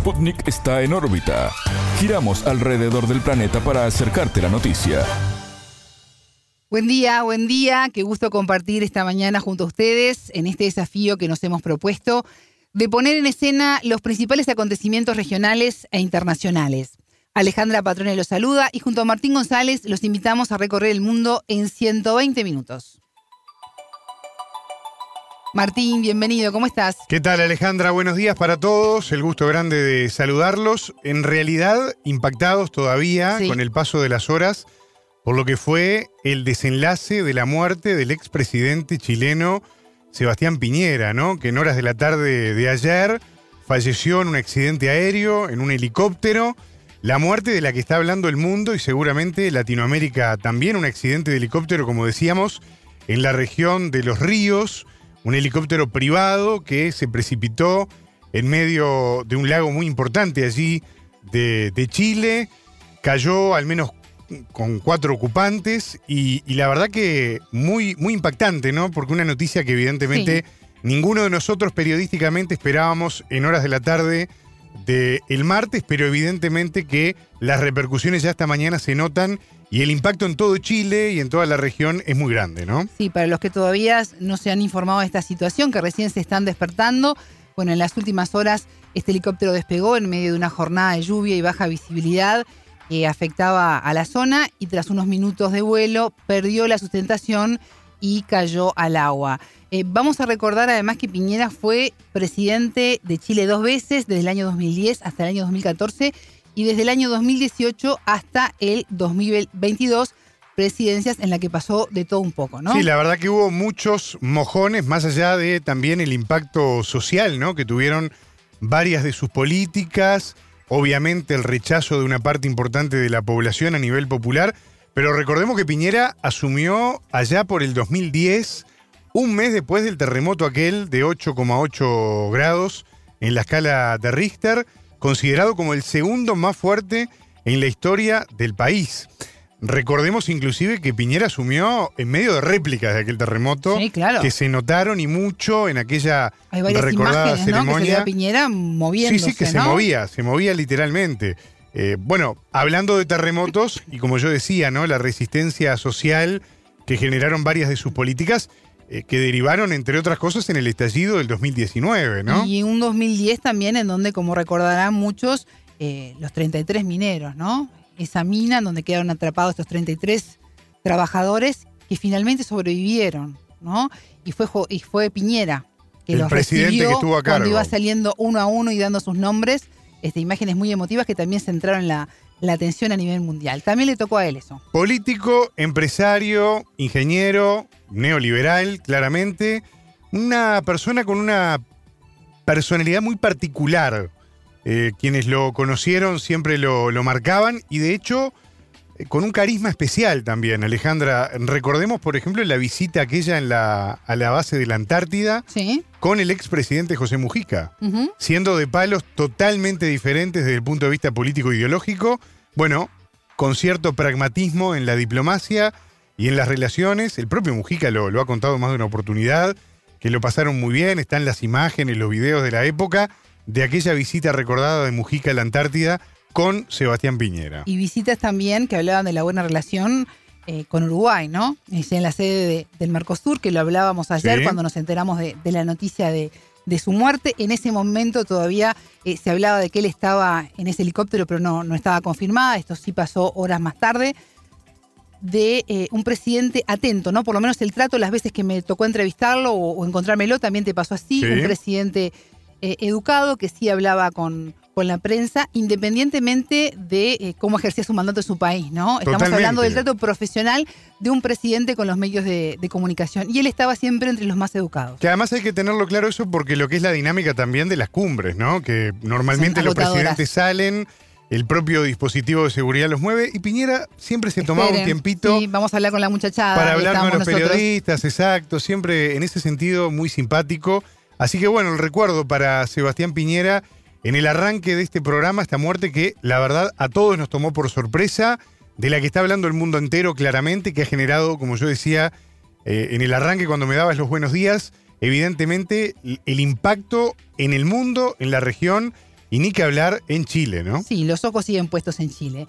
Sputnik está en órbita. Giramos alrededor del planeta para acercarte la noticia. Buen día, buen día. Qué gusto compartir esta mañana junto a ustedes en este desafío que nos hemos propuesto de poner en escena los principales acontecimientos regionales e internacionales. Alejandra Patrone los saluda y junto a Martín González los invitamos a recorrer el mundo en 120 minutos. Martín, bienvenido, ¿cómo estás? ¿Qué tal Alejandra? Buenos días para todos, el gusto grande de saludarlos. En realidad, impactados todavía Sí. con el paso de las horas por lo que fue el desenlace de la muerte del expresidente chileno Sebastián Piñera, ¿no? Que en horas de la tarde de ayer falleció en un accidente aéreo, en un helicóptero. La muerte de la que está hablando el mundo y seguramente Latinoamérica también, un accidente de helicóptero, como decíamos, en la región de Los Ríos, un helicóptero privado que se precipitó en medio de un lago muy importante allí de, de Chile, cayó al menos con cuatro ocupantes y, y la verdad que muy, muy impactante, ¿no? Porque una noticia que evidentemente ninguno de nosotros periodísticamente esperábamos en horas de la tarde del martes, pero evidentemente que las repercusiones ya esta mañana se notan y el impacto en todo Chile y en toda la región es muy grande, ¿no? Sí, para los que todavía no se han informado de esta situación, que recién se están despertando, bueno, en las últimas horas este helicóptero despegó en medio de una jornada de lluvia y baja visibilidad que afectaba a la zona y tras unos minutos de vuelo perdió la sustentación y cayó al agua. Eh, vamos a recordar además que Piñera fue presidente de Chile dos veces, desde el año 2010 hasta el año 2014 y desde el año 2018 hasta el 2022, presidencias en la que pasó de todo un poco, ¿no? Sí, la verdad que hubo muchos mojones, más allá de también el impacto social, ¿no? Que tuvieron varias de sus políticas, obviamente el rechazo de una parte importante de la población a nivel popular, pero recordemos que Piñera asumió allá por el 2010, un mes después del terremoto aquel de 8,8 grados en la escala de Richter, considerado como el segundo más fuerte en la historia del país. Recordemos inclusive que Piñera asumió en medio de réplicas de aquel terremoto, Sí, claro. que se notaron y mucho en aquella Hay varias recordada imágenes, ¿no? Que se le ve ceremonia. a Piñera moviéndose, Sí, sí, que se movía, se movía literalmente. Eh, bueno, hablando de terremotos, y como yo decía, ¿no? La resistencia social que generaron varias de sus políticas, eh, que derivaron, entre otras cosas, en el estallido del 2019, ¿no? Y un 2010 también en donde, como recordarán muchos, eh, los 33 mineros, ¿no? Esa mina en donde quedaron atrapados estos 33 trabajadores que finalmente sobrevivieron, ¿no? Y fue, y fue Piñera que El los presidente que estuvo a cuando cargo. iba saliendo uno a uno y dando sus nombres, este, imágenes muy emotivas que también centraron la, la atención a nivel mundial. También le tocó a él eso. Político, empresario, ingeniero, neoliberal, claramente. Una persona con una personalidad muy particular. Eh, quienes lo conocieron siempre lo, lo marcaban y de hecho con un carisma especial también, Alejandra. Recordemos, por ejemplo, la visita aquella en la, a la base de la Antártida Sí. con el expresidente José Mujica siendo de palos totalmente diferentes desde el punto de vista político e ideológico, bueno, con cierto pragmatismo en la diplomacia y en las relaciones. El propio Mujica lo, lo ha contado más de una oportunidad, que lo pasaron muy bien, están las imágenes, los videos de la época de aquella visita recordada de Mujica a la Antártida con Sebastián Piñera. y visitas también que hablaban de la buena relación eh, con Uruguay, ¿no? Es en la sede de- del Mercosur, que lo hablábamos ayer Sí. cuando nos enteramos de, de la noticia de, de su muerte. En ese momento todavía eh, se hablaba de que él estaba en ese helicóptero, pero no, no estaba confirmada. Esto sí pasó horas más tarde. De eh, un presidente atento, ¿no? Por lo menos el trato, las veces que me tocó entrevistarlo o, o encontrármelo, también te pasó así. Sí. Un presidente educado que sí hablaba con, con la prensa, independientemente de eh, cómo ejercía su mandato en su país, ¿no? Estamos hablando del trato profesional de un presidente con los medios de, de comunicación. Y él estaba siempre entre los más educados. Que además hay que tenerlo claro eso porque lo que es la dinámica también de las cumbres, ¿no? Que normalmente los presidentes salen, el propio dispositivo de seguridad los mueve y Piñera siempre se tomaba un tiempito sí, vamos a hablar con la muchachada. para hablar con los nosotros. periodistas, exacto, siempre en ese sentido muy simpático. Así que bueno, el recuerdo para Sebastián Piñera en el arranque de este programa, esta muerte que la verdad a todos nos tomó por sorpresa, de la que está hablando el mundo entero claramente, que ha generado, como yo decía eh, en el arranque cuando me dabas los buenos días, evidentemente el impacto en el mundo, en la región Y ni que hablar en Chile, ¿no? Sí, los ojos siguen puestos en Chile.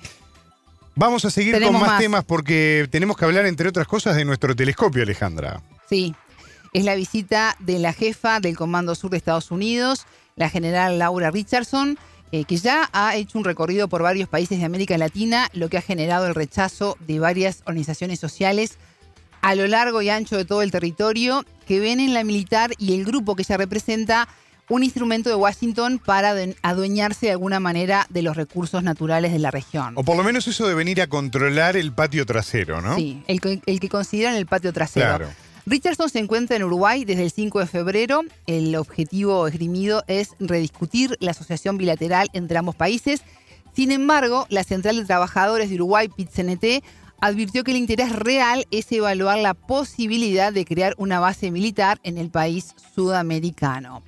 Vamos a seguir Tenemos con más, más. temas porque tenemos que hablar, entre otras cosas, de nuestro telescopio, Alejandra. Sí, es la visita de la jefa del Comando Sur de Estados Unidos, la general Laura Richardson, eh, que ya ha hecho un recorrido por varios países de América Latina, lo que ha generado el rechazo de varias organizaciones sociales a lo largo y ancho de todo el territorio, que ven en la militar y el grupo que ella representa un instrumento de Washington para adue- adueñarse de alguna manera de los recursos naturales de la región. O por lo menos eso de venir a controlar el patio trasero, ¿no? Sí, el, que- el que consideran el patio trasero. Claro. Richardson se encuentra en Uruguay desde el 5 de febrero. El objetivo esgrimido es rediscutir la asociación bilateral entre ambos países. Sin embargo, la Central de Trabajadores de Uruguay, PIT-CNT, advirtió que el interés real es evaluar la posibilidad de crear una base militar en el país sudamericano.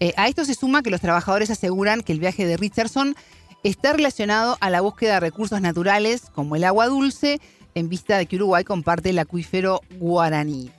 Eh, a esto se suma que los trabajadores aseguran que el viaje de Richardson está relacionado a la búsqueda de recursos naturales como el agua dulce, en vista de que Uruguay comparte el acuífero guaraní.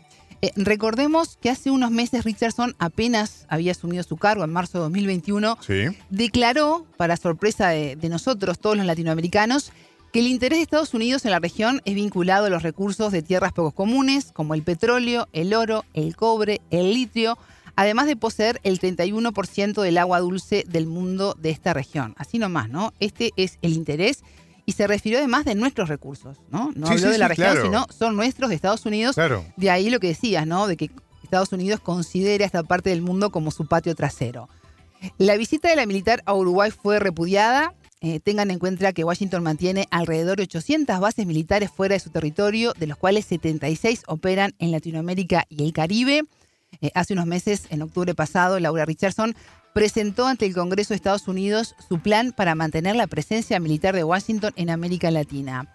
Eh, recordemos que hace unos meses Richardson apenas había asumido su cargo en marzo de 2021 Sí. declaró, para sorpresa de, de nosotros, todos los latinoamericanos, que el interés de Estados Unidos en la región es vinculado a los recursos de tierras poco comunes, como el petróleo, el oro, el cobre, el litio, además de poseer el 31% del agua dulce del mundo de esta región. Así nomás, ¿no? Este es el interés y se refirió además de nuestros recursos, ¿no? No Sí, habló sí, de la sí, región, claro. sino son nuestros de Estados Unidos. Claro. De ahí lo que decías, ¿no? De que Estados Unidos considera esta parte del mundo como su patio trasero. La visita de la militar a Uruguay fue repudiada. Eh, tengan en cuenta que Washington mantiene alrededor de 800 bases militares fuera de su territorio, de los cuales 76 operan en Latinoamérica y el Caribe. Eh, hace unos meses, en octubre pasado, Laura Richardson presentó ante el Congreso de Estados Unidos su plan para mantener la presencia militar de Washington en América Latina.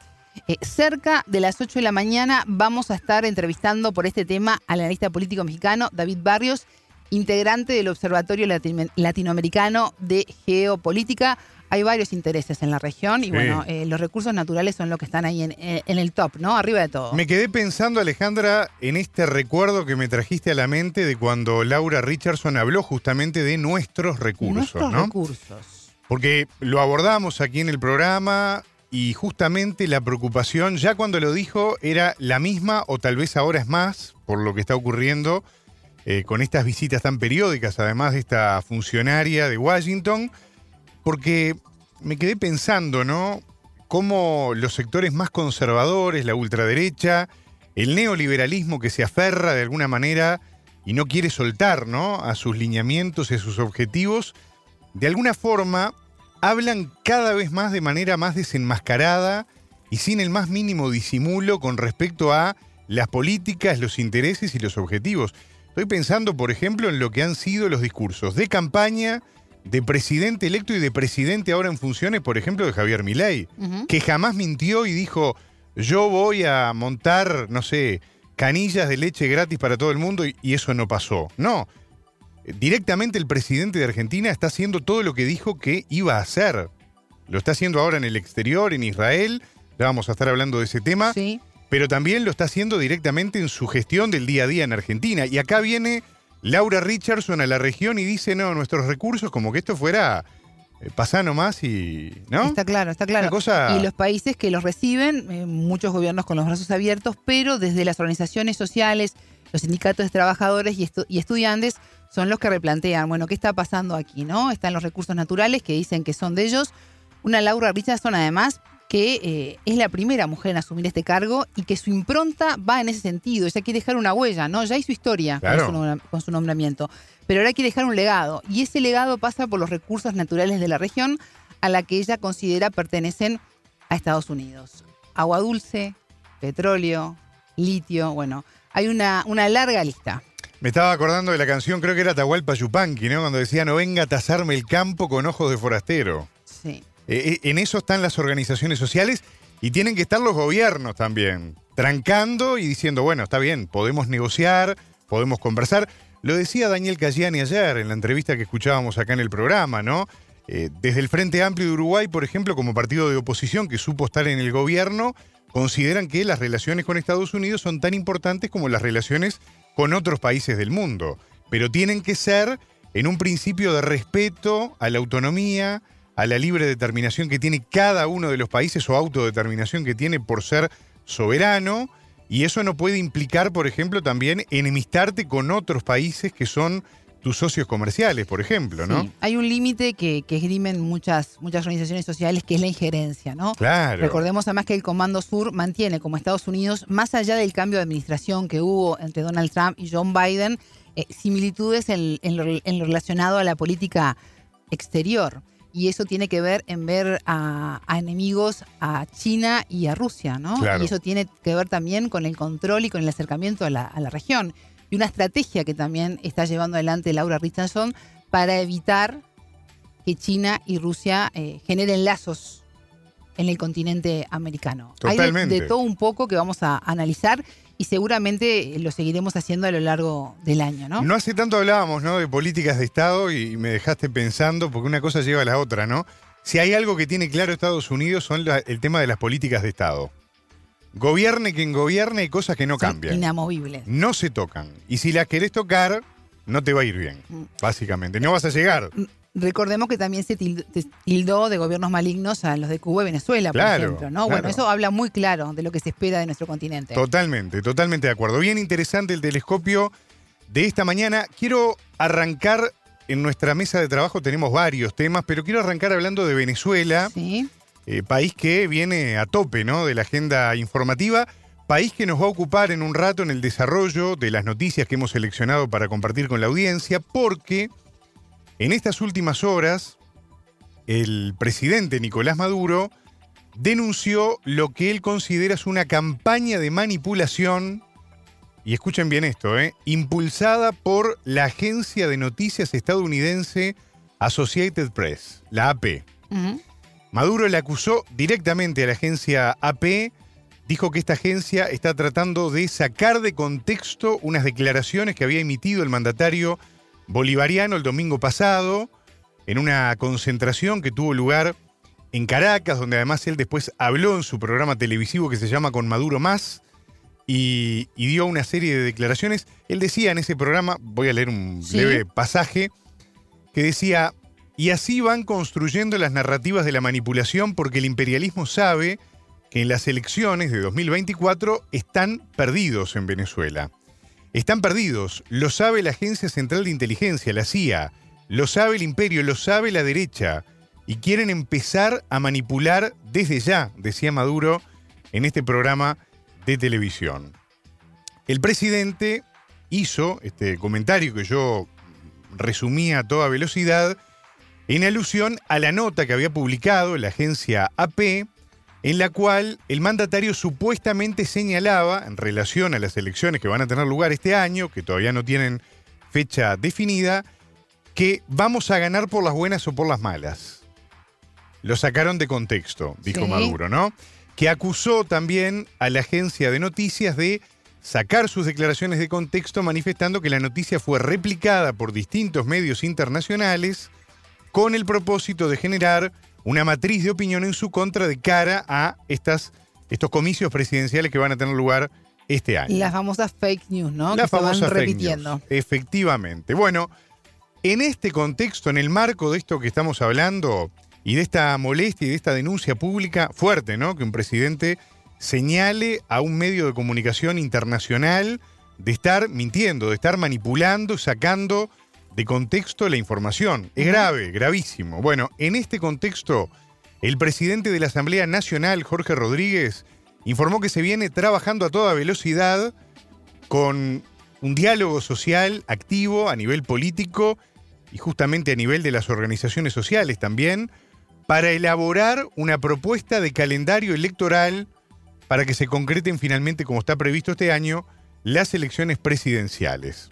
Eh, cerca de las 8 de la mañana vamos a estar entrevistando por este tema al analista político mexicano David Barrios, integrante del Observatorio Latino- Latinoamericano de Geopolítica. Hay varios intereses en la región y Sí. bueno, eh, los recursos naturales son los que están ahí en, eh, en el top, ¿no? Arriba de todo. Me quedé pensando, Alejandra, en este recuerdo que me trajiste a la mente de cuando Laura Richardson habló justamente de nuestros recursos, Nuestros ¿no? recursos. Porque lo abordamos aquí en el programa y justamente la preocupación, ya cuando lo dijo, era la misma o tal vez ahora es más por lo que está ocurriendo eh, con estas visitas tan periódicas, además de esta funcionaria de Washington, porque me quedé pensando, ¿no? Cómo los sectores más conservadores, la ultraderecha, el neoliberalismo que se aferra de alguna manera y no quiere soltar, ¿no? A sus lineamientos y a sus objetivos, de alguna forma hablan cada vez más de manera más desenmascarada y sin el más mínimo disimulo con respecto a las políticas, los intereses y los objetivos. Estoy pensando, por ejemplo, en lo que han sido los discursos de campaña de presidente electo y de presidente ahora en funciones, por ejemplo, de Javier Milei, que jamás mintió y dijo, yo voy a montar, no sé, canillas de leche gratis para todo el mundo y, y eso no pasó. No, directamente el presidente de Argentina está haciendo todo lo que dijo que iba a hacer. Lo está haciendo ahora en el exterior, en Israel, ya vamos a estar hablando de ese tema, Sí. pero también lo está haciendo directamente en su gestión del día a día en Argentina. Y acá viene Laura Richardson a la región y dice, no, nuestros recursos, como que esto fuera eh, pasá nomás y... ¿no? Está claro, está claro. Cosa- Y los países que los reciben, eh, muchos gobiernos con los brazos abiertos, pero desde las organizaciones sociales, los sindicatos de trabajadores y, estu- y estudiantes son los que replantean, bueno, ¿qué está pasando aquí? ¿no? Están los recursos naturales que dicen que son de ellos. Una Laura Richardson, además, que eh, es la primera mujer en asumir este cargo y que su impronta va en ese sentido. Ella quiere dejar una huella, ¿no? Ya hizo historia con su nombramiento pero ahora quiere dejar un legado. Y ese legado pasa por los recursos naturales de la región a la que ella considera pertenecen a Estados Unidos. Agua dulce, petróleo, litio, bueno, hay una, una larga lista. Me estaba acordando de la canción, creo que era Tahualpa Yupanqui, ¿no? Cuando decía, no venga a tasarme el campo con ojos de forastero. Sí. Eh, eh, en eso están las organizaciones sociales y tienen que estar los gobiernos también, trancando y diciendo, bueno, está bien, podemos negociar, podemos conversar. Lo decía Daniel Cayani ayer en la entrevista que escuchábamos acá en el programa, ¿no? Eh, desde el Frente Amplio de Uruguay, por ejemplo, como partido de oposición que supo estar en el gobierno, consideran que las relaciones con Estados Unidos son tan importantes como las relaciones con otros países del mundo, pero tienen que ser en un principio de respeto a la autonomía, a la libre determinación que tiene cada uno de los países o autodeterminación que tiene por ser soberano. Y eso no puede implicar, por ejemplo, también enemistarte con otros países que son tus socios comerciales, por ejemplo, ¿no? Sí, hay un límite que, que esgrimen muchas, muchas organizaciones sociales, que es la injerencia, ¿no? Claro. Recordemos además que el Comando Sur mantiene como Estados Unidos, más allá del cambio de administración que hubo entre Donald Trump y John Biden, eh, similitudes en, en lo, en lo relacionado a la política exterior. Y eso tiene que ver en ver a, a enemigos a China y a Rusia, ¿no? Claro. Y eso tiene que ver también con el control y con el acercamiento a la, a la región. Y una estrategia que también está llevando adelante Laura Richardson para evitar que China y Rusia eh, generen lazos en el continente americano. Hay de, todo un poco que vamos a analizar y seguramente lo seguiremos haciendo a lo largo del año, ¿no? No hace tanto hablábamos, ¿no? De políticas de Estado y me dejaste pensando, porque una cosa lleva a la otra, ¿no? Si hay algo que tiene claro Estados Unidos son la- el tema de las políticas de Estado. Gobierne quien gobierne, hay cosas que no Son cambian. inamovibles. No se tocan. Y si las querés tocar, no te va a ir bien, Mm. básicamente. No vas a llegar. Recordemos que también se til- se tildó de gobiernos malignos a los de Cuba y Venezuela, por Claro, ejemplo, ¿no? claro. Bueno, eso habla muy claro de lo que se espera de nuestro continente. Totalmente, totalmente de acuerdo. Bien interesante el telescopio de esta mañana. Quiero arrancar en nuestra mesa de trabajo, tenemos varios temas, pero quiero arrancar hablando de Venezuela. Sí. eh, país que viene a tope ¿no? de la agenda informativa, país que nos va a ocupar en un rato en el desarrollo de las noticias que hemos seleccionado para compartir con la audiencia, porque en estas últimas horas el presidente Nicolás Maduro denunció lo que él considera es una campaña de manipulación, y escuchen bien esto, ¿eh? impulsada por la agencia de noticias estadounidense Associated Press, la AP. Maduro le acusó directamente a la agencia AP, dijo que esta agencia está tratando de sacar de contexto unas declaraciones que había emitido el mandatario bolivariano el domingo pasado en una concentración que tuvo lugar en Caracas, donde además él después habló en su programa televisivo que se llama Con Maduro Más y, y dio una serie de declaraciones. Él decía en ese programa, voy a leer un Sí. leve pasaje, que decía, y así van construyendo las narrativas de la manipulación porque el imperialismo sabe que en las elecciones de 2024 están perdidos en Venezuela. Están perdidos, lo sabe la Agencia Central de Inteligencia, la CIA, lo sabe el imperio, lo sabe la derecha, y quieren empezar a manipular desde ya, decía Maduro en este programa de televisión. El presidente hizo este comentario que yo resumía a toda velocidad en alusión a la nota que había publicado la agencia AP, en la cual el mandatario supuestamente señalaba, en relación a las elecciones que van a tener lugar este año, que todavía no tienen fecha definida, que vamos a ganar por las buenas o por las malas. Lo sacaron de contexto, dijo Sí. Maduro, ¿no? Que acusó también a la agencia de noticias de sacar sus declaraciones de contexto manifestando que la noticia fue replicada por distintos medios internacionales con el propósito de generar una matriz de opinión en su contra de cara a estas, estos comicios presidenciales que van a tener lugar este año. Las famosas fake news, ¿no? La que se van fake repitiendo. news, Efectivamente. Bueno, en este contexto, en el marco de esto que estamos hablando y de esta molestia y de esta denuncia pública fuerte, ¿no? Que un presidente señale a un medio de comunicación internacional de estar mintiendo, de estar manipulando, sacando de contexto la información. Es grave, gravísimo. Bueno, en este contexto, el presidente de la Asamblea Nacional, Jorge Rodríguez, informó que se viene trabajando a toda velocidad con un diálogo social activo a nivel político y justamente a nivel de las organizaciones sociales también, para elaborar una propuesta de calendario electoral para que se concreten finalmente, como está previsto este año, las elecciones presidenciales.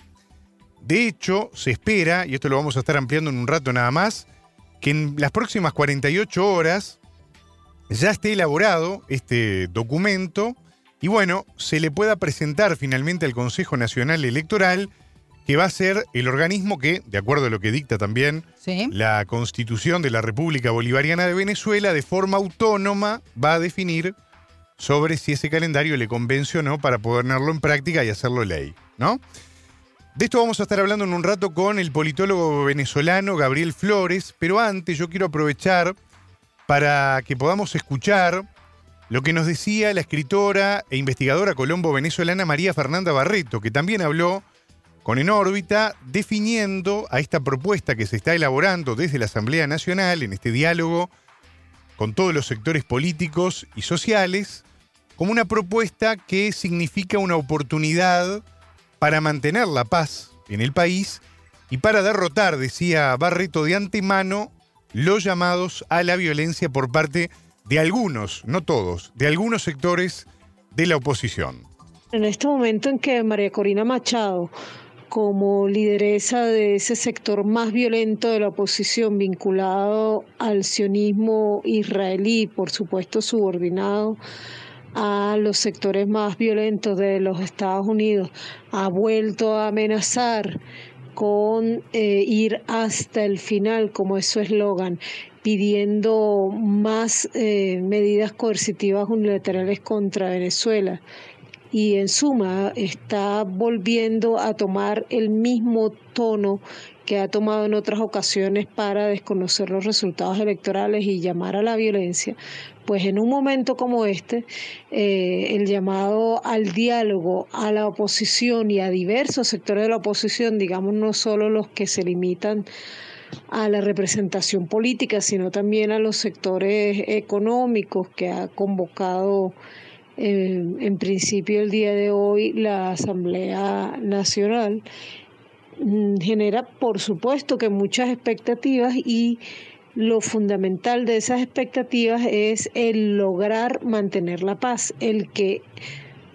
De hecho, se espera, y esto lo vamos a estar ampliando en un rato nada más, que en las próximas 48 horas ya esté elaborado este documento y bueno, se le pueda presentar finalmente al Consejo Nacional Electoral, que va a ser el organismo que, de acuerdo a lo que dicta también Sí. la Constitución de la República Bolivariana de Venezuela, de forma autónoma va a definir sobre si ese calendario le convence o no para ponerlo en práctica y hacerlo ley, ¿no? De esto vamos a estar hablando en un rato con el politólogo venezolano Gabriel Flores, pero antes yo quiero aprovechar para que podamos escuchar lo que nos decía la escritora e investigadora colombo-venezolana María Fernanda Barreto, que también habló con En órbita, definiendo a esta propuesta que se está elaborando desde la Asamblea Nacional en este diálogo con todos los sectores políticos y sociales, como una propuesta que significa una oportunidad para mantener la paz en el país y para derrotar, decía Barreto de antemano, los llamados a la violencia por parte de algunos, no todos, de algunos sectores de la oposición. En este momento en que María Corina Machado como lideresa de ese sector más violento de la oposición vinculado al sionismo israelí, por supuesto subordinado a los sectores más violentos de los Estados Unidos, ha vuelto a amenazar con eh, ir hasta el final, como es su eslogan, pidiendo más eh, medidas coercitivas unilaterales contra Venezuela. Y en suma está volviendo a tomar el mismo tono que ha tomado en otras ocasiones para desconocer los resultados electorales y llamar a la violencia, pues en un momento como este, eh, el llamado al diálogo a la oposición y a diversos sectores de la oposición, digamos no solo los que se limitan a la representación política, sino también a los sectores económicos que ha convocado en principio el día de hoy la Asamblea Nacional mm, genera por supuesto que muchas expectativas y lo fundamental de esas expectativas es el lograr mantener la paz, el que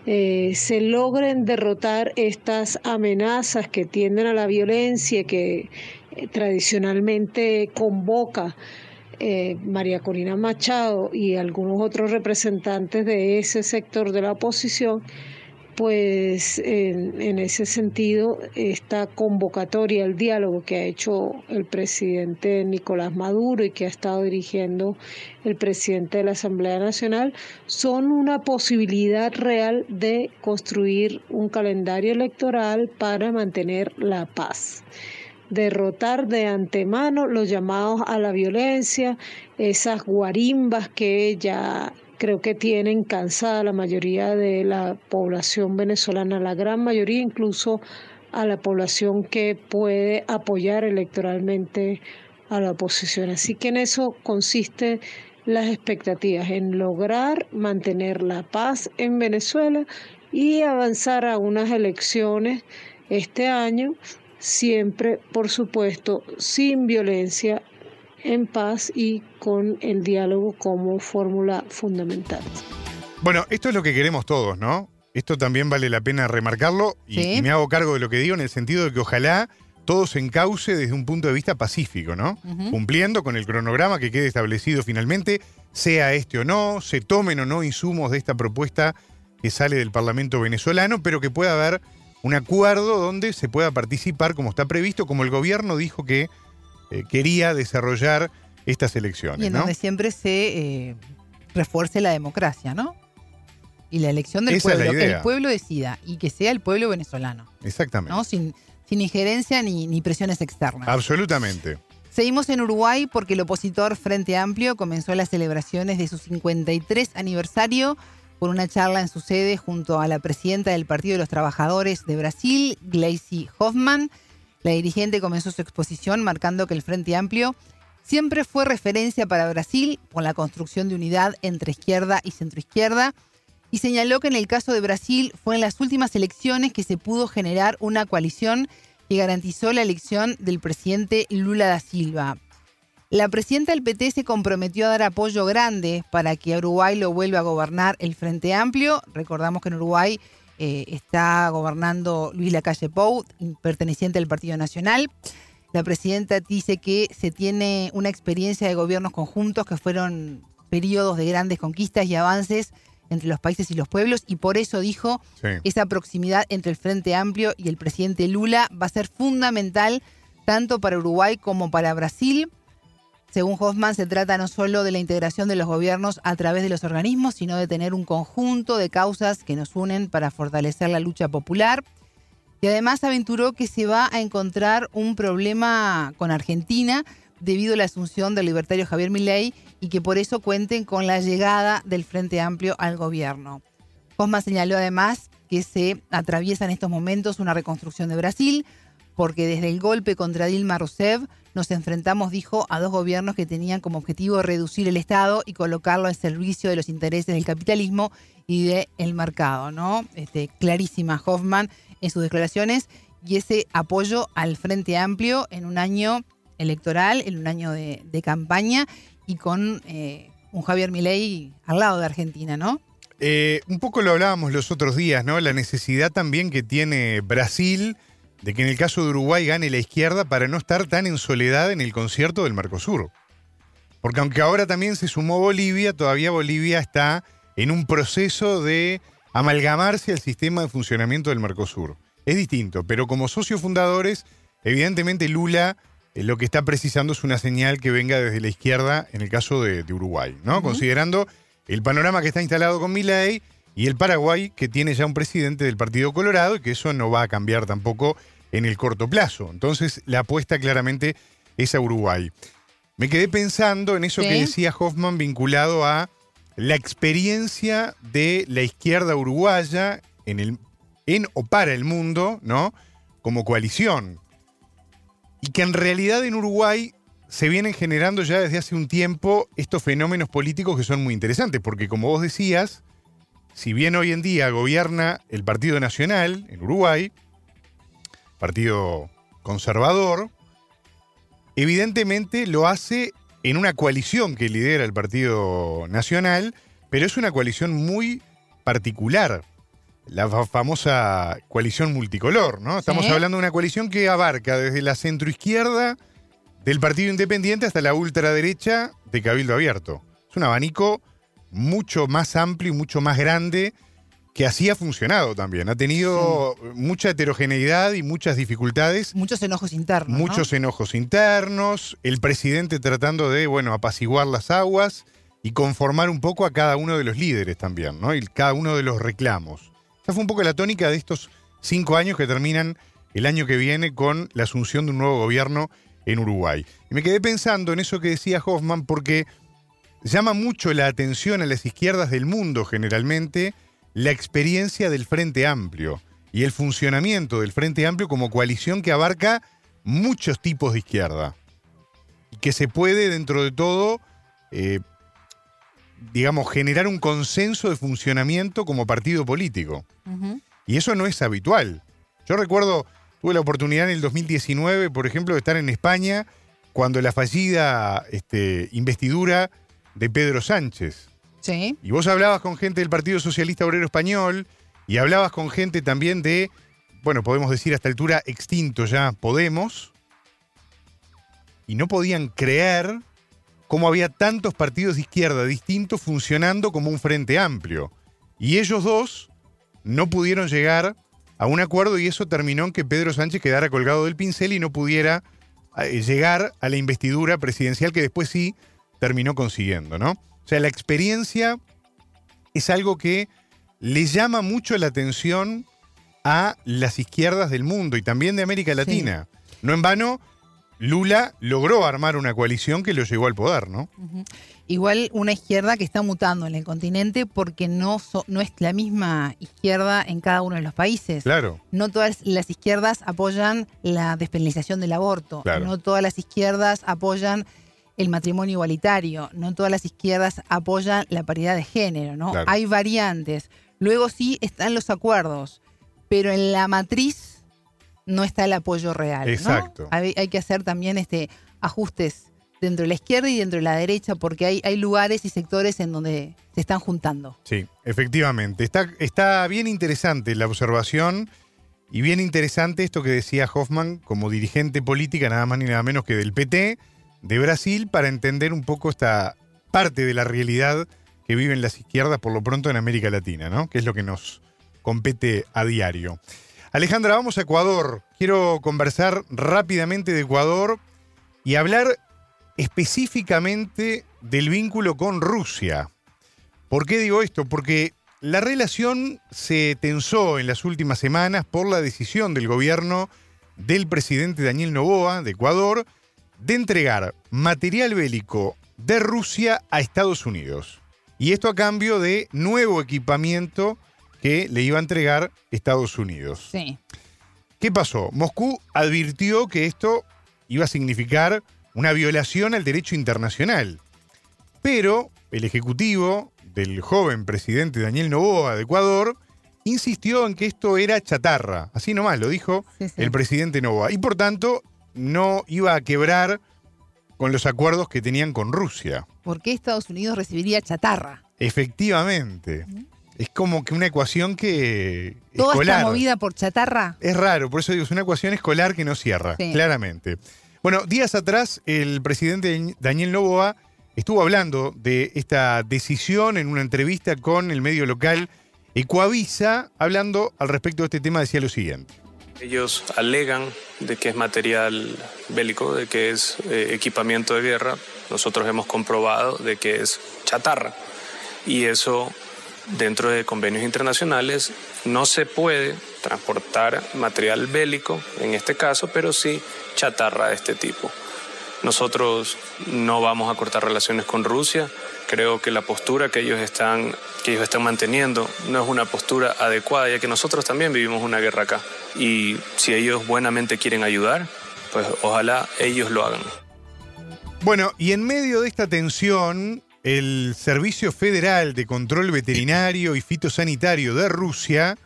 eh, se logren derrotar estas amenazas que tienden a la violencia que eh, tradicionalmente convoca eh, María Corina Machado y algunos otros representantes de ese sector de la oposición, pues en, ese sentido esta convocatoria, el diálogo que ha hecho el presidente Nicolás Maduro y que ha estado dirigiendo el presidente de la Asamblea Nacional, son una posibilidad real de construir un calendario electoral para mantener la paz. Derrotar de antemano los llamados a la violencia, esas guarimbas que ya creo que tienen cansada la mayoría de la población venezolana, la gran mayoría incluso a la población que puede apoyar electoralmente a la oposición. Así que en eso consiste las expectativas, en lograr mantener la paz en Venezuela y avanzar a unas elecciones este año siempre, por supuesto, sin violencia, en paz y con el diálogo como fórmula fundamental. Bueno, esto es lo que queremos todos, ¿no? Esto también vale la pena remarcarlo y, me hago cargo de lo que digo en el sentido de que ojalá todo se encauce desde un punto de vista pacífico, ¿no? Cumpliendo con el cronograma que quede establecido finalmente, sea este o no, se tomen o no insumos de esta propuesta que sale del Parlamento venezolano, pero que pueda haber un acuerdo donde se pueda participar como está previsto, como el gobierno dijo que eh, quería desarrollar estas elecciones. Y en donde siempre se eh, refuerce la democracia, ¿no? Y la elección del pueblo, que el pueblo decida y que sea el pueblo venezolano. Exactamente. ¿no? Sin, sin injerencia ni, ni presiones externas. Absolutamente. Seguimos en Uruguay porque el opositor Frente Amplio comenzó las celebraciones de su 53 aniversario con una charla en su sede junto a la presidenta del Partido de los Trabajadores de Brasil, Gleisi Hoffman. La dirigente comenzó su exposición marcando que el Frente Amplio siempre fue referencia para Brasil con la construcción de unidad entre izquierda y centroizquierda y señaló que en el caso de Brasil fue en las últimas elecciones que se pudo generar una coalición que garantizó la elección del presidente Lula da Silva. La presidenta del PT se comprometió a dar apoyo grande para que Uruguay lo vuelva a gobernar el Frente Amplio. Recordamos que en Uruguay eh, está gobernando Luis Lacalle Pou, perteneciente al Partido Nacional. La presidenta dice que se tiene una experiencia de gobiernos conjuntos que fueron periodos de grandes conquistas y avances entre los países y los pueblos y por eso dijo esa proximidad entre el Frente Amplio y el presidente Lula va a ser fundamental tanto para Uruguay como para Brasil. Según Hoffman, se trata no solo de la integración de los gobiernos a través de los organismos, sino de tener un conjunto de causas que nos unen para fortalecer la lucha popular. Y además aventuró que se va a encontrar un problema con Argentina debido a la asunción del libertario Javier Milei y que por eso cuenten con la llegada del Frente Amplio al gobierno. Cosma señaló además que se atraviesa en estos momentos una reconstrucción de Brasil, porque desde el golpe contra Dilma Rousseff nos enfrentamos, dijo, a dos gobiernos que tenían como objetivo reducir el Estado y colocarlo al servicio de los intereses del capitalismo y del mercado, ¿no? Este, clarísima Hoffman en sus declaraciones y ese apoyo al Frente Amplio en un año electoral, en un año de, campaña y con eh, un Javier Milei al lado de Argentina, ¿no? Eh, un poco lo hablábamos los otros días, ¿no? La necesidad también que tiene Brasil de que en el caso de Uruguay gane la izquierda para no estar tan en soledad en el concierto del Mercosur. Porque aunque ahora también se sumó Bolivia, todavía Bolivia está en un proceso de amalgamarse al sistema de funcionamiento del Mercosur. Es distinto, pero como socios fundadores, evidentemente Lula eh, lo que está precisando es una señal que venga desde la izquierda en el caso de, Uruguay, ¿no? Considerando el panorama que está instalado con Milei y el Paraguay que tiene ya un presidente del Partido Colorado y que eso no va a cambiar tampoco en el corto plazo. Entonces, la apuesta claramente es a Uruguay. Me quedé pensando en eso que decía Hoffman vinculado a la experiencia de la izquierda uruguaya en, el, en o para el mundo, ¿no? Como coalición. Y que en realidad en Uruguay se vienen generando ya desde hace un tiempo estos fenómenos políticos que son muy interesantes, porque como vos decías, si bien hoy en día gobierna el Partido Nacional en Uruguay, partido conservador, evidentemente lo hace en una coalición que lidera el Partido Nacional, pero es una coalición muy particular, la famosa coalición multicolor, ¿no? Estamos hablando de una coalición que abarca desde la centroizquierda del Partido Independiente hasta la ultraderecha de Cabildo Abierto. Es un abanico mucho más amplio y mucho más grande que así ha funcionado también. Ha tenido mucha heterogeneidad y muchas dificultades. Muchos enojos internos. Muchos enojos internos. El presidente tratando de, bueno, apaciguar las aguas y conformar un poco a cada uno de los líderes también, ¿no? Y cada uno de los reclamos. Esa fue un poco la tónica de estos cinco años que terminan el año que viene con la asunción de un nuevo gobierno en Uruguay. Y me quedé pensando en eso que decía Hoffman porque llama mucho la atención a las izquierdas del mundo generalmente la experiencia del Frente Amplio y el funcionamiento del Frente Amplio como coalición que abarca muchos tipos de izquierda que se puede dentro de todo, eh, digamos, generar un consenso de funcionamiento como partido político. Y eso no es habitual. Yo recuerdo, tuve la oportunidad en el 2019, por ejemplo, de estar en España cuando la fallida este, investidura de Pedro Sánchez y vos hablabas con gente del Partido Socialista Obrero Español y hablabas con gente también de, bueno, podemos decir a esta altura extinto ya Podemos, y no podían creer cómo había tantos partidos de izquierda distintos funcionando como un frente amplio. Y ellos dos no pudieron llegar a un acuerdo y eso terminó en que Pedro Sánchez quedara colgado del pincel y no pudiera eh, llegar a la investidura presidencial que después sí terminó consiguiendo, ¿no? O sea, la experiencia es algo que le llama mucho la atención a las izquierdas del mundo y también de América Latina. No en vano, Lula logró armar una coalición que lo llevó al poder, ¿no? Igual una izquierda que está mutando en el continente porque no, no es la misma izquierda en cada uno de los países. Claro. No todas las izquierdas apoyan la despenalización del aborto. No todas las izquierdas apoyan el matrimonio igualitario, no todas las izquierdas apoyan la paridad de género, ¿no? Hay variantes. Luego sí están los acuerdos, pero en la matriz no está el apoyo real. Exacto. Hay, que hacer también este, ajustes dentro de la izquierda y dentro de la derecha, porque hay, hay lugares y sectores en donde se están juntando. Sí, efectivamente. Está, está bien interesante la observación y bien interesante esto que decía Hoffman como dirigente política, nada más ni nada menos que del PT de Brasil para entender un poco esta parte de la realidad que viven las izquierdas por lo pronto en América Latina, ¿no? Que es lo que nos compete a diario. Alejandra, vamos a Ecuador. Quiero conversar rápidamente de Ecuador y hablar específicamente del vínculo con Rusia. ¿Por qué digo esto? Porque la relación se tensó en las últimas semanas por la decisión del gobierno del presidente Daniel Novoa de Ecuador de entregar material bélico de Rusia a Estados Unidos. Y esto a cambio de nuevo equipamiento que le iba a entregar Estados Unidos. Sí. ¿Qué pasó? Moscú advirtió que esto iba a significar una violación al derecho internacional. Pero el ejecutivo del joven presidente Daniel Novoa de Ecuador insistió en que esto era chatarra. Así nomás lo dijo Sí, sí. el presidente Novoa. Y por tanto, no iba a quebrar con los acuerdos que tenían con Rusia. ¿Por qué Estados Unidos recibiría chatarra? Efectivamente. Es como que una ecuación que. Toda escolar. está movida por chatarra. Es raro, por eso digo, es una ecuación escolar que no cierra, Sí. claramente. Bueno, días atrás, el presidente Daniel Novoa estuvo hablando de esta decisión en una entrevista con el medio local Ecuavisa, hablando al respecto de este tema, decía lo siguiente. Ellos alegan de que es material bélico, de que es eh, equipamiento de guerra. Nosotros hemos comprobado de que es chatarra. Y eso, dentro de convenios internacionales, no se puede transportar material bélico, en este caso, pero sí chatarra de este tipo. Nosotros no vamos a cortar relaciones con Rusia. Creo que la postura que ellos están, que ellos están manteniendo no es una postura adecuada, ya que nosotros también vivimos una guerra acá. Y si ellos buenamente quieren ayudar, pues ojalá ellos lo hagan. Bueno, y en medio de esta tensión, el Servicio Federal de Control Veterinario y Fitosanitario de Rusia,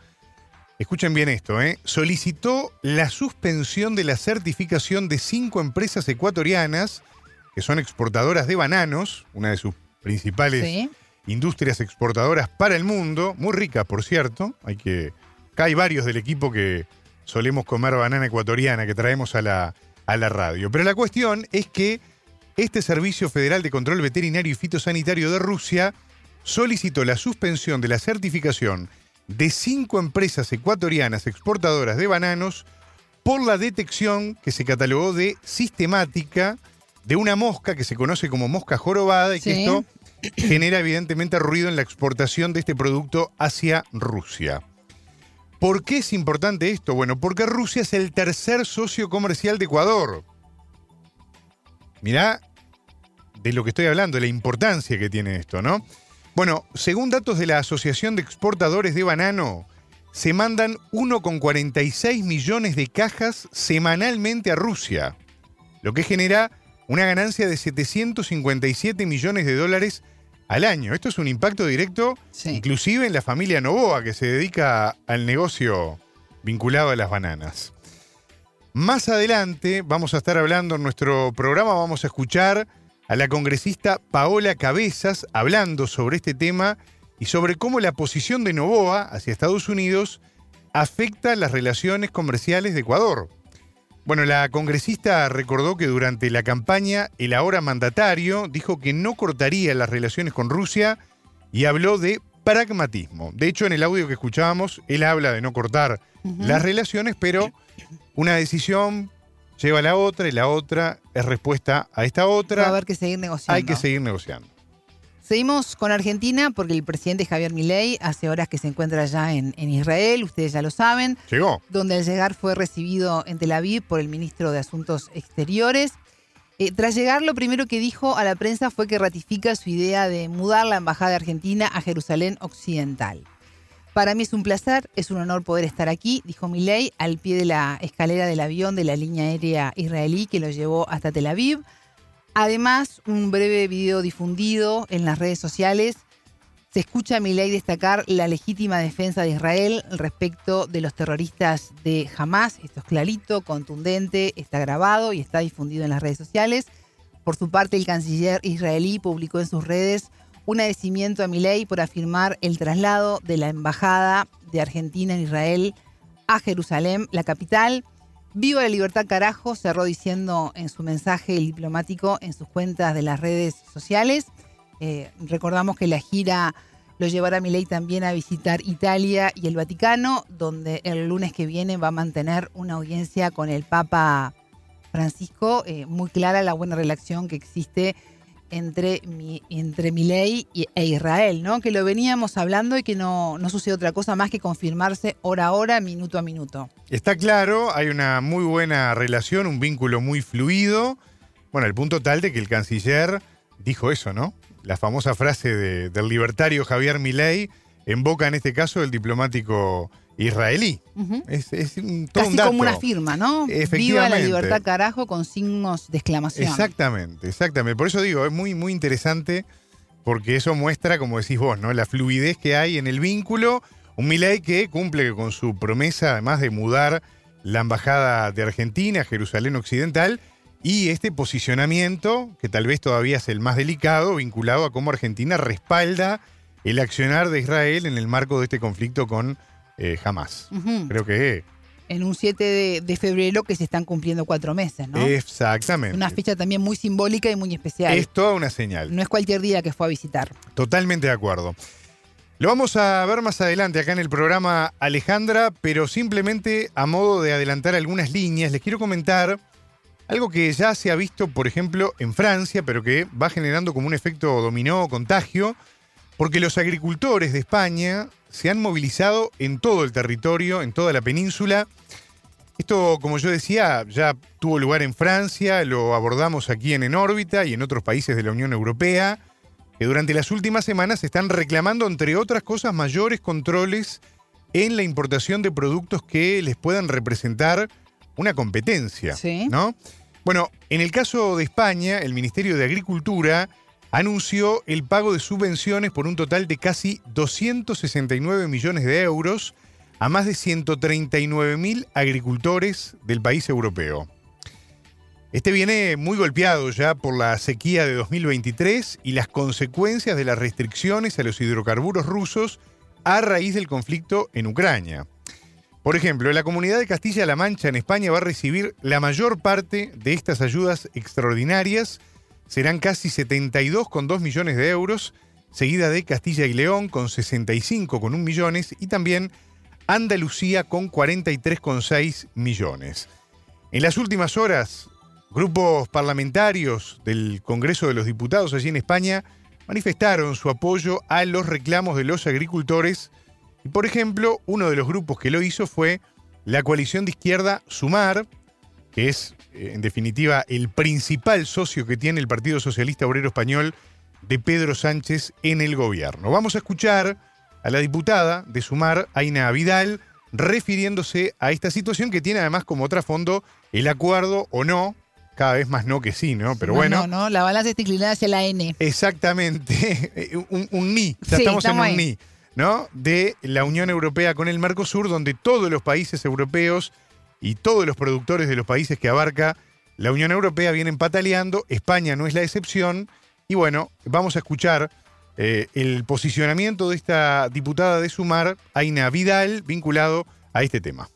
escuchen bien esto, ¿eh? solicitó la suspensión de la certificación de cinco empresas ecuatorianas que son exportadoras de bananos, una de sus principales Sí. industrias exportadoras para el mundo, muy ricas, por cierto. Hay que, acá hay varios del equipo que solemos comer banana ecuatoriana que traemos a la, a la radio. Pero la cuestión es que este Servicio Federal de Control Veterinario y Fitosanitario de Rusia solicitó la suspensión de la certificación de cinco empresas ecuatorianas exportadoras de bananos por la detección que se catalogó de sistemática de una mosca que se conoce como mosca jorobada y que esto genera evidentemente ruido en la exportación de este producto hacia Rusia. ¿Por qué es importante esto? Bueno, porque Rusia es el tercer socio comercial de Ecuador. Mirá de lo que estoy hablando, la importancia que tiene esto, ¿no? Bueno, según datos de la Asociación de Exportadores de Banano, se mandan 1,46 millones de cajas semanalmente a Rusia, lo que genera una ganancia de 757 millones de dólares al año. Esto es un impacto directo, Sí. inclusive en la familia Novoa, que se dedica al negocio vinculado a las bananas. Más adelante vamos a estar hablando en nuestro programa, vamos a escuchar a la congresista Paola Cabezas hablando sobre este tema y sobre cómo la posición de Novoa hacia Estados Unidos afecta las relaciones comerciales de Ecuador. Bueno, la congresista recordó que durante la campaña el ahora mandatario dijo que no cortaría las relaciones con Rusia y habló de pragmatismo. De hecho, en el audio que escuchábamos, él habla de no cortar las relaciones, pero una decisión lleva a la otra y la otra es respuesta a esta Va a otra. haber que seguir negociando. Hay que seguir negociando. Seguimos con Argentina porque el presidente Javier Milei hace horas que se encuentra allá en, en Israel, ustedes ya lo saben, Llegó. donde al llegar fue recibido en Tel Aviv por el ministro de Asuntos Exteriores. Eh, tras llegar, lo primero que dijo a la prensa fue que ratifica su idea de mudar la embajada argentina a Jerusalén Occidental. Para mí es un placer, es un honor poder estar aquí, dijo Milei al pie de la escalera del avión de la línea aérea israelí que lo llevó hasta Tel Aviv. Además, un breve video difundido en las redes sociales se escucha a Milei destacar la legítima defensa de Israel respecto de los terroristas de Hamas. Esto es clarito, contundente, está grabado y está difundido en las redes sociales. Por su parte, el canciller israelí publicó en sus redes un agradecimiento a Milei por afirmar el traslado de la embajada de Argentina en Israel a Jerusalén, la capital. Viva la libertad carajo, cerró diciendo en su mensaje el diplomático en sus cuentas de las redes sociales. Eh, recordamos que la gira lo llevará Milei también a visitar Italia y el Vaticano, donde el lunes que viene va a mantener una audiencia con el Papa Francisco. Eh, muy clara la buena relación que existe entre, entre Milei e Israel, ¿no? Que lo veníamos hablando y que no, no sucede otra cosa más que confirmarse hora a hora, minuto a minuto. Está claro, hay una muy buena relación, un vínculo muy fluido. Bueno, al punto tal de que el canciller dijo eso, ¿no? La famosa frase de- del libertario Javier Milei en boca, en este caso, del diplomático israelí. Es, es un, todo Casi un dato. como una firma, ¿no? Viva la libertad carajo con signos de exclamación. Exactamente, exactamente. Por eso digo, es muy, muy interesante porque eso muestra, como decís vos, ¿no? La fluidez que hay en el vínculo. Un Milei que cumple con su promesa, además de mudar la embajada de Argentina a Jerusalén Occidental, y este posicionamiento, que tal vez todavía es el más delicado, vinculado a cómo Argentina respalda el accionar de Israel en el marco de este conflicto con eh, Hamas. Creo que En un 7 de, de febrero que se están cumpliendo cuatro meses, ¿no? exactamente. Una fecha también muy simbólica y muy especial. es toda una señal. No es cualquier día que fue a visitar. Totalmente de acuerdo. Lo vamos a ver más adelante acá en el programa Alejandra, pero simplemente a modo de adelantar algunas líneas, les quiero comentar algo que ya se ha visto, por ejemplo, en Francia, pero que va generando como un efecto dominó o contagio, porque los agricultores de España se han movilizado en todo el territorio, en toda la península. Esto, como yo decía, ya tuvo lugar en Francia, lo abordamos aquí en En órbita y en otros países de la Unión Europea que durante las últimas semanas están reclamando, entre otras cosas, mayores controles en la importación de productos que les puedan representar una competencia. Sí. ¿no? Bueno, en el caso de España, el Ministerio de Agricultura anunció el pago de subvenciones por un total de casi 269 millones de euros a más de 139 mil agricultores del país europeo. Este viene muy golpeado ya por la sequía de 2023 y las consecuencias de las restricciones a los hidrocarburos rusos a raíz del conflicto en Ucrania. Por ejemplo, la comunidad de Castilla-La Mancha en España va a recibir la mayor parte de estas ayudas extraordinarias. Serán casi 72,2 millones de euros, seguida de Castilla y León con 65,1 millones y también Andalucía con 43,6 millones. En las últimas horas, grupos parlamentarios del Congreso de los Diputados allí en España manifestaron su apoyo a los reclamos de los agricultores y, por ejemplo, uno de los grupos que lo hizo fue la coalición de izquierda Sumar, que es, eh, en definitiva, el principal socio que tiene el Partido Socialista Obrero Español de Pedro Sánchez en el gobierno. Vamos a escuchar a la diputada de Sumar, Aina Vidal, refiriéndose a esta situación que tiene además como trasfondo el acuerdo o no, cada vez más no que sí, ¿no? Pero No, bueno. No, no, la balanza está inclinada hacia la N. Exactamente, un, un ni, ya Sí, estamos, estamos en un ahí. ni, ¿no? De la Unión Europea con el Mercosur, donde todos los países europeos y todos los productores de los países que abarca la Unión Europea vienen pataleando, España no es la excepción, y bueno, vamos a escuchar eh, el posicionamiento de esta diputada de Sumar, Aina Vidal, vinculado a este tema.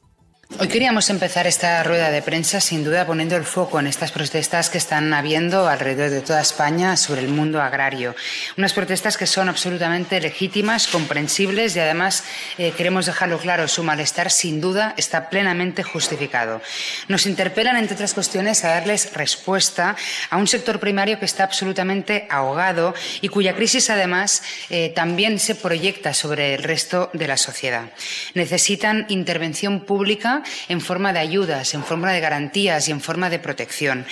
Hoy queríamos empezar esta rueda de prensa sin duda poniendo el foco en estas protestas que están habiendo alrededor de toda España sobre el mundo agrario. Unas protestas que son absolutamente legítimas, comprensibles y además eh, queremos dejarlo claro, su malestar sin duda está plenamente justificado. Nos interpelan, entre otras cuestiones, a darles respuesta a un sector primario que está absolutamente ahogado y cuya crisis además eh, también se proyecta sobre el resto de la sociedad. Necesitan intervención pública en forma de ayudas, en forma de garantías y en forma de protección.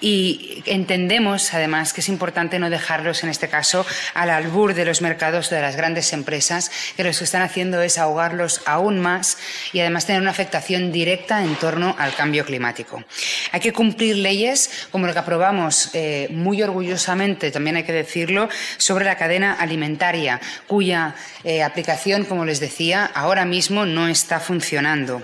Y entendemos, además, que es importante no dejarlos, en este caso, al albur de los mercados de las grandes empresas, que lo que están haciendo es ahogarlos aún más y además tener una afectación directa en torno al cambio climático. Hay que cumplir leyes como lo que aprobamos eh, muy orgullosamente, también hay que decirlo, sobre la cadena alimentaria, cuya eh, aplicación, como les decía, ahora mismo no está funcionando.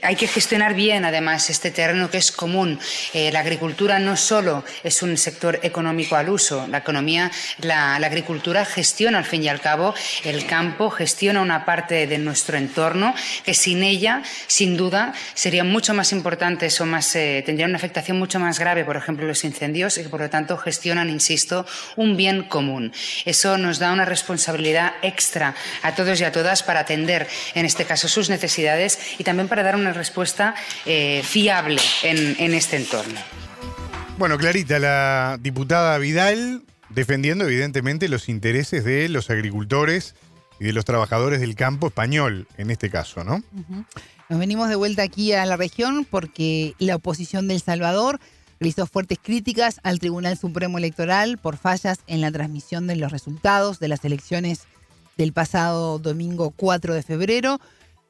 Hay que gestionar bien, además, este terreno que es común. Eh, la agricultura no solo es un sector económico al uso, la economía, la, agricultura gestiona, al fin y al cabo, el campo, gestiona una parte de nuestro entorno que sin ella, sin duda, serían mucho más importantes o más, eh, tendrían una afectación mucho más grave, por ejemplo, los incendios, y que por lo tanto gestionan, insisto, un bien común. Eso nos da una responsabilidad extra a todos y a todas para atender, en este caso, sus necesidades y también para una respuesta eh, fiable en, en, este entorno. Bueno, Clarita, la diputada Vidal defendiendo evidentemente los intereses de los agricultores y de los trabajadores del campo español, en este caso, ¿no? Nos venimos de vuelta aquí a la región porque la oposición de El Salvador realizó fuertes críticas al Tribunal Supremo Electoral por fallas en la transmisión de los resultados de las elecciones del pasado domingo 4 de febrero.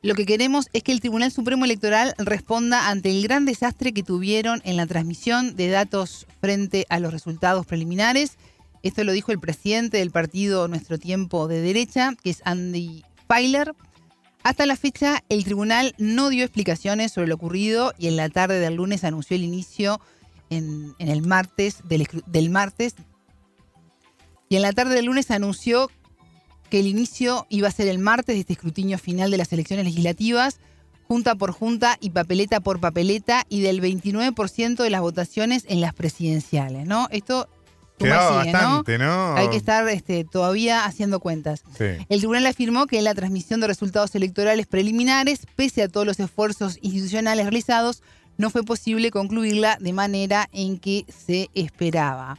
Lo que queremos es que el Tribunal Supremo Electoral responda ante el gran desastre que tuvieron en la transmisión de datos frente a los resultados preliminares. Esto lo dijo el presidente del partido Nuestro Tiempo de Derecha, que es Andy Feiler. Hasta la fecha, el tribunal no dio explicaciones sobre lo ocurrido y en la tarde del lunes anunció el inicio en, el martes del, del martes. Y en la tarde del lunes anunció que el inicio iba a ser el martes de este escrutinio final de las elecciones legislativas, junta por junta y papeleta por papeleta, y del 29% de las votaciones en las presidenciales, ¿no? Esto bastante, ¿no? Hay que estar este, todavía haciendo cuentas. Sí. El tribunal afirmó que la transmisión de resultados electorales preliminares, pese a todos los esfuerzos institucionales realizados, no fue posible concluirla de manera en que se esperaba.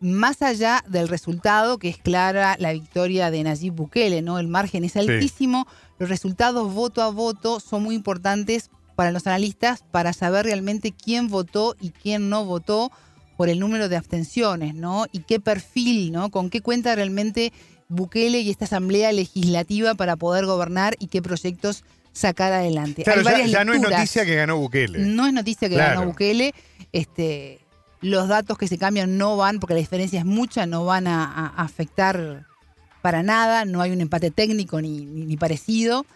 Más allá del resultado, que es clara la victoria de Nayib Bukele, ¿no? El margen es altísimo, los resultados voto a voto son muy importantes para los analistas para saber realmente quién votó y quién no votó por el número de abstenciones, ¿no? Y qué perfil, ¿no? Con qué cuenta realmente Bukele y esta asamblea legislativa para poder gobernar y qué proyectos sacar adelante. Claro, ya, no es noticia que ganó Bukele. No es noticia que Claro. ganó Bukele. Este, los datos que se cambian no van, porque la diferencia es mucha, no van a, a afectar para nada. No hay un empate técnico ni, ni- ni parecido.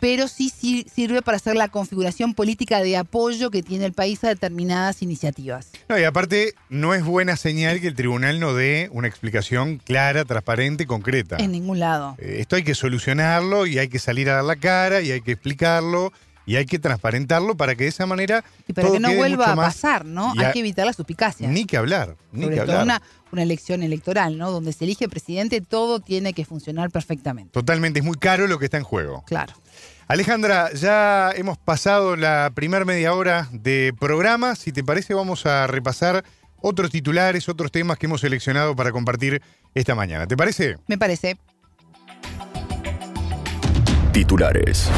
Pero sí, sí sirve para hacer la configuración política de apoyo que tiene el país a determinadas iniciativas. No, y aparte, no es buena señal que el tribunal no dé una explicación clara, transparente, concreta. En ningún lado. Eh, Esto hay que solucionarlo y hay que salir a dar la cara y hay que explicarlo y hay que transparentarlo para que de esa manera Y para todo que no vuelva a más- pasar, ¿no? a- Hay que evitar la suspicacia. Ni que hablar, ni Sobre que todo hablar. una, una elección electoral, ¿no? Donde se elige presidente, todo tiene que funcionar perfectamente. Totalmente, es muy caro lo que está en juego. Claro. Alejandra, ya hemos pasado la primera media hora de programa. Si te parece, vamos a repasar otros titulares, otros temas que hemos seleccionado para compartir esta mañana. ¿Te parece? Me parece. Titulares.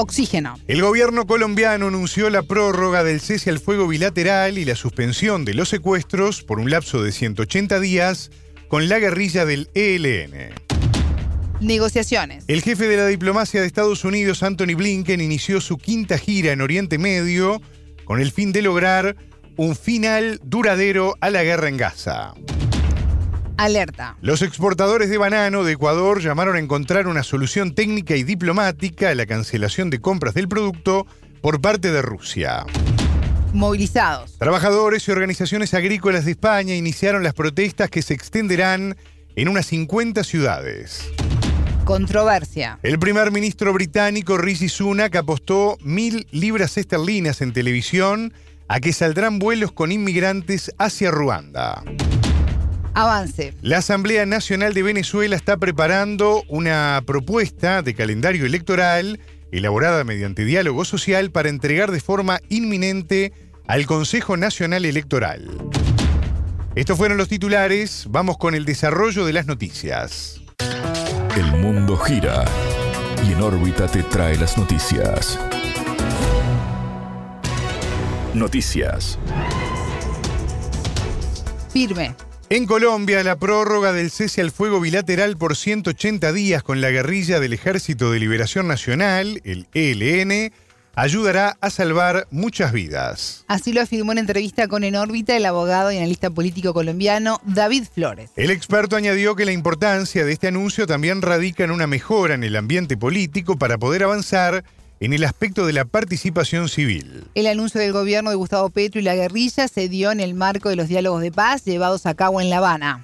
Oxígeno. El gobierno colombiano anunció la prórroga del cese al fuego bilateral y la suspensión de los secuestros por un lapso de 180 días con la guerrilla del ELN. Negociaciones. El jefe de la diplomacia de Estados Unidos, Anthony Blinken, inició su quinta gira en Oriente Medio con el fin de lograr un final duradero a la guerra en Gaza. Alerta. Los exportadores de banano de Ecuador llamaron a encontrar una solución técnica y diplomática a la cancelación de compras del producto por parte de Rusia. Movilizados. Trabajadores y organizaciones agrícolas de España iniciaron las protestas que se extenderán en unas 50 ciudades. Controversia. El primer ministro británico Rishi Sunak apostó mil libras esterlinas en televisión a que saldrán vuelos con inmigrantes hacia Ruanda. Avance. La Asamblea Nacional de Venezuela está preparando una propuesta de calendario electoral elaborada mediante diálogo social para entregar de forma inminente al Consejo Nacional Electoral. Estos fueron los titulares, vamos con el desarrollo de las noticias. El mundo gira y en órbita te trae las noticias. Noticias. Firme. En Colombia, la prórroga del cese al fuego bilateral por 180 días con la guerrilla del Ejército de Liberación Nacional, el ELN, ayudará a salvar muchas vidas. Así lo afirmó en entrevista con En órbita el abogado y analista político colombiano David Flores. El experto añadió que la importancia de este anuncio también radica en una mejora en el ambiente político para poder avanzar en el aspecto de la participación civil. El anuncio del gobierno de Gustavo Petro y la guerrilla se dio en el marco de los diálogos de paz llevados a cabo en La Habana.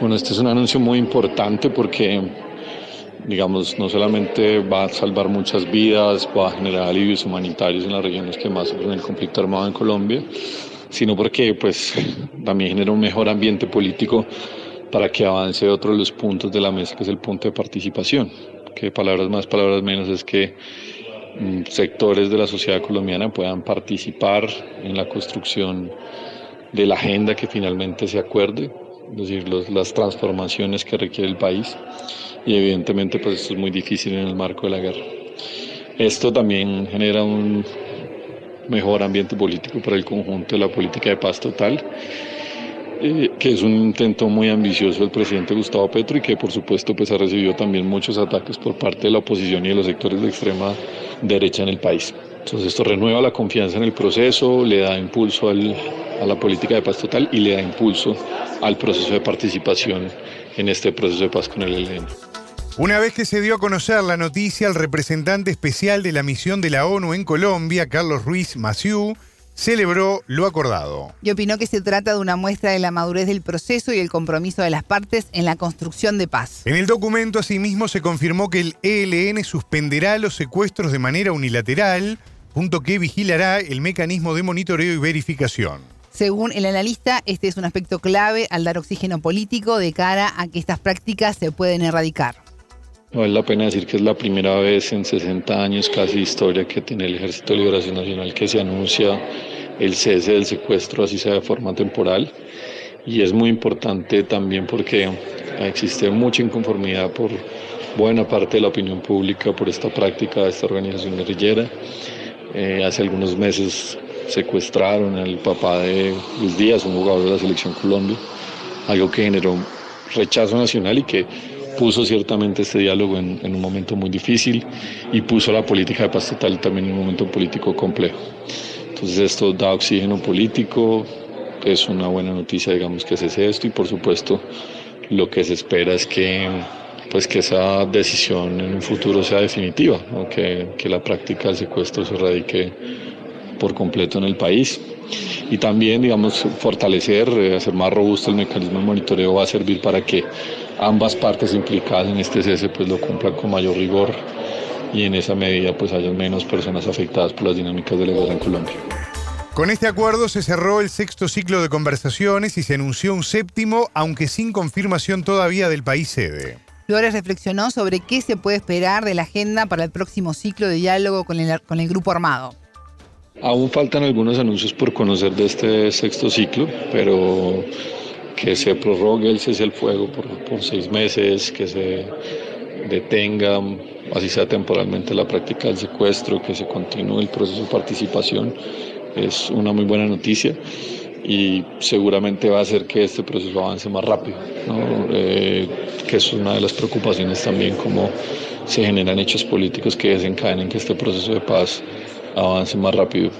Bueno, este es un anuncio muy importante porque, digamos, no solamente va a salvar muchas vidas, va a generar alivios humanitarios en las regiones que más sufren el conflicto armado en Colombia, sino porque, pues, también genera un mejor ambiente político para que avance otro de los puntos de la mesa, que es el punto de participación. Que palabras más, palabras menos, es que sectores de la sociedad colombiana puedan participar en la construcción de la agenda que finalmente se acuerde, es decir, las transformaciones que requiere el país y evidentemente pues esto es muy difícil en el marco de la guerra. Esto también genera un mejor ambiente político para el conjunto de la política de paz total, eh, que es un intento muy ambicioso del presidente Gustavo Petro y que por supuesto pues ha recibido también muchos ataques por parte de la oposición y de los sectores de extrema derecha en el país. Entonces esto renueva la confianza en el proceso, le da impulso a la política de paz total y le da impulso al proceso de participación en este proceso de paz con el ELN. Una vez que se dio a conocer la noticia, el representante especial de la misión de la ONU en Colombia, Carlos Ruiz Maciú, celebró lo acordado. Y opinó que se trata de una muestra de la madurez del proceso y el compromiso de las partes en la construcción de paz. En el documento asimismo se confirmó que el ELN suspenderá los secuestros de manera unilateral, punto que vigilará el mecanismo de monitoreo y verificación. Según el analista, este es un aspecto clave al dar oxígeno político de cara a que estas prácticas se pueden erradicar. Vale la pena decir que es la primera vez en 60 años casi historia que tiene el Ejército de Liberación Nacional que se anuncia el cese del secuestro, así sea de forma temporal. Y es muy importante también porque existe mucha inconformidad por buena parte de la opinión pública por esta práctica de esta organización guerrillera. Eh, hace algunos meses secuestraron al papá de Luis Díaz, un jugador de la selección Colombia, algo que generó rechazo nacional y que puso ciertamente este diálogo en, un momento muy difícil y puso la política de paz total también en un momento político complejo. Entonces esto da oxígeno político, es una buena noticia, digamos, que se hace esto y por supuesto lo que se espera es que, pues, que esa decisión en un futuro sea definitiva, que, que la práctica del secuestro se radique por completo en el país. Y también, digamos, fortalecer, eh, hacer más robusto el mecanismo de monitoreo va a servir para que ambas partes implicadas en este cese pues lo cumplan con mayor rigor y en esa medida pues haya menos personas afectadas por las dinámicas de la guerra en Colombia. Con este acuerdo se cerró el sexto ciclo de conversaciones y se anunció un séptimo, aunque sin confirmación todavía del país sede. Flores reflexionó sobre qué se puede esperar de la agenda para el próximo ciclo de diálogo con el, con el grupo armado. Aún faltan algunos anuncios por conocer de este sexto ciclo, pero que se prorrogue el cese del fuego por, por seis meses, que se detenga, así sea temporalmente, la práctica del secuestro, que se continúe el proceso de participación, es una muy buena noticia y seguramente va a hacer que este proceso avance más rápido, eh, que es una de las preocupaciones también, cómo se generan hechos políticos que desencadenen que este proceso de paz avance más rápido.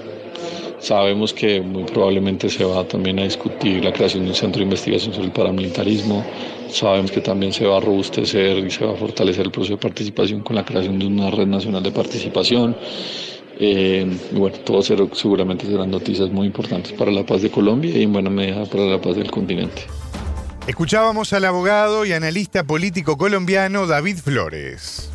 Sabemos que muy probablemente se va también a discutir la creación de un centro de investigación sobre el paramilitarismo. Sabemos que también se va a robustecer y se va a fortalecer el proceso de participación con la creación de una red nacional de participación. Eh, y bueno, todo seguramente serán noticias muy importantes para la paz de Colombia y en buena medida para la paz del continente. Escuchábamos al abogado y analista político colombiano David Flores.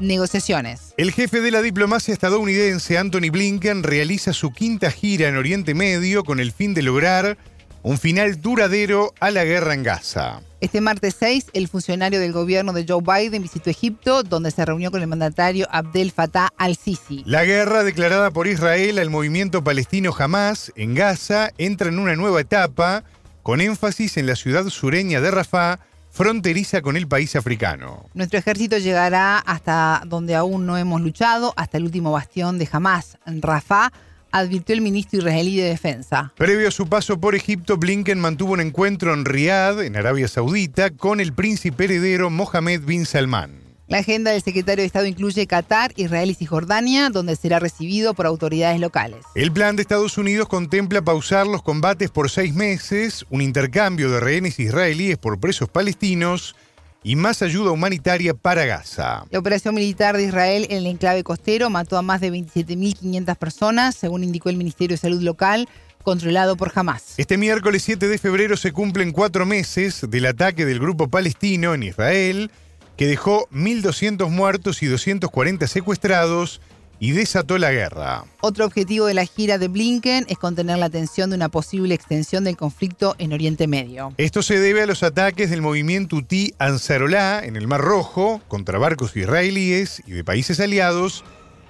Negociaciones. El jefe de la diplomacia estadounidense, Anthony Blinken, realiza su quinta gira en Oriente Medio con el fin de lograr un final duradero a la guerra en Gaza. Este martes 6, el funcionario del gobierno de Joe Biden visitó Egipto, donde se reunió con el mandatario Abdel Fattah al-Sisi. La guerra declarada por Israel al movimiento palestino Hamas en Gaza entra en una nueva etapa, con énfasis en la ciudad sureña de Rafah, fronteriza con el país africano. Nuestro ejército llegará hasta donde aún no hemos luchado, hasta el último bastión de Hamas, Rafah, advirtió el ministro israelí de Defensa. Previo a su paso por Egipto, Blinken mantuvo un encuentro en Riad, en Arabia Saudita, con el príncipe heredero Mohammed bin Salman. La agenda del secretario de Estado incluye Qatar, Israel y Cisjordania, donde será recibido por autoridades locales. El plan de Estados Unidos contempla pausar los combates por seis meses, un intercambio de rehenes israelíes por presos palestinos y más ayuda humanitaria para Gaza. La operación militar de Israel en el enclave costero mató a más de 27.500 personas, según indicó el Ministerio de Salud local controlado por Hamas. Este miércoles 7 de febrero se cumplen cuatro meses del ataque del grupo palestino en Israel que dejó 1.200 muertos y 240 secuestrados y desató la guerra. Otro objetivo de la gira de Blinken es contener la tensión de una posible extensión del conflicto en Oriente Medio. Esto se debe a los ataques del movimiento Houthi Ansarolá en el Mar Rojo contra barcos israelíes y de países aliados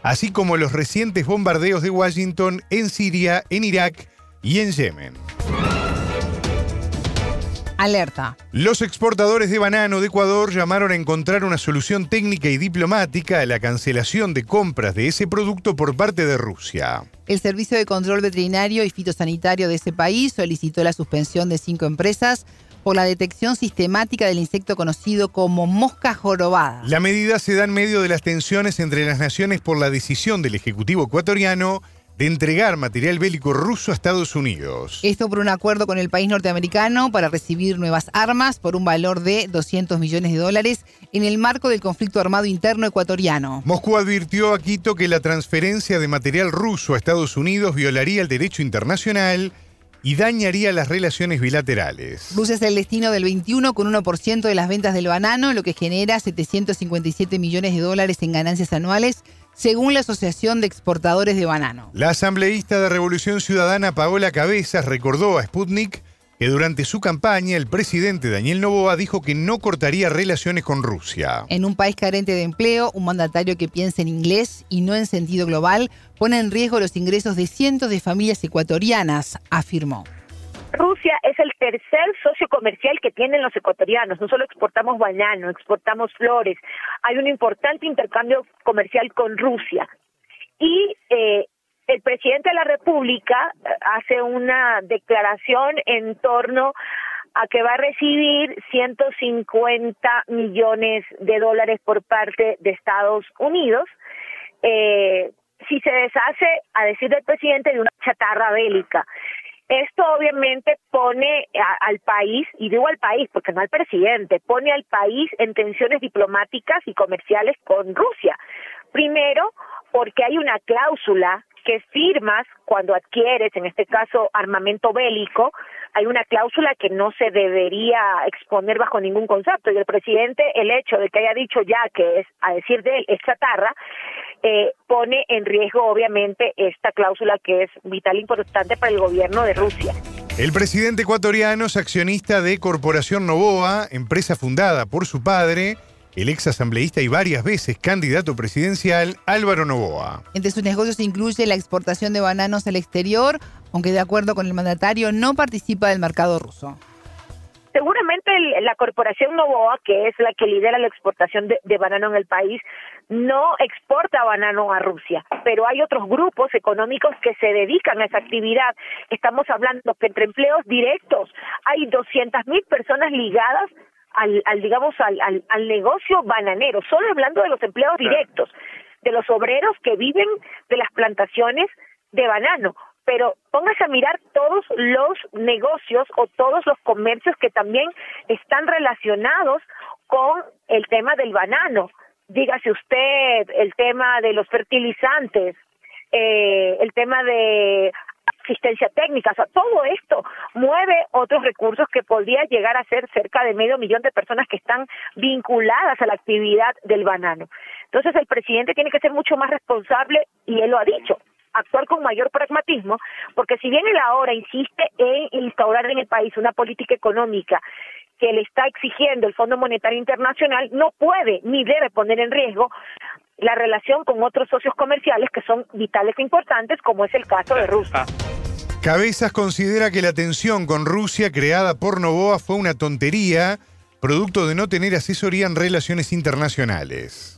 así como los recientes bombardeos de Washington en Siria, en Irak y en Yemen. Alerta. Los exportadores de banano de Ecuador llamaron a encontrar una solución técnica y diplomática a la cancelación de compras de ese producto por parte de Rusia. El Servicio de Control Veterinario y Fitosanitario de ese país solicitó la suspensión de cinco empresas por la detección sistemática del insecto conocido como mosca jorobada. La medida se da en medio de las tensiones entre las naciones por la decisión del Ejecutivo ecuatoriano de entregar material bélico ruso a Estados Unidos. Esto por un acuerdo con el país norteamericano para recibir nuevas armas por un valor de 200 millones de dólares en el marco del conflicto armado interno ecuatoriano. Moscú advirtió a Quito que la transferencia de material ruso a Estados Unidos violaría el derecho internacional y dañaría las relaciones bilaterales. Rusia es el destino del 21 con 1% de las ventas del banano, lo que genera 757 millones de dólares en ganancias anuales según la Asociación de Exportadores de Banano. La asambleísta de Revolución Ciudadana Paola Cabezas recordó a Sputnik que durante su campaña el presidente Daniel Novoa dijo que no cortaría relaciones con Rusia. En un país carente de empleo, un mandatario que piensa en inglés y no en sentido global pone en riesgo los ingresos de cientos de familias ecuatorianas, afirmó. Rusia es el tercer socio comercial que tienen los ecuatorianos. No solo exportamos banano, exportamos flores. Hay un importante intercambio comercial con Rusia. Y eh, el presidente de la República eh, hace una declaración en torno a que va a recibir 150 millones de dólares por parte de Estados Unidos. Eh, si se deshace, a decir del presidente, de una chatarra bélica. Esto obviamente pone al país, y digo al país porque no al presidente, pone al país en tensiones diplomáticas y comerciales con Rusia. Primero, porque hay una cláusula que firmas cuando adquieres, en este caso, armamento bélico, hay una cláusula que no se debería exponer bajo ningún concepto. Y el presidente, el hecho de que haya dicho ya que es, a decir de él, es chatarra, eh, pone en riesgo, obviamente, esta cláusula que es vital e importante para el gobierno de Rusia. El presidente ecuatoriano es accionista de Corporación Novoa, empresa fundada por su padre, el ex asambleísta y varias veces candidato presidencial Álvaro Novoa. Entre sus negocios incluye la exportación de bananos al exterior, aunque de acuerdo con el mandatario no participa del mercado ruso. Seguramente la corporación Novoa, que es la que lidera la exportación de, banano en el país, no exporta banano a Rusia, pero hay otros grupos económicos que se dedican a esa actividad. Estamos hablando que entre empleos directos hay 200.000 mil personas ligadas al, digamos, al, al, negocio bananero, solo hablando de los empleos directos, de los obreros que viven de las plantaciones de banano pero póngase a mirar todos los negocios o todos los comercios que también están relacionados con el tema del banano. Dígase usted el tema de los fertilizantes, eh, el tema de asistencia técnica, o sea, todo esto mueve otros recursos que podría llegar a ser cerca de medio millón de personas que están vinculadas a la actividad del banano. Entonces el presidente tiene que ser mucho más responsable y él lo ha dicho actuar con mayor pragmatismo, porque si bien él ahora insiste en instaurar en el país una política económica que le está exigiendo el Fondo Monetario Internacional, no puede ni debe poner en riesgo la relación con otros socios comerciales que son vitales e importantes, como es el caso de Rusia. Cabezas considera que la tensión con Rusia creada por Novoa fue una tontería, producto de no tener asesoría en relaciones internacionales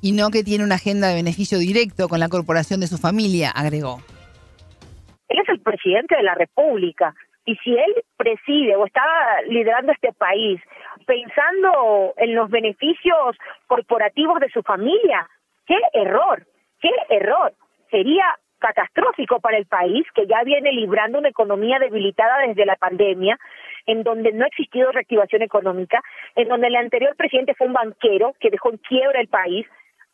y no que tiene una agenda de beneficio directo con la corporación de su familia, agregó. Él es el presidente de la República y si él preside o está liderando este país pensando en los beneficios corporativos de su familia, qué error, qué error. Sería catastrófico para el país que ya viene librando una economía debilitada desde la pandemia, en donde no ha existido reactivación económica, en donde el anterior presidente fue un banquero que dejó en quiebra el país,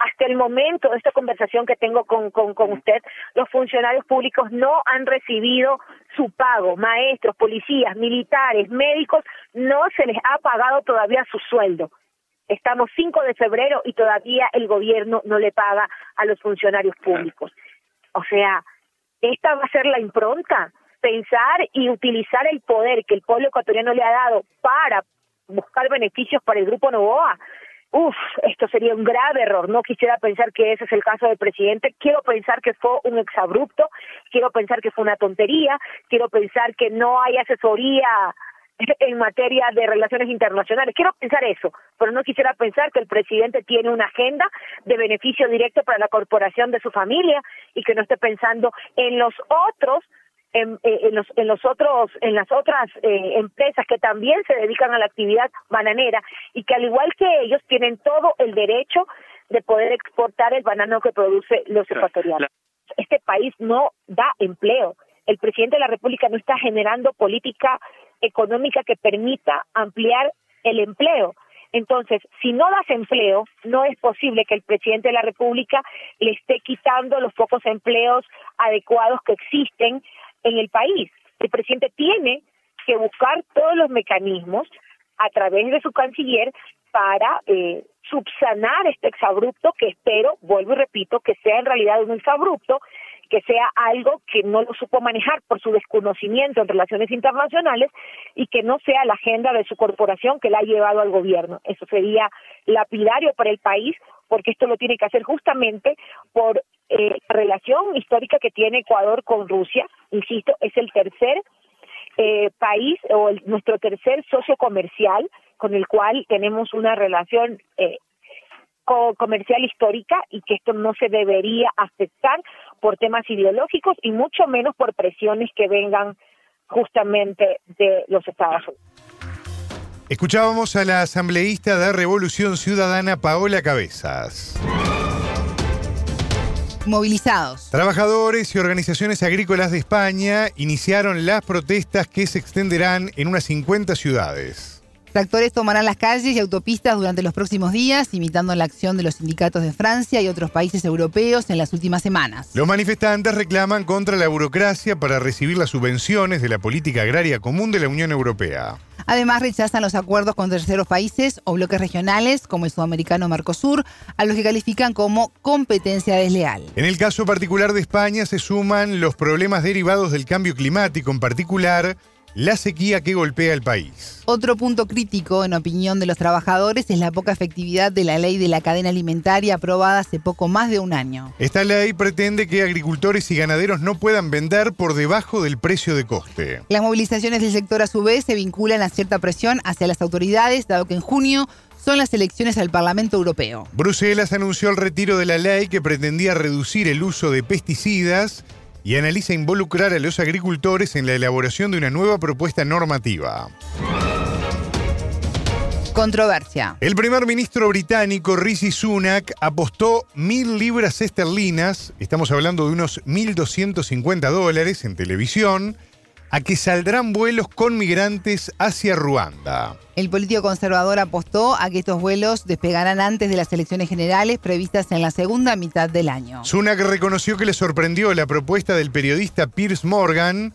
hasta el momento de esta conversación que tengo con, con, usted, los funcionarios públicos no han recibido su pago. Maestros, policías, militares, médicos, no se les ha pagado todavía su sueldo. Estamos 5 de febrero y todavía el gobierno no le paga a los funcionarios públicos. O sea, esta va a ser la impronta, pensar y utilizar el poder que el pueblo ecuatoriano le ha dado para buscar beneficios para el Grupo Novoa Uf, esto sería un grave error. No quisiera pensar que ese es el caso del presidente. Quiero pensar que fue un exabrupto. Quiero pensar que fue una tontería. Quiero pensar que no hay asesoría en materia de relaciones internacionales. Quiero pensar eso, pero no quisiera pensar que el presidente tiene una agenda de beneficio directo para la corporación de su familia y que no esté pensando en los otros en, eh, en, los, en los otros en las otras eh, empresas que también se dedican a la actividad bananera y que al igual que ellos tienen todo el derecho de poder exportar el banano que produce los ecuatorianos. Este país no da empleo. El presidente de la República no está generando política económica que permita ampliar el empleo. Entonces, si no das empleo, no es posible que el presidente de la República le esté quitando los pocos empleos adecuados que existen en el país. El presidente tiene que buscar todos los mecanismos a través de su canciller para eh, subsanar este exabrupto que espero, vuelvo y repito, que sea en realidad un exabrupto que sea algo que no lo supo manejar por su desconocimiento en relaciones internacionales y que no sea la agenda de su corporación que la ha llevado al gobierno. Eso sería lapidario para el país porque esto lo tiene que hacer justamente por eh, relación histórica que tiene Ecuador con Rusia. Insisto, es el tercer eh, país o nuestro tercer socio comercial con el cual tenemos una relación eh, comercial histórica y que esto no se debería aceptar por temas ideológicos y mucho menos por presiones que vengan justamente de los Estados Unidos. Escuchábamos a la asambleísta de Revolución Ciudadana Paola Cabezas. Movilizados. Trabajadores y organizaciones agrícolas de España iniciaron las protestas que se extenderán en unas 50 ciudades. Tractores tomarán las calles y autopistas durante los próximos días, imitando la acción de los sindicatos de Francia y otros países europeos en las últimas semanas. Los manifestantes reclaman contra la burocracia para recibir las subvenciones de la política agraria común de la Unión Europea. Además, rechazan los acuerdos con terceros países o bloques regionales, como el sudamericano Mercosur, a los que califican como competencia desleal. En el caso particular de España se suman los problemas derivados del cambio climático, en particular la sequía que golpea el país. Otro punto crítico, en opinión de los trabajadores, es la poca efectividad de la ley de la cadena alimentaria aprobada hace poco más de un año. Esta ley pretende que agricultores y ganaderos no puedan vender por debajo del precio de coste. Las movilizaciones del sector a su vez se vinculan a cierta presión hacia las autoridades, dado que en junio son las elecciones al Parlamento Europeo. Bruselas anunció el retiro de la ley que pretendía reducir el uso de pesticidas y analiza involucrar a los agricultores en la elaboración de una nueva propuesta normativa. Controversia. El primer ministro británico Rishi Sunak apostó mil libras esterlinas, estamos hablando de unos 1.250 dólares en televisión, a que saldrán vuelos con migrantes hacia Ruanda. El político conservador apostó a que estos vuelos despegarán antes de las elecciones generales previstas en la segunda mitad del año. Sunak reconoció que le sorprendió la propuesta del periodista Piers Morgan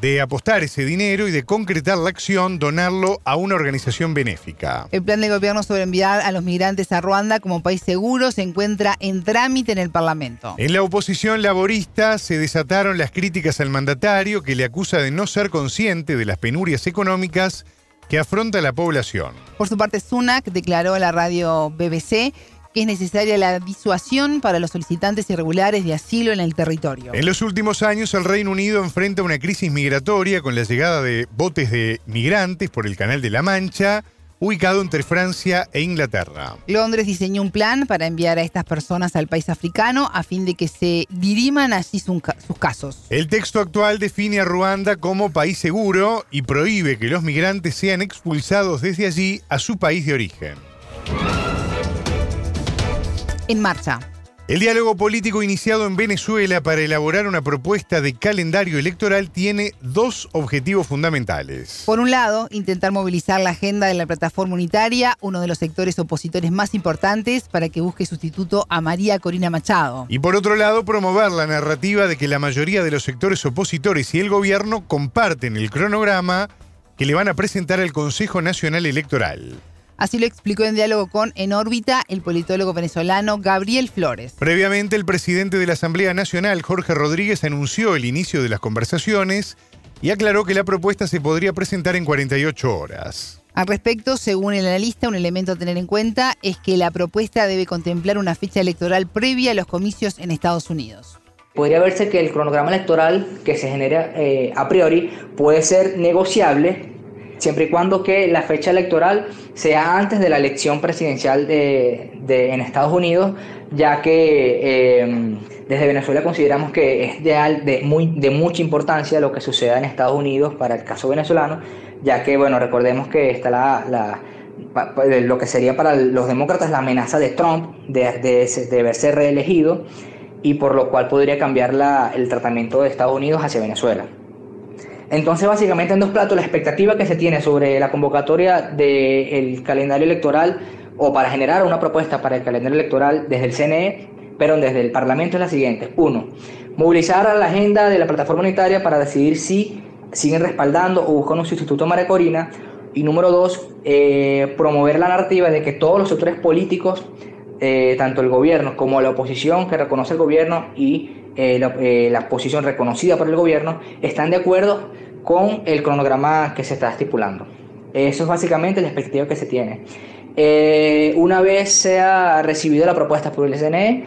de apostar ese dinero y de concretar la acción, donarlo a una organización benéfica. El plan de gobierno sobre enviar a los migrantes a Ruanda como país seguro se encuentra en trámite en el Parlamento. En la oposición laborista se desataron las críticas al mandatario que le acusa de no ser consciente de las penurias económicas que afronta la población. Por su parte, Sunak declaró a la radio BBC que es necesaria la disuasión para los solicitantes irregulares de asilo en el territorio. En los últimos años, el Reino Unido enfrenta una crisis migratoria con la llegada de botes de migrantes por el Canal de la Mancha, ubicado entre Francia e Inglaterra. Londres diseñó un plan para enviar a estas personas al país africano a fin de que se diriman allí sus casos. El texto actual define a Ruanda como país seguro y prohíbe que los migrantes sean expulsados desde allí a su país de origen en marcha. El diálogo político iniciado en Venezuela para elaborar una propuesta de calendario electoral tiene dos objetivos fundamentales. Por un lado, intentar movilizar la agenda de la plataforma unitaria, uno de los sectores opositores más importantes, para que busque sustituto a María Corina Machado. Y por otro lado, promover la narrativa de que la mayoría de los sectores opositores y el gobierno comparten el cronograma que le van a presentar al Consejo Nacional Electoral. Así lo explicó en diálogo con En órbita el politólogo venezolano Gabriel Flores. Previamente, el presidente de la Asamblea Nacional, Jorge Rodríguez, anunció el inicio de las conversaciones y aclaró que la propuesta se podría presentar en 48 horas. Al respecto, según el analista, un elemento a tener en cuenta es que la propuesta debe contemplar una fecha electoral previa a los comicios en Estados Unidos. Podría verse que el cronograma electoral que se genera eh, a priori puede ser negociable siempre y cuando que la fecha electoral sea antes de la elección presidencial de, en Estados Unidos, ya que eh, desde Venezuela consideramos que es de, de, muy, de mucha importancia lo que suceda en Estados Unidos para el caso venezolano, ya que, bueno, recordemos que está la, lo que sería para los demócratas la amenaza de Trump de, de, de verse reelegido y por lo cual podría cambiar la, el tratamiento de Estados Unidos hacia Venezuela. Entonces, básicamente en dos platos, la expectativa que se tiene sobre la convocatoria del calendario electoral o para generar una propuesta para el calendario electoral desde el CNE, pero desde el Parlamento es la siguiente. Uno, movilizar a la agenda de la plataforma unitaria para decidir si siguen respaldando o buscan un sustituto a María Corina. Y número dos, eh, promover la narrativa de que todos los sectores políticos, eh, tanto el gobierno como la oposición que reconoce el gobierno y eh, la, posición reconocida por el gobierno, están de acuerdo con el cronograma que se está estipulando. Eso es básicamente la expectativa que se tiene. Eh, una vez sea recibida la propuesta por el CNE,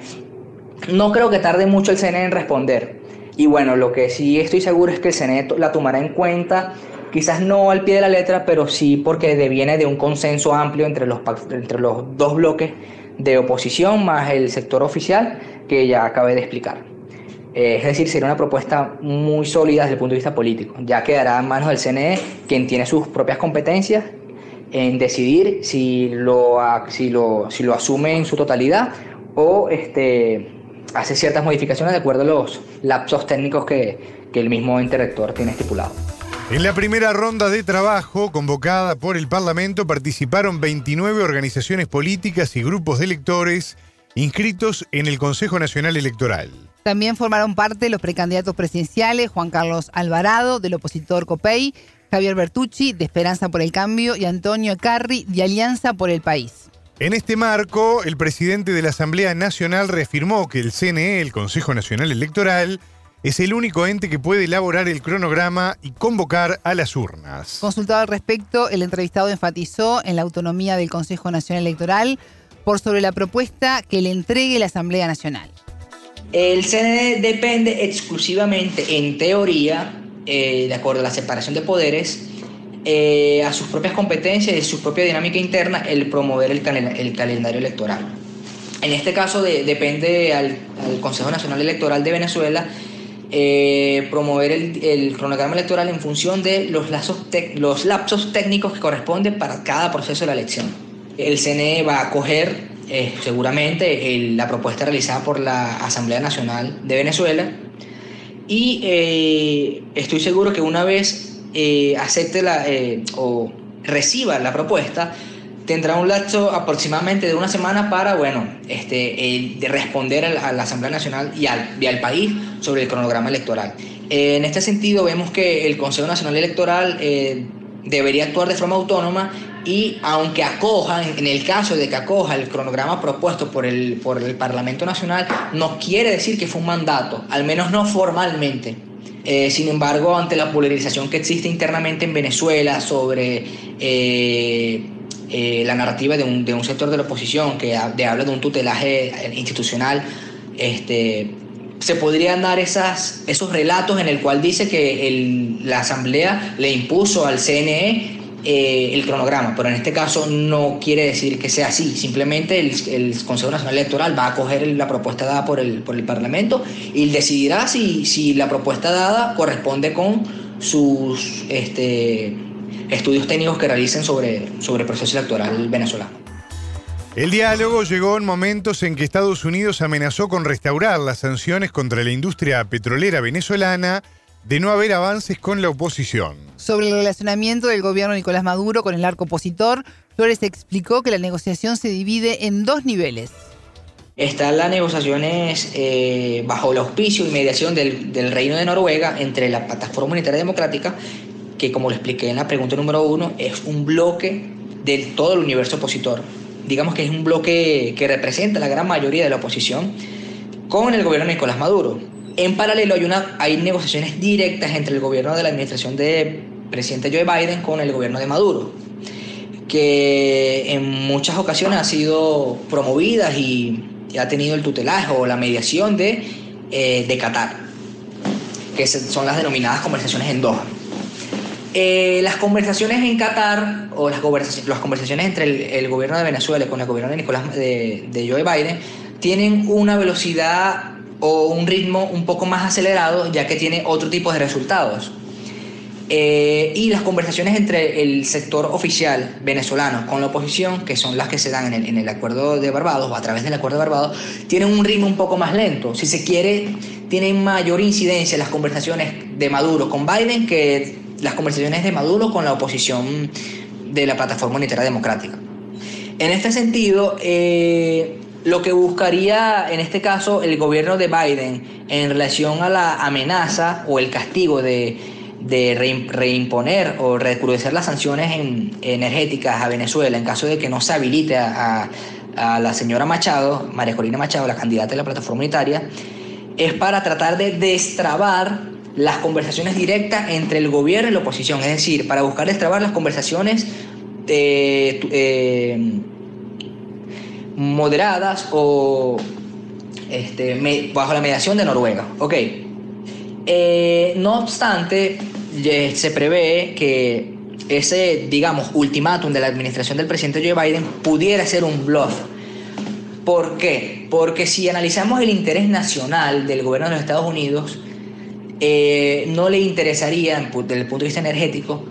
no creo que tarde mucho el CNE en responder. Y bueno, lo que sí estoy seguro es que el CNE la tomará en cuenta, quizás no al pie de la letra, pero sí porque deviene de un consenso amplio entre los, entre los dos bloques de oposición más el sector oficial que ya acabé de explicar. Eh, es decir, sería una propuesta muy sólida desde el punto de vista político. Ya quedará en manos del CNE, quien tiene sus propias competencias, en decidir si lo, si lo, si lo asume en su totalidad o este, hace ciertas modificaciones de acuerdo a los lapsos técnicos que, que el mismo ente rector tiene estipulado. En la primera ronda de trabajo convocada por el Parlamento participaron 29 organizaciones políticas y grupos de electores inscritos en el Consejo Nacional Electoral. También formaron parte los precandidatos presidenciales Juan Carlos Alvarado, del opositor COPEI, Javier Bertucci, de Esperanza por el Cambio, y Antonio Carri, de Alianza por el País. En este marco, el presidente de la Asamblea Nacional reafirmó que el CNE, el Consejo Nacional Electoral, es el único ente que puede elaborar el cronograma y convocar a las urnas. Consultado al respecto, el entrevistado enfatizó en la autonomía del Consejo Nacional Electoral por sobre la propuesta que le entregue la Asamblea Nacional. El CNE depende exclusivamente, en teoría, eh, de acuerdo a la separación de poderes, eh, a sus propias competencias y su propia dinámica interna, el promover el, calendario electoral. En este caso depende al, Consejo Nacional Electoral de Venezuela eh, promover el, cronograma electoral en función de los, los lapsos técnicos que corresponden para cada proceso de la elección. El CNE va a acoger eh, seguramente la propuesta realizada por la Asamblea Nacional de Venezuela y eh, estoy seguro que una vez eh, acepte la, o reciba la propuesta, tendrá un lapso aproximadamente de una semana para, bueno, este, de responder a la, Asamblea Nacional y al, y al, país sobre el cronograma electoral. en este sentido, vemos que el Consejo Nacional Electoral debería actuar de forma autónoma y aunque acoja, en el caso de que acoja el cronograma propuesto por el, por el Parlamento Nacional, no quiere decir que fue un mandato, al menos no formalmente. Eh, sin embargo, ante la polarización que existe internamente en Venezuela sobre eh, eh, la narrativa de un, de un, sector de la oposición que habla de un tutelaje institucional, este, se podrían dar esas, esos relatos en el cual dice que la Asamblea le impuso al CNE eh, el cronograma, pero en este caso no quiere decir que sea así, simplemente el, Consejo Nacional Electoral va a coger la propuesta dada por el, por el Parlamento y decidirá si, si la propuesta dada corresponde con sus este, estudios técnicos que realicen sobre, sobre el proceso electoral venezolano. El diálogo llegó en momentos en que Estados Unidos amenazó con restaurar las sanciones contra la industria petrolera venezolana de no haber avances con la oposición. Sobre el relacionamiento del gobierno de Nicolás Maduro con el arco opositor, Flores explicó que la negociación se divide en dos niveles. Están las negociaciones eh, bajo el auspicio y mediación del, del, Reino de Noruega entre la Plataforma Unitaria Democrática, que como le expliqué en la pregunta número uno, es un bloque de todo el universo opositor. Digamos que es un bloque que representa la gran mayoría de la oposición con el gobierno de Nicolás Maduro. En paralelo hay, una, hay negociaciones directas entre el gobierno de la administración del presidente Joe Biden con el gobierno de Maduro. que en muchas ocasiones ha sido promovidas y, ha tenido el tutelaje o la mediación de, eh, de Qatar, que son las denominadas conversaciones en Doha. Eh, las conversaciones en Qatar o las conversaciones, las conversaciones entre el, gobierno de Venezuela con el gobierno de, Nicolás, de, de Joe Biden tienen una velocidad o un ritmo un poco más acelerado ya que tiene otro tipo de resultados. Eh, y las conversaciones entre el sector oficial venezolano con la oposición, que son las que se dan en el, acuerdo de Barbados o a través del acuerdo de Barbados, tienen un ritmo un poco más lento. Si se quiere, tienen mayor incidencia las conversaciones de Maduro con Biden que las conversaciones de Maduro con la oposición de la Plataforma Unitaria Democrática. En este sentido, eh, lo que buscaría en este caso el gobierno de Biden en relación a la amenaza o el castigo de de reimponer o recrudecer las sanciones energéticas a Venezuela en caso de que no se habilite a, la señora Machado, María Corina Machado, la candidata de la plataforma unitaria, es para tratar de destrabar las conversaciones directas entre el gobierno y la oposición, es decir, para buscar destrabar las conversaciones eh, moderadas o este, bajo la mediación de Noruega. Ok. Eh, no obstante, se prevé que ese, digamos, ultimátum de la administración del presidente Joe Biden pudiera ser un bluff. ¿Por qué? Porque si analizamos el interés nacional del gobierno de los Estados Unidos, eh, no le interesaría, desde el punto de vista energético,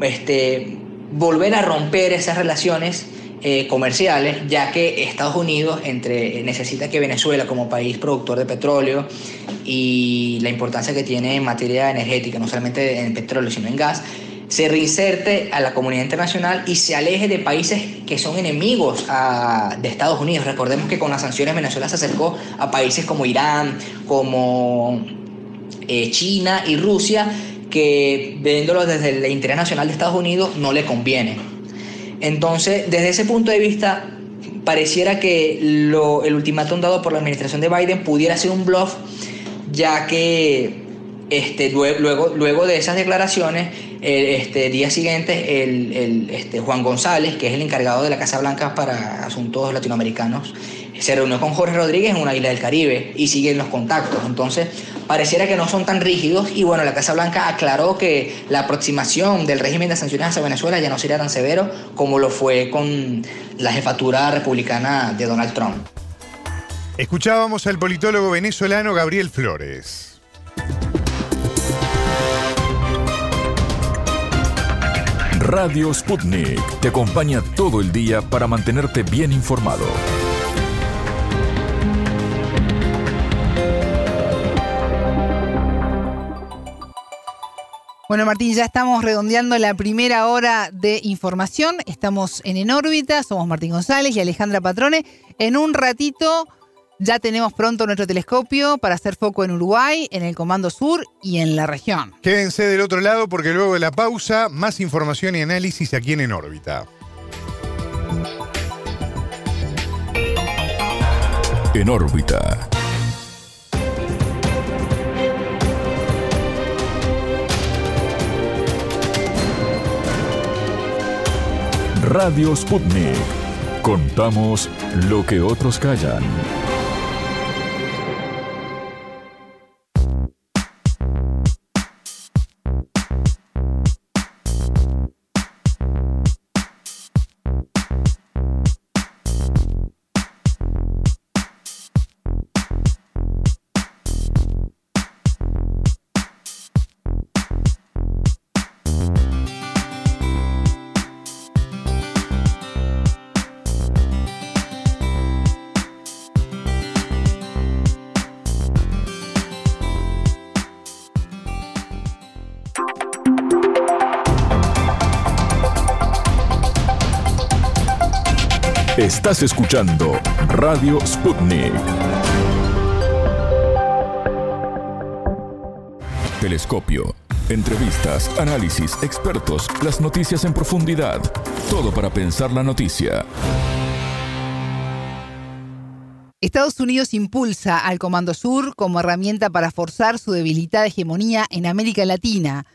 este, volver a romper esas relaciones eh, comerciales, ya que Estados Unidos entre, necesita que Venezuela como país productor de petróleo y la importancia que tiene en materia energética, no solamente en petróleo, sino en gas, se reinserte a la comunidad internacional y se aleje de países que son enemigos de Estados Unidos. Recordemos que con las sanciones Venezuela se acercó a países como Irán, como eh, China y Rusia, que viéndolo desde el interés nacional de Estados Unidos no le conviene. Entonces, desde ese punto de vista, pareciera que el ultimátum dado por la administración de Biden pudiera ser un bluff, ya que este, luego, de esas declaraciones, el este, día siguiente, el, este, Juan González, que es el encargado de la Casa Blanca para asuntos latinoamericanos, se reunió con Jorge Rodríguez en una isla del Caribe y siguen los contactos. Entonces, pareciera que no son tan rígidos y bueno, la Casa Blanca aclaró que la aproximación del régimen de sanciones hacia Venezuela ya no sería tan severo como lo fue con la jefatura republicana de Donald Trump. Escuchábamos al politólogo venezolano Gabriel Flores. Radio Sputnik te acompaña todo el día para mantenerte bien informado. Bueno, Martín, ya estamos redondeando la primera hora de información. Estamos en En órbita, somos Martín González y Alejandra Patrone. En un ratito ya tenemos pronto nuestro telescopio para hacer foco en Uruguay, en el Comando Sur y en la región. Quédense del otro lado porque luego de la pausa, más información y análisis aquí en En órbita. En órbita. Radio Sputnik. Contamos lo que otros callan. Estás escuchando Radio Sputnik. Telescopio. Entrevistas, análisis, expertos, las noticias en profundidad. Todo para pensar la noticia. Estados Unidos impulsa al Comando Sur como herramienta para forzar su debilitada hegemonía en América Latina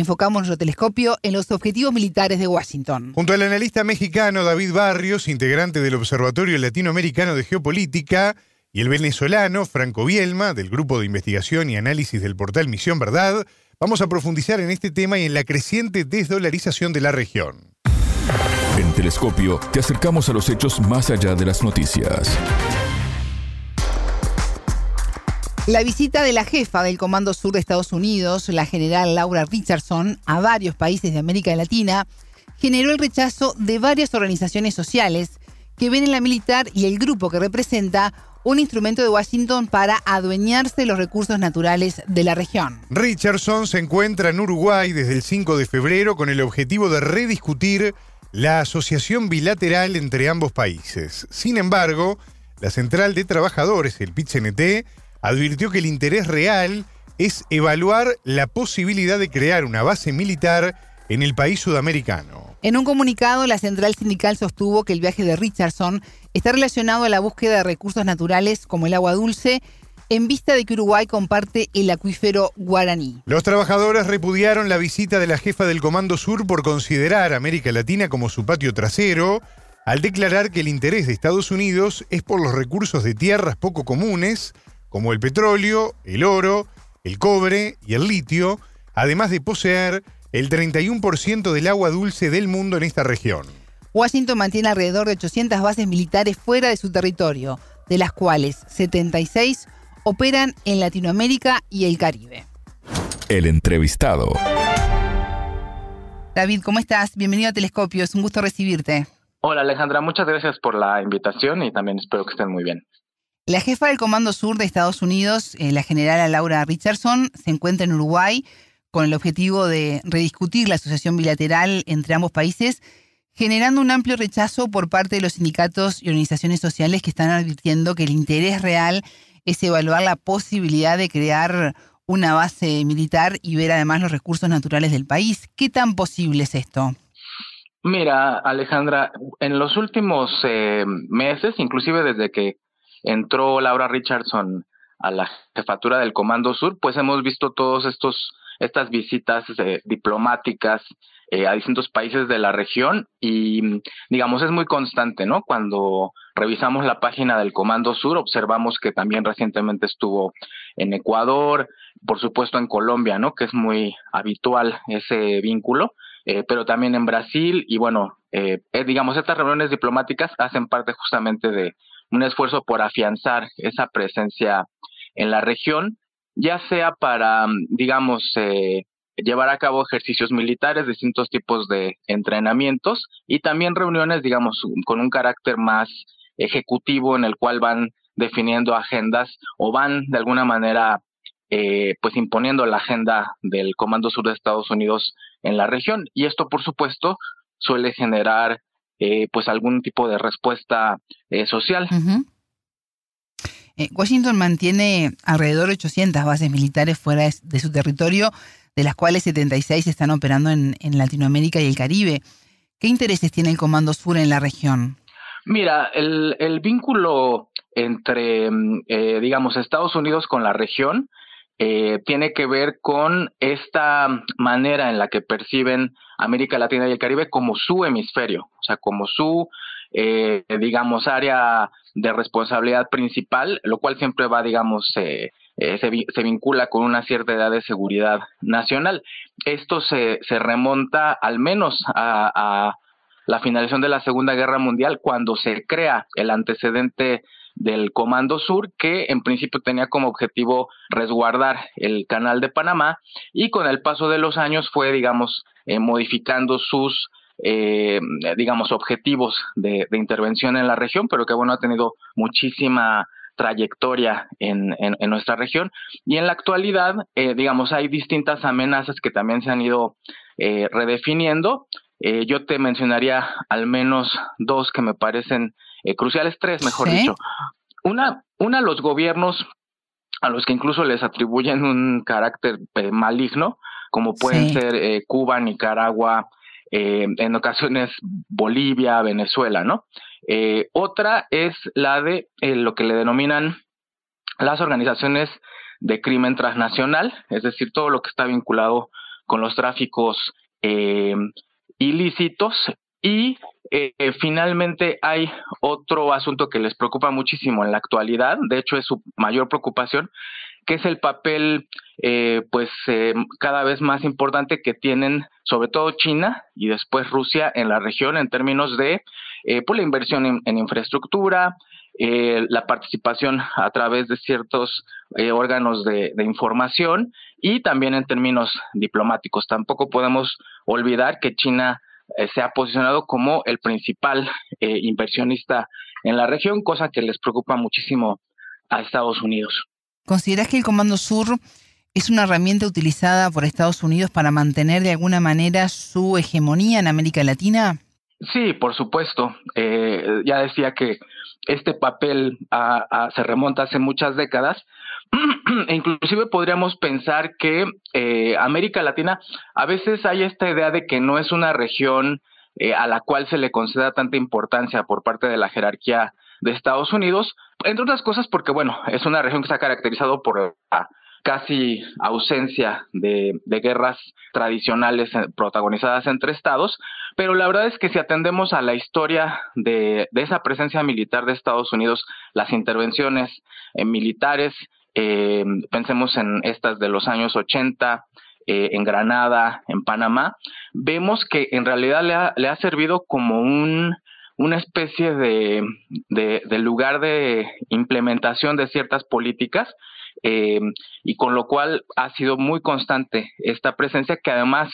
enfocamos nuestro telescopio en los objetivos militares de Washington. Junto al analista mexicano David Barrios, integrante del Observatorio Latinoamericano de Geopolítica, y el venezolano Franco Bielma, del Grupo de Investigación y Análisis del portal Misión Verdad, vamos a profundizar en este tema y en la creciente desdolarización de la región. En Telescopio te acercamos a los hechos más allá de las noticias. La visita de la jefa del Comando Sur de Estados Unidos, la general Laura Richardson, a varios países de América Latina, generó el rechazo de varias organizaciones sociales que ven en la militar y el grupo que representa un instrumento de Washington para adueñarse los recursos naturales de la región. Richardson se encuentra en Uruguay desde el 5 de febrero con el objetivo de rediscutir la asociación bilateral entre ambos países. Sin embargo, la Central de Trabajadores, el PIT-CNT, advirtió que el interés real es evaluar la posibilidad de crear una base militar en el país sudamericano. En un comunicado, la central sindical sostuvo que el viaje de Richardson está relacionado a la búsqueda de recursos naturales como el agua dulce, en vista de que Uruguay comparte el acuífero guaraní. Los trabajadores repudiaron la visita de la jefa del Comando Sur por considerar América Latina como su patio trasero, al declarar que el interés de Estados Unidos es por los recursos de tierras poco comunes, como el petróleo, el oro, el cobre y el litio, además de poseer el 31% del agua dulce del mundo en esta región. Washington mantiene alrededor de 800 bases militares fuera de su territorio, de las cuales 76 operan en Latinoamérica y el Caribe. El entrevistado. David, ¿cómo estás? Bienvenido a Telescopio, es un gusto recibirte. Hola Alejandra, muchas gracias por la invitación y también espero que estén muy bien. La jefa del Comando Sur de Estados Unidos, eh, la general Laura Richardson, se encuentra en Uruguay con el objetivo de rediscutir la asociación bilateral entre ambos países, generando un amplio rechazo por parte de los sindicatos y organizaciones sociales que están advirtiendo que el interés real es evaluar la posibilidad de crear una base militar y ver además los recursos naturales del país. ¿Qué tan posible es esto? Mira, Alejandra, en los últimos eh, meses, inclusive desde que entró Laura Richardson a la jefatura del Comando Sur, pues hemos visto todos estos estas visitas eh, diplomáticas eh, a distintos países de la región y digamos es muy constante, ¿no? Cuando revisamos la página del Comando Sur observamos que también recientemente estuvo en Ecuador, por supuesto en Colombia, ¿no? Que es muy habitual ese vínculo, eh, pero también en Brasil y bueno, digamos estas reuniones diplomáticas hacen parte justamente de un esfuerzo por afianzar esa presencia en la región, ya sea para, digamos, eh, llevar a cabo ejercicios militares, distintos tipos de entrenamientos y también reuniones, digamos, con un carácter más ejecutivo en el cual van definiendo agendas o van de alguna manera eh, pues imponiendo la agenda del Comando Sur de Estados Unidos en la región. Y esto por supuesto suele generar eh, pues algún tipo de respuesta eh, social. Eh, Washington mantiene alrededor de 800 bases militares fuera de, su territorio, de las cuales 76 están operando en, Latinoamérica y el Caribe. ¿Qué intereses tiene el Comando Sur en la región? Mira, el, el vínculo entre, mm, digamos, Estados Unidos con la región eh, tiene que ver con esta manera en la que perciben América Latina y el Caribe como su hemisferio, o sea, como su, eh, digamos, área de responsabilidad principal, lo cual siempre va, digamos, eh, se, vincula con una cierta edad de seguridad nacional. Esto se, se remonta al menos a, a la finalización de la Segunda Guerra Mundial, cuando se crea el antecedente del Comando Sur, que en principio tenía como objetivo resguardar el canal de Panamá y con el paso de los años fue, digamos, eh, modificando sus, eh, digamos, objetivos de, intervención en la región, pero que, bueno, ha tenido muchísima trayectoria en, en, nuestra región. Y en la actualidad, eh, digamos, hay distintas amenazas que también se han ido redefiniendo. yo te mencionaría al menos dos que me parecen eh, cruciales tres, mejor dicho. Una, una, los gobiernos a los que incluso les atribuyen un carácter eh, maligno, como pueden ser eh, Cuba, Nicaragua, en ocasiones Bolivia, Venezuela, ¿no? otra es la de lo que le denominan las organizaciones de crimen transnacional, es decir, todo lo que está vinculado con los tráficos ilícitos y eh, finalmente hay otro asunto que les preocupa muchísimo en la actualidad, de hecho es su mayor preocupación, que es el papel eh, pues eh, cada vez más importante que tienen sobre todo China y después Rusia en la región en términos de pues, la inversión en, infraestructura, la participación a través de ciertos órganos de, de, información y también en términos diplomáticos. Tampoco podemos olvidar que China eh, se ha posicionado como el principal eh, inversionista en la región, cosa que les preocupa muchísimo a Estados Unidos. ¿Consideras que el Comando Sur es una herramienta utilizada por Estados Unidos para mantener de alguna manera su hegemonía en América Latina? Sí, por supuesto. Eh, ya decía que este papel se remonta hace muchas décadas. e inclusive podríamos pensar que eh, América Latina, a veces hay esta idea de que no es una región eh, a la cual se le conceda tanta importancia por parte de la jerarquía de Estados Unidos, entre otras cosas porque, bueno, es una región que se ha caracterizado por la casi ausencia de, guerras tradicionales eh, protagonizadas entre estados, pero la verdad es que si atendemos a la historia de, esa presencia militar de Estados Unidos, las intervenciones militares, eh, pensemos en estas de los años 80, en Granada, en Panamá, vemos que en realidad le ha, le ha servido como un, una especie de, de, lugar de implementación de ciertas políticas eh, y con lo cual ha sido muy constante esta presencia que además,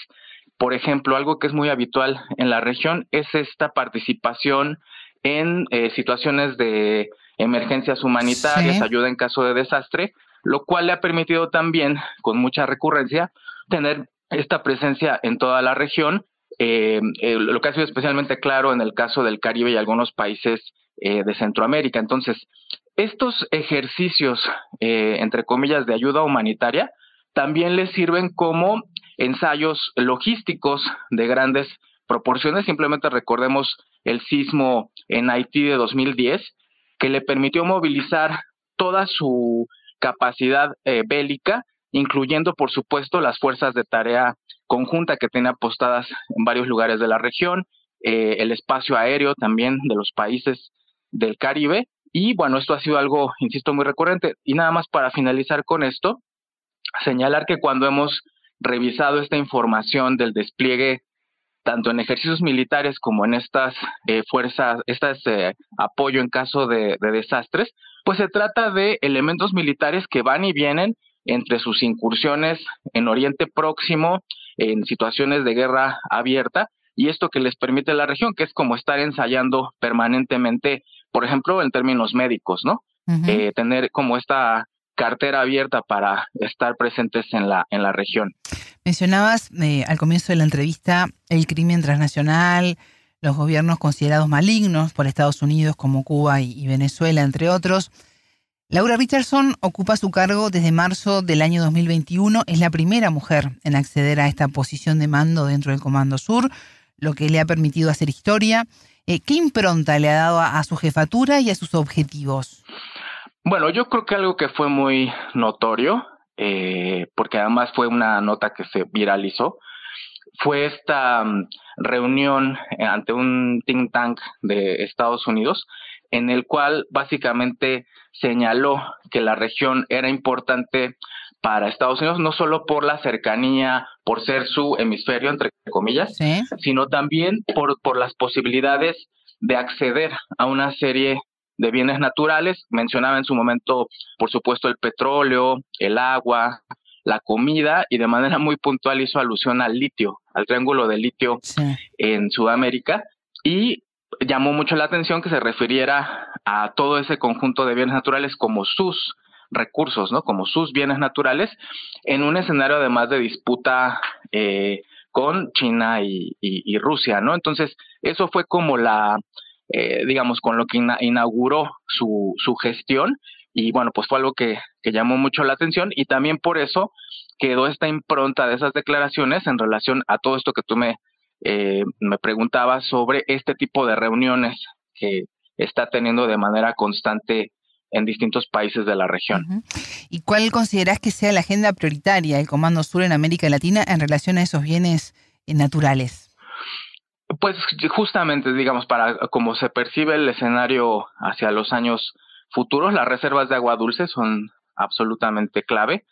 por ejemplo, algo que es muy habitual en la región es esta participación en eh, situaciones de emergencias humanitarias, ayuda en caso de desastre, lo cual le ha permitido también, con mucha recurrencia, tener esta presencia en toda la región, eh, lo que ha sido especialmente claro en el caso del Caribe y algunos países de Centroamérica. Entonces, estos ejercicios, eh, entre comillas, de ayuda humanitaria, también les sirven como ensayos logísticos de grandes proporciones. Simplemente recordemos el sismo en Haití de 2010, que le permitió movilizar toda su capacidad eh, bélica, incluyendo, por supuesto, las fuerzas de tarea conjunta que tiene apostadas en varios lugares de la región, eh, el espacio aéreo también de los países del Caribe, y bueno, esto ha sido algo, insisto, muy recurrente. Y nada más para finalizar con esto, señalar que cuando hemos revisado esta información del despliegue tanto en ejercicios militares como en estas eh, fuerzas, estas eh, apoyo en caso de, de, desastres, pues se trata de elementos militares que van y vienen entre sus incursiones en Oriente Próximo, en situaciones de guerra abierta, y esto que les permite la región, que es como estar ensayando permanentemente por ejemplo, en términos médicos, ¿no? Eh, tener como esta cartera abierta para estar presentes en la, en la región. Mencionabas eh, al comienzo de la entrevista el crimen transnacional, los gobiernos considerados malignos por Estados Unidos como Cuba y, Venezuela, entre otros. Laura Richardson ocupa su cargo desde marzo del año 2021. Es la primera mujer en acceder a esta posición de mando dentro del Comando Sur, lo que le ha permitido hacer historia. Eh, ¿Qué impronta le ha dado a, su jefatura y a sus objetivos? Bueno, yo creo que algo que fue muy notorio, eh, porque además fue una nota que se viralizó, fue esta mm, reunión ante un think tank de Estados Unidos, en el cual básicamente señaló que la región era importante para Estados Unidos, no solo por la cercanía, por ser su hemisferio, entre comillas, sino también por, por las posibilidades de acceder a una serie de bienes naturales. Mencionaba en su momento, por supuesto, el petróleo, el agua, la comida y de manera muy puntual hizo alusión al litio, al triángulo de litio en Sudamérica y llamó mucho la atención que se refiriera a todo ese conjunto de bienes naturales como sus recursos, ¿no? Como sus bienes naturales, en un escenario además de disputa eh, con China y, Rusia, ¿no? Entonces, eso fue como la, eh, digamos, con lo que inauguró su, su gestión y bueno, pues fue algo que, llamó mucho la atención y también por eso quedó esta impronta de esas declaraciones en relación a todo esto que tú me, eh, me preguntabas sobre este tipo de reuniones que está teniendo de manera constante en distintos países de la región. ¿Y cuál considerás que sea la agenda prioritaria del Comando Sur en América Latina en relación a esos bienes eh, naturales? Pues justamente, digamos, para como se percibe el escenario hacia los años futuros, las reservas de agua dulce son absolutamente clave.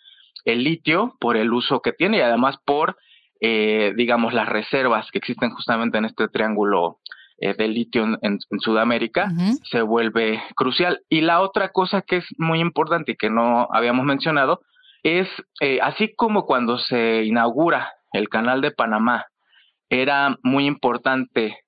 El litio, por el uso que tiene y además por, eh, digamos, las reservas que existen justamente en este triángulo eh, de litio en, Sudamérica, se vuelve crucial. Y la otra cosa que es muy importante y que no habíamos mencionado es, eh, así como cuando se inaugura el canal de Panamá, era muy importante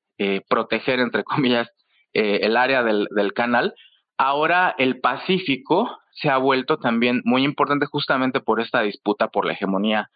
proteger, entre comillas, el área del, canal, Ahora el Pacífico se ha vuelto también muy importante justamente por esta disputa por la hegemonía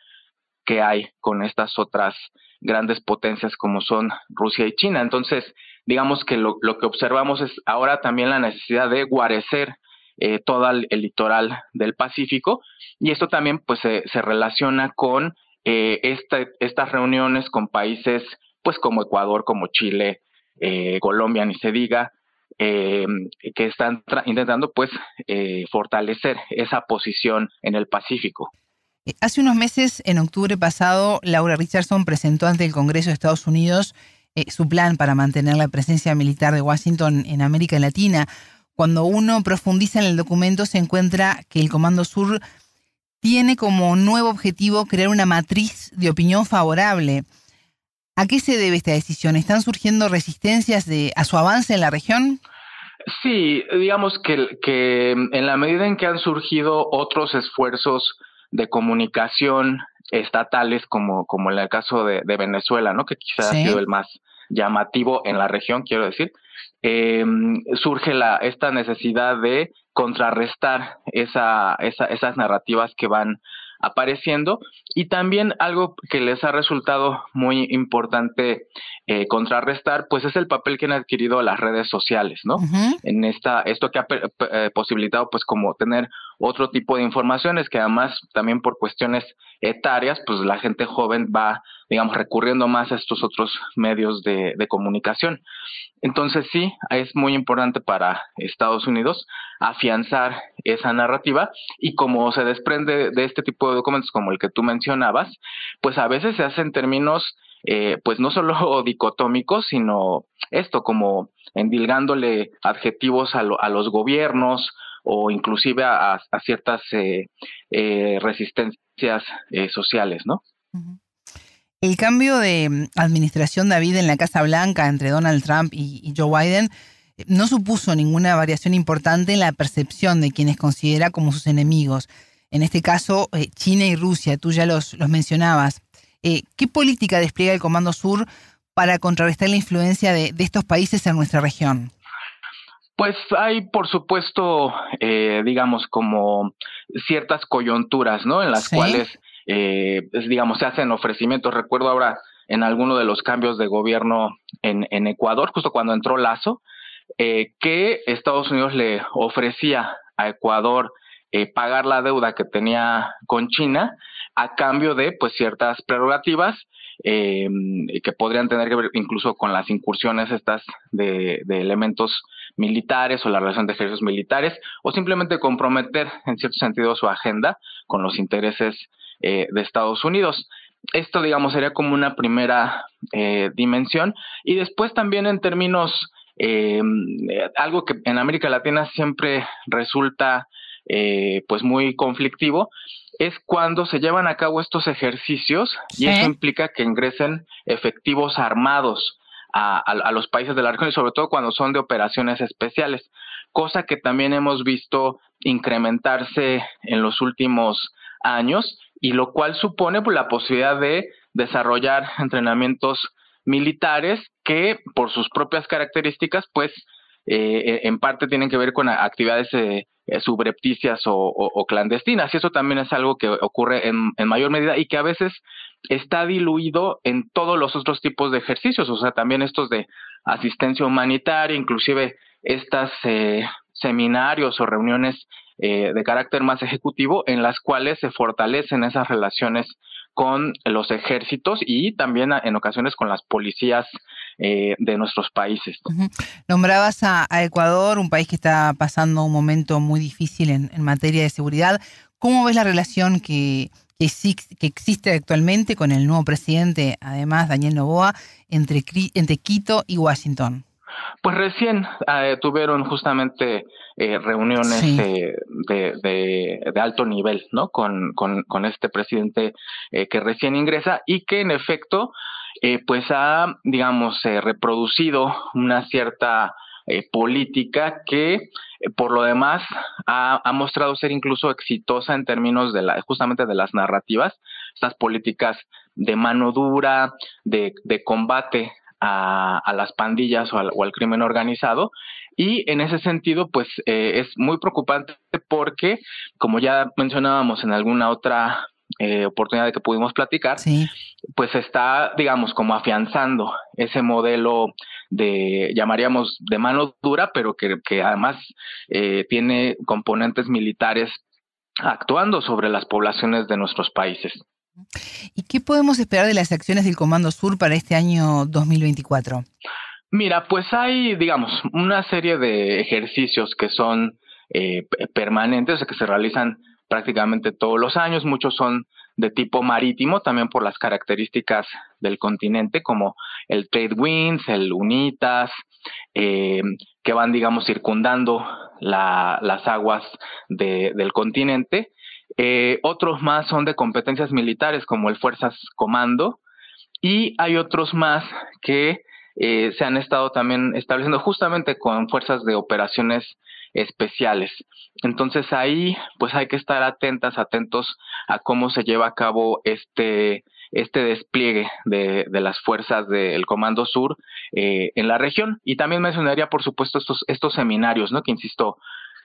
que hay con estas otras grandes potencias como son Rusia y China. Entonces, digamos que lo, que observamos es ahora también la necesidad de guarecer eh, todo el, litoral del Pacífico y esto también pues se, relaciona con eh, estas reuniones con países pues como Ecuador, como Chile, eh, Colombia, ni se diga, eh, que están intentando pues eh, fortalecer esa posición en el Pacífico. Eh, hace unos meses, en octubre pasado, Laura Richardson presentó ante el Congreso de Estados Unidos su plan para mantener la presencia militar de Washington en América Latina. Cuando uno profundiza en el documento se encuentra que el Comando Sur tiene como nuevo objetivo crear una matriz de opinión favorable ¿A qué se debe esta decisión? ¿Están surgiendo resistencias de, a su avance en la región? Sí, digamos que, que en la medida en que han surgido otros esfuerzos de comunicación estatales, como, como en el caso de, Venezuela, ¿no? que quizás ha sido el más llamativo en la región, quiero decir, eh, surge la, esta necesidad de contrarrestar esa, esa, esas narrativas que van apareciendo. Y también algo que les ha resultado muy importante eh, contrarrestar pues es el papel que han adquirido las redes sociales no en esta esto que ha eh, posibilitado pues como tener otro tipo de informaciones que además también por cuestiones etarias pues la gente joven va digamos recurriendo más a estos otros medios de, comunicación. Entonces sí es muy importante para Estados Unidos afianzar esa narrativa y como se desprende de este tipo de documentos como el que tú mencionabas, pues a veces se hacen términos eh, pues no solo dicotómicos, sino esto como endilgándole adjetivos a, los gobiernos o inclusive a, ciertas eh, eh, resistencias sociales, ¿no? El cambio de mm, administración David en la Casa Blanca entre Donald Trump y Joe Biden no supuso ninguna variación importante en la percepción de quienes considera como sus enemigos. En este caso, eh, China y Rusia, tú ya los, los mencionabas. Eh, ¿Qué política despliega el Comando Sur para contrarrestar la influencia de, estos países en nuestra región? Pues hay, por supuesto, eh, digamos, como ciertas coyunturas, ¿no? En las cuales, pues, digamos, se hacen ofrecimientos. Recuerdo ahora en alguno de los cambios de gobierno en, en Ecuador, justo cuando entró Lazo, eh, que Estados Unidos le ofrecía a Ecuador eh, pagar la deuda que tenía con China a cambio de pues ciertas prerrogativas eh, que podrían tener que ver incluso con las incursiones estas de, elementos militares o la relación de ejércitos militares o simplemente comprometer en cierto sentido su agenda con los intereses de Estados Unidos. Esto, digamos, sería como una primera dimensión y después también en términos eh, algo que en América Latina siempre resulta eh, pues muy conflictivo es cuando se llevan a cabo estos ejercicios y eso implica que ingresen efectivos armados a, los países de la región y sobre todo cuando son de operaciones especiales, cosa que también hemos visto incrementarse en los últimos años y lo cual supone pues, la posibilidad de desarrollar entrenamientos militares que por sus propias características, pues eh, en parte tienen que ver con actividades eh, eh, subrepticias o, clandestinas. Y eso también es algo que ocurre en, mayor medida y que a veces está diluido en todos los otros tipos de ejercicios, o sea, también estos de asistencia humanitaria, inclusive estas seminarios o reuniones de carácter más ejecutivo en las cuales se fortalecen esas relaciones con los ejércitos y también en ocasiones con las policías eh, de nuestros países. Nombrabas a, Ecuador, un país que está pasando un momento muy difícil en, materia de seguridad. ¿Cómo ves la relación que, que, existe actualmente con el nuevo presidente, además Daniel Novoa, entre, entre Quito y Washington? Pues recién eh, tuvieron justamente eh, reuniones de, de, alto nivel, ¿no? Con, con, con este presidente eh, que recién ingresa y que en efecto, pues ha, digamos, reproducido una cierta política que por lo demás ha, ha, mostrado ser incluso exitosa en términos de la, justamente de las narrativas, estas políticas de mano dura, de, de combate a, las pandillas o al, crimen organizado. Y en ese sentido, pues eh, es muy preocupante porque, como ya mencionábamos en alguna otra eh, oportunidad de que pudimos platicar, pues está, digamos, como afianzando ese modelo de, llamaríamos, de mano dura, pero que, que además eh, tiene componentes militares actuando sobre las poblaciones de nuestros países. ¿Y qué podemos esperar de las acciones del Comando Sur para este año 2024? Mira, pues hay, digamos, una serie de ejercicios que son eh, permanentes, que se realizan prácticamente todos los años. Muchos son de tipo marítimo, también por las características del continente, como el Trade Winds, el UNITAS, eh, que van, digamos, circundando las aguas del continente. Eh, otros más son de competencias militares, como el Fuerzas Comando, y hay otros más que eh, se han estado también estableciendo justamente con fuerzas de operaciones especiales. Entonces ahí pues hay que estar atentas, atentos a cómo se lleva a cabo este, este despliegue de, de las fuerzas del Comando Sur eh, en la región. Y también mencionaría, por supuesto, estos, estos seminarios, ¿no? Que insisto,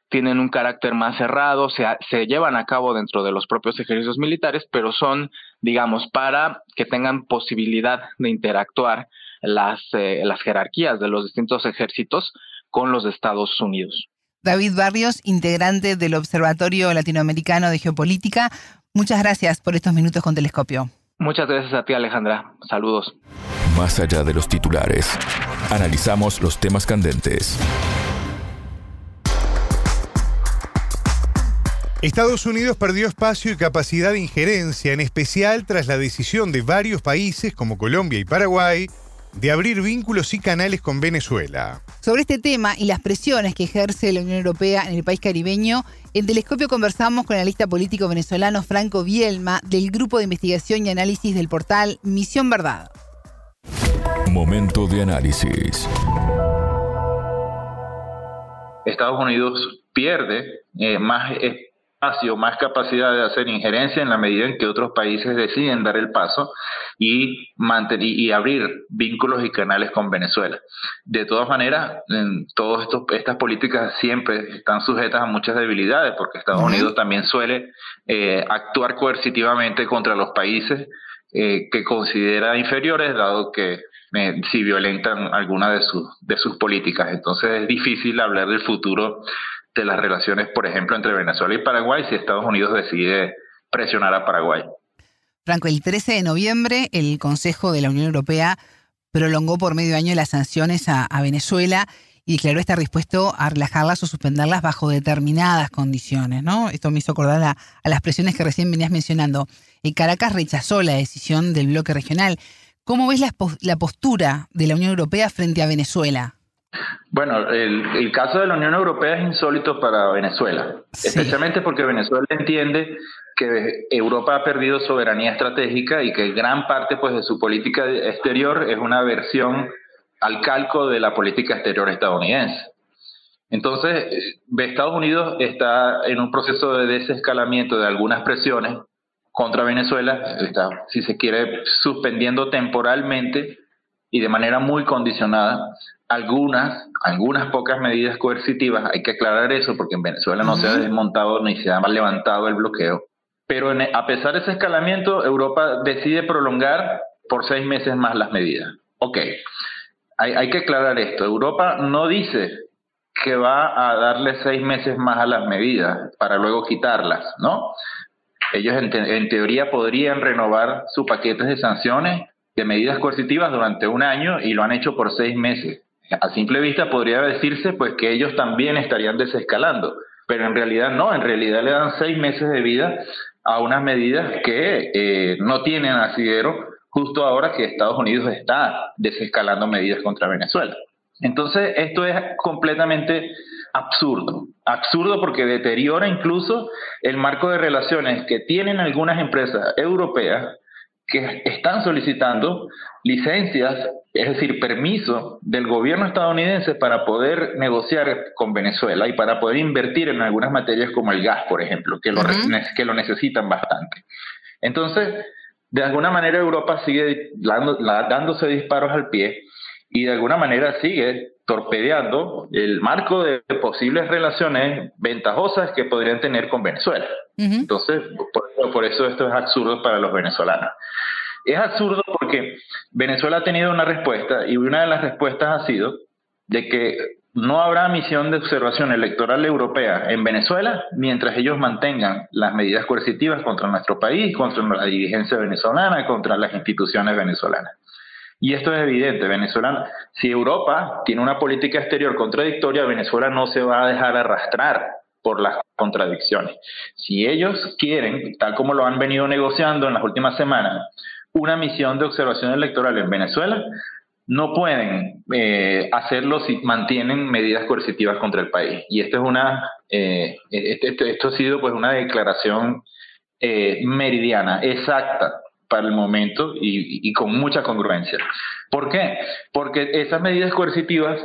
tienen un carácter más cerrado, se, se, llevan a cabo dentro de los propios ejércitos militares, pero son, digamos, para que tengan posibilidad de interactuar las, eh, las jerarquías de los distintos ejércitos con los Estados Unidos. David Barrios, integrante del Observatorio Latinoamericano de Geopolítica, muchas gracias por estos minutos con Telescopio. Muchas gracias a ti, Alejandra. Saludos. Más allá de los titulares, analizamos los temas candentes Estados Unidos perdió espacio y capacidad de injerencia, en especial tras la decisión de varios países como Colombia y Paraguay de abrir vínculos y canales con Venezuela. Sobre este tema y las presiones que ejerce la Unión Europea en el país caribeño, en Telescopio conversamos con el analista político venezolano Franco Bielma del Grupo de Investigación y Análisis del portal Misión Verdad. Momento de análisis. Estados Unidos pierde eh, más espacio, más capacidad de hacer injerencia en la medida en que otros países deciden dar el paso y, mantener, y abrir vínculos y canales con Venezuela. De todas maneras, todas estas políticas siempre están sujetas a muchas debilidades porque Estados Unidos también suele eh, actuar coercitivamente contra los países eh, que considera inferiores, dado que eh, si violentan alguna de sus, de sus políticas. Entonces es difícil hablar del futuro de las relaciones, por ejemplo, entre Venezuela y Paraguay si Estados Unidos decide presionar a Paraguay. Franco, el 13 de noviembre el Consejo de la Unión Europea prolongó por medio año las sanciones a, Venezuela y declaró estar dispuesto a relajarlas o suspenderlas bajo determinadas condiciones, ¿no? Esto me hizo acordar a, las presiones que recién venías mencionando. El Caracas rechazó la decisión del bloque regional. ¿Cómo ves la postura de la Unión Europea frente a Venezuela? Bueno, el, caso de la Unión Europea es insólito para Venezuela, especialmente porque Venezuela entiende que Europa ha perdido soberanía estratégica y que gran parte pues, de su política exterior es una versión al calco de la política exterior estadounidense. Entonces, Estados Unidos está en un proceso de desescalamiento de algunas presiones contra Venezuela, está, si se quiere, suspendiendo temporalmente y de manera muy condicionada algunas, algunas pocas medidas coercitivas, hay que aclarar eso porque en Venezuela no se ha desmontado ni se ha levantado el bloqueo. Pero a pesar de ese escalamiento, Europa decide prolongar por seis meses más las medidas. Ok, hay, hay que aclarar esto. Europa no dice que va a darle seis meses más a las medidas para luego quitarlas, ¿no? Ellos en, en teoría podrían renovar sus paquetes de sanciones de medidas coercitivas durante un año y lo han hecho por seis meses. A simple vista podría decirse pues que ellos también estarían desescalando, pero en realidad no, en realidad le dan seis meses de vida a unas medidas que eh, no tienen asidero justo ahora que Estados Unidos está desescalando medidas contra Venezuela. Entonces, esto es completamente absurdo. Absurdo porque deteriora incluso el marco de relaciones que tienen algunas empresas europeas que están solicitando licencias, es decir, permiso del gobierno estadounidense para poder negociar con Venezuela y para poder invertir en algunas materias como el gas, por ejemplo, que lo, que lo necesitan bastante. Entonces, de alguna manera Europa sigue dándose disparos al pie y de alguna manera sigue torpedeando el marco de posibles relaciones ventajosas que podrían tener con Venezuela. Entonces, por, eso esto es absurdo para los venezolanos. Es absurdo porque Venezuela ha tenido una respuesta y una de las respuestas ha sido de que no habrá misión de observación electoral europea en Venezuela mientras ellos mantengan las medidas coercitivas contra nuestro país, contra la dirigencia venezolana, contra las instituciones venezolanas. Y esto es evidente, Venezuela, si Europa tiene una política exterior contradictoria, Venezuela no se va a dejar arrastrar por las contradicciones. Si ellos quieren, tal como lo han venido negociando en las últimas semanas, una misión de observación electoral en Venezuela, no pueden eh, hacerlo si mantienen medidas coercitivas contra el país. Y esto es una, eh, este, este, esto ha sido pues una declaración eh, meridiana, exacta, para el momento y, con mucha congruencia. ¿Por qué? Porque esas medidas coercitivas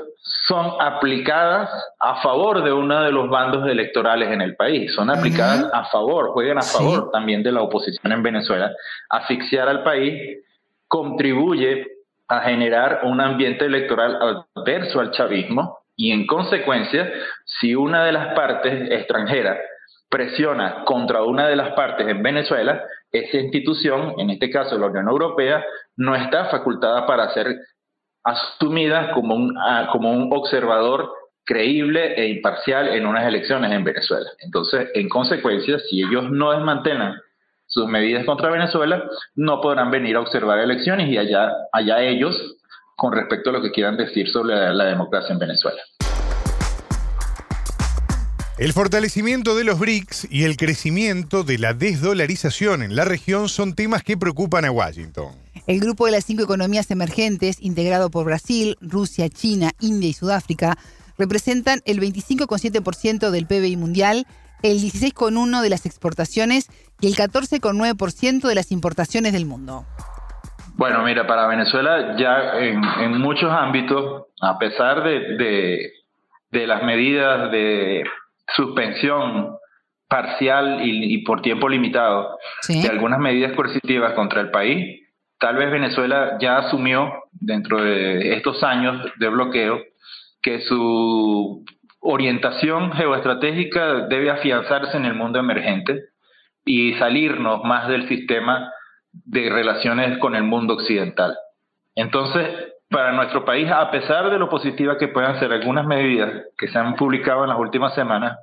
son aplicadas a favor de uno de los bandos electorales en el país, son aplicadas a favor, juegan a favor también de la oposición en Venezuela. Asfixiar al país contribuye a generar un ambiente electoral adverso al chavismo y en consecuencia, si una de las partes extranjeras presiona contra una de las partes en Venezuela, esa institución, en este caso la Unión Europea, no está facultada para ser asumida como un, ah, como un observador creíble e imparcial en unas elecciones en Venezuela. Entonces, en consecuencia, si ellos no desmantelan sus medidas contra Venezuela, no podrán venir a observar elecciones y allá, allá ellos con respecto a lo que quieran decir sobre la democracia en Venezuela. El fortalecimiento de los BRICS y el crecimiento de la desdolarización en la región son temas que preocupan a Washington. El grupo de las cinco economías emergentes, integrado por Brasil, Rusia, China, India y Sudáfrica, representan el 25,7% del PBI mundial, el 16,1% de las exportaciones y el 14,9% de las importaciones del mundo. Bueno, mira, para Venezuela ya en, muchos ámbitos, a pesar de, de las medidas de suspensión parcial y, por tiempo limitado de algunas medidas coercitivas contra el país, tal vez Venezuela ya asumió dentro de estos años de bloqueo que su orientación geoestratégica debe afianzarse en el mundo emergente y salirnos más del sistema de relaciones con el mundo occidental. Entonces, para nuestro país, a pesar de lo positiva que puedan ser algunas medidas que se han publicado en las últimas semanas,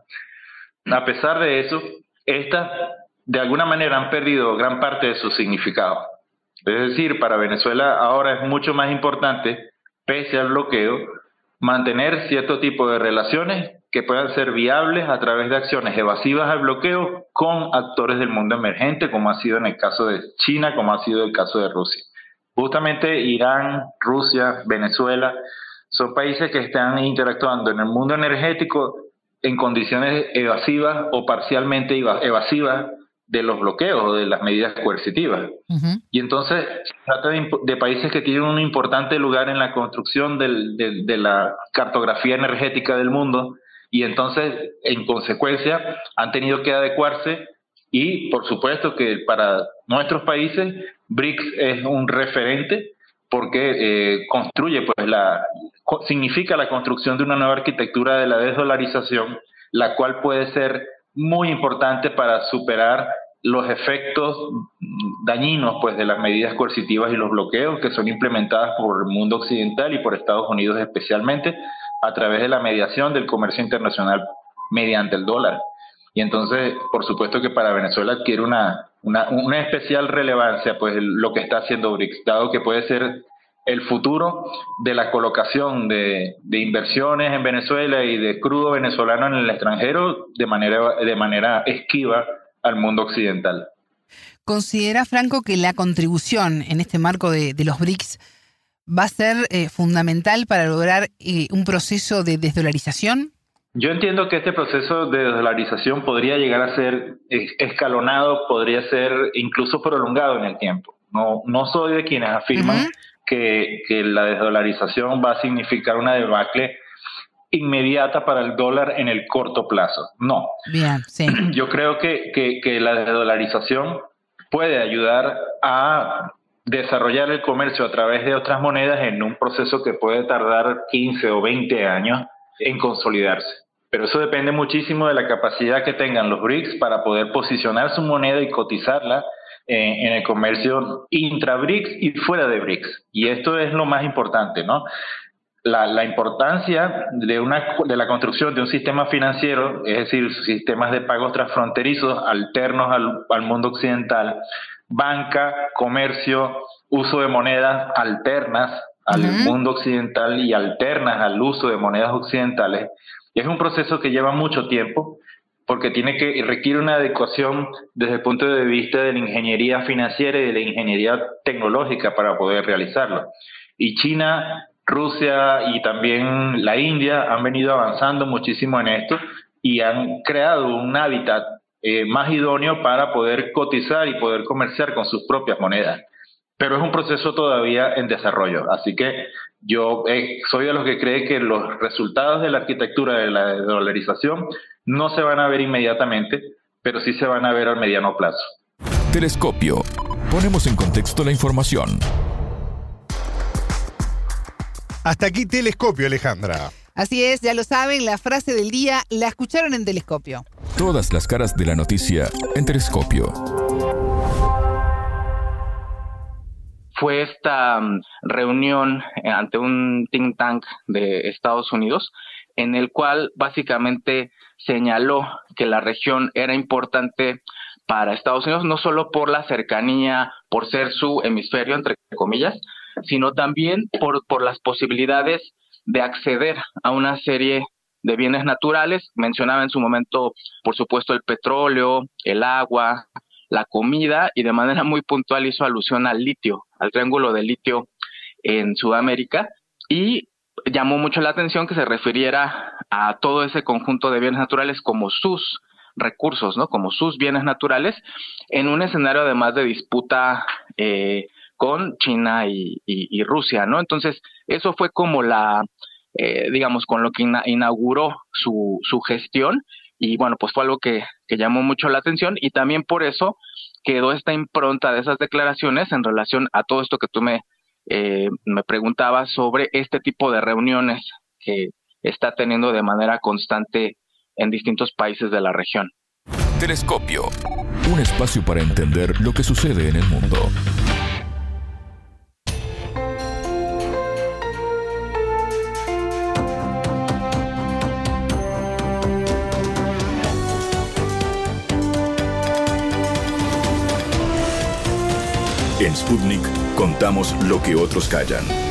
a pesar de eso, estas de alguna manera han perdido gran parte de su significado. Es decir, para Venezuela ahora es mucho más importante, pese al bloqueo, mantener cierto tipo de relaciones que puedan ser viables a través de acciones evasivas al bloqueo con actores del mundo emergente, como ha sido en el caso de China, como ha sido el caso de Rusia. Justamente Irán, Rusia, Venezuela son países que están interactuando en el mundo energético en condiciones evasivas o parcialmente evasivas de los bloqueos o de las medidas coercitivas. Y entonces se trata de, países que tienen un importante lugar en la construcción de la cartografía energética del mundo y entonces, en consecuencia, han tenido que adecuarse y, por supuesto, que para nuestros países BRICS es un referente porque eh, construye, pues la significa la construcción de una nueva arquitectura de la desdolarización, la cual puede ser muy importante para superar los efectos dañinos pues de las medidas coercitivas y los bloqueos que son implementadas por el mundo occidental y por Estados Unidos especialmente a través de la mediación del comercio internacional mediante el dólar. Y entonces, por supuesto que para Venezuela adquiere una, una, una especial relevancia, pues lo que está haciendo BRICS, dado que puede ser el futuro de la colocación de, de, inversiones en Venezuela y de crudo venezolano en el extranjero de manera, de manera esquiva al mundo occidental. ¿Considera, Franco, que la contribución en este marco de, de los BRICS va a ser eh, fundamental para lograr eh, un proceso de desdolarización? Yo entiendo que este proceso de desdolarización podría llegar a ser escalonado, podría ser incluso prolongado en el tiempo. No, no soy de quienes afirman que, que, la desdolarización va a significar una debacle inmediata para el dólar en el corto plazo. No. Bien, sí. Yo creo que, que, que la desdolarización puede ayudar a desarrollar el comercio a través de otras monedas en un proceso que puede tardar 15 o 20 años en consolidarse. Pero eso depende muchísimo de la capacidad que tengan los BRICS para poder posicionar su moneda y cotizarla en, en el comercio intra-BRICS y fuera de BRICS. Y esto es lo más importante, ¿no? La, la, importancia de, una, de la construcción de un sistema financiero, es decir, sistemas de pagos transfronterizos alternos al, al mundo occidental, banca, comercio, uso de monedas alternas al mundo occidental y alternas al uso de monedas occidentales. es un proceso que lleva mucho tiempo porque tiene que requiere una adecuación desde el punto de vista de la ingeniería financiera y de la ingeniería tecnológica para poder realizarlo. Y China, Rusia y también la India han venido avanzando muchísimo en esto y han creado un hábitat eh, más idóneo para poder cotizar y poder comerciar con sus propias monedas. Pero es un proceso todavía en desarrollo, así que yo eh, soy de los que cree que los resultados de la arquitectura de la dolarización no se van a ver inmediatamente, pero sí se van a ver al mediano plazo. Telescopio. Ponemos en contexto la información. Hasta aquí Telescopio, Alejandra. Así es, ya lo saben, la frase del día la escucharon en Telescopio. Todas las caras de la noticia en Telescopio. Fue esta mm, reunión eh, ante un think tank de Estados Unidos en el cual básicamente señaló que la región era importante para Estados Unidos, no solo por la cercanía, por ser su hemisferio, entre comillas, sino también por, por las posibilidades de acceder a una serie de bienes naturales. Mencionaba en su momento, por supuesto, el petróleo, el agua, la comida y de manera muy puntual hizo alusión al litio, al triángulo de litio en Sudamérica y llamó mucho la atención que se refiriera a todo ese conjunto de bienes naturales como sus recursos, ¿no? Como sus bienes naturales en un escenario además de disputa eh, con China y, Rusia, ¿no? Entonces, eso fue como la, eh, digamos, con lo que inauguró su, su gestión y bueno, pues fue algo que, llamó mucho la atención y también por eso quedó esta impronta de esas declaraciones en relación a todo esto que tú me, eh, me preguntabas sobre este tipo de reuniones que está teniendo de manera constante en distintos países de la región. Telescopio, un espacio para entender lo que sucede en el mundo. En Sputnik contamos lo que otros callan.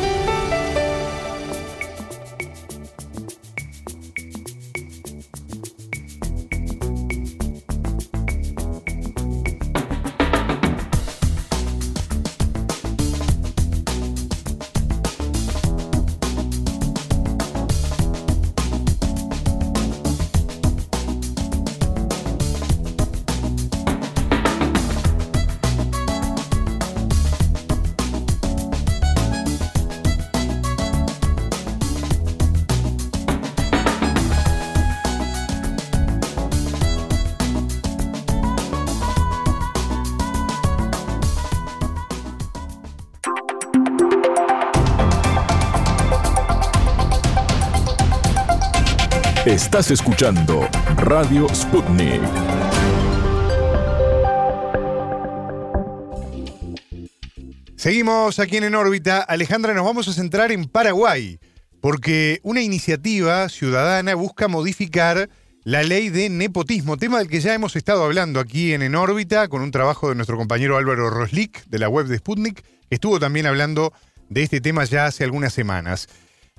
Estás escuchando Radio Sputnik. Seguimos aquí en En órbita. Alejandra, nos vamos a centrar en Paraguay, porque una iniciativa ciudadana busca modificar la ley de nepotismo, tema del que ya hemos estado hablando aquí en En órbita con un trabajo de nuestro compañero Álvaro Roslik de la web de Sputnik, que estuvo también hablando de este tema ya hace algunas semanas.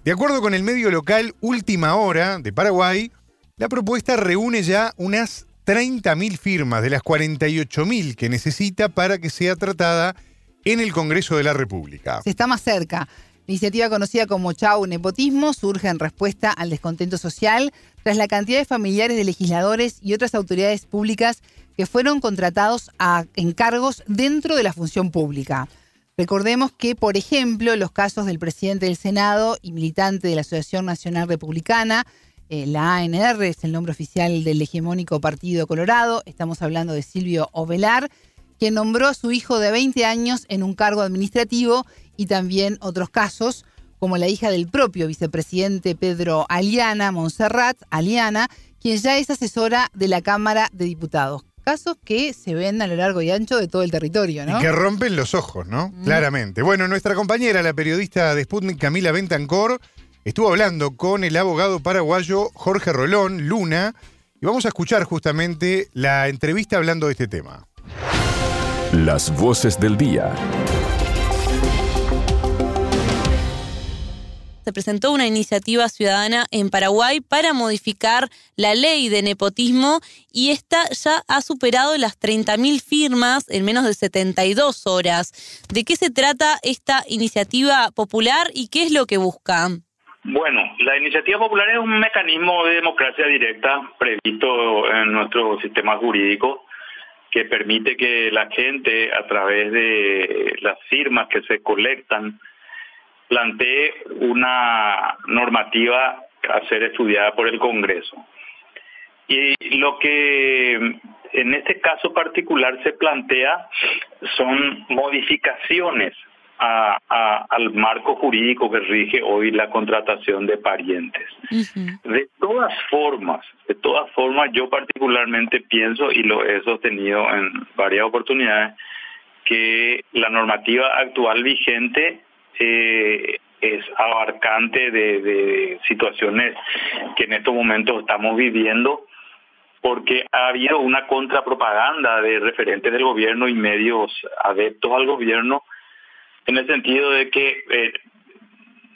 De acuerdo con el medio local Última Hora de Paraguay, la propuesta reúne ya unas 30.000 firmas de las 48.000 que necesita para que sea tratada en el Congreso de la República. Se está más cerca. La iniciativa conocida como Chau Nepotismo surge en respuesta al descontento social tras la cantidad de familiares de legisladores y otras autoridades públicas que fueron contratados a encargos dentro de la función pública. Recordemos que, por ejemplo, los casos del presidente del Senado y militante de la Asociación Nacional Republicana, eh, la ANR es el nombre oficial del hegemónico Partido Colorado, estamos hablando de Silvio Ovelar, quien nombró a su hijo de 20 años en un cargo administrativo y también otros casos, como la hija del propio vicepresidente Pedro Aliana, Montserrat Aliana, quien ya es asesora de la Cámara de Diputados. Casos que se ven a lo largo y ancho de todo el territorio, ¿no? Y que rompen los ojos, ¿no? Claramente. Bueno, nuestra compañera, la periodista de Sputnik, Camila Bentancor, estuvo hablando con el abogado paraguayo Jorge Rolón, Luna, y vamos a escuchar justamente la entrevista hablando de este tema. Las voces del día. Se presentó una iniciativa ciudadana en Paraguay para modificar la ley de nepotismo y esta ya ha superado las 30.000 firmas en menos de 72 horas. ¿De qué se trata esta iniciativa popular y qué es lo que busca? Bueno, la iniciativa popular es un mecanismo de democracia directa previsto en nuestro sistema jurídico que permite que la gente a través de las firmas que se colectan plantee una normativa a ser estudiada por el Congreso. Y lo que en este caso particular se plantea son modificaciones al marco jurídico que rige hoy la contratación de parientes. De todas formas, de todas formas, yo particularmente pienso y lo he sostenido en varias oportunidades que la normativa actual vigente eh, es abarcante de, situaciones que en estos momentos estamos viviendo porque ha habido una contrapropaganda de referentes del gobierno y medios adeptos al gobierno en el sentido de que eh,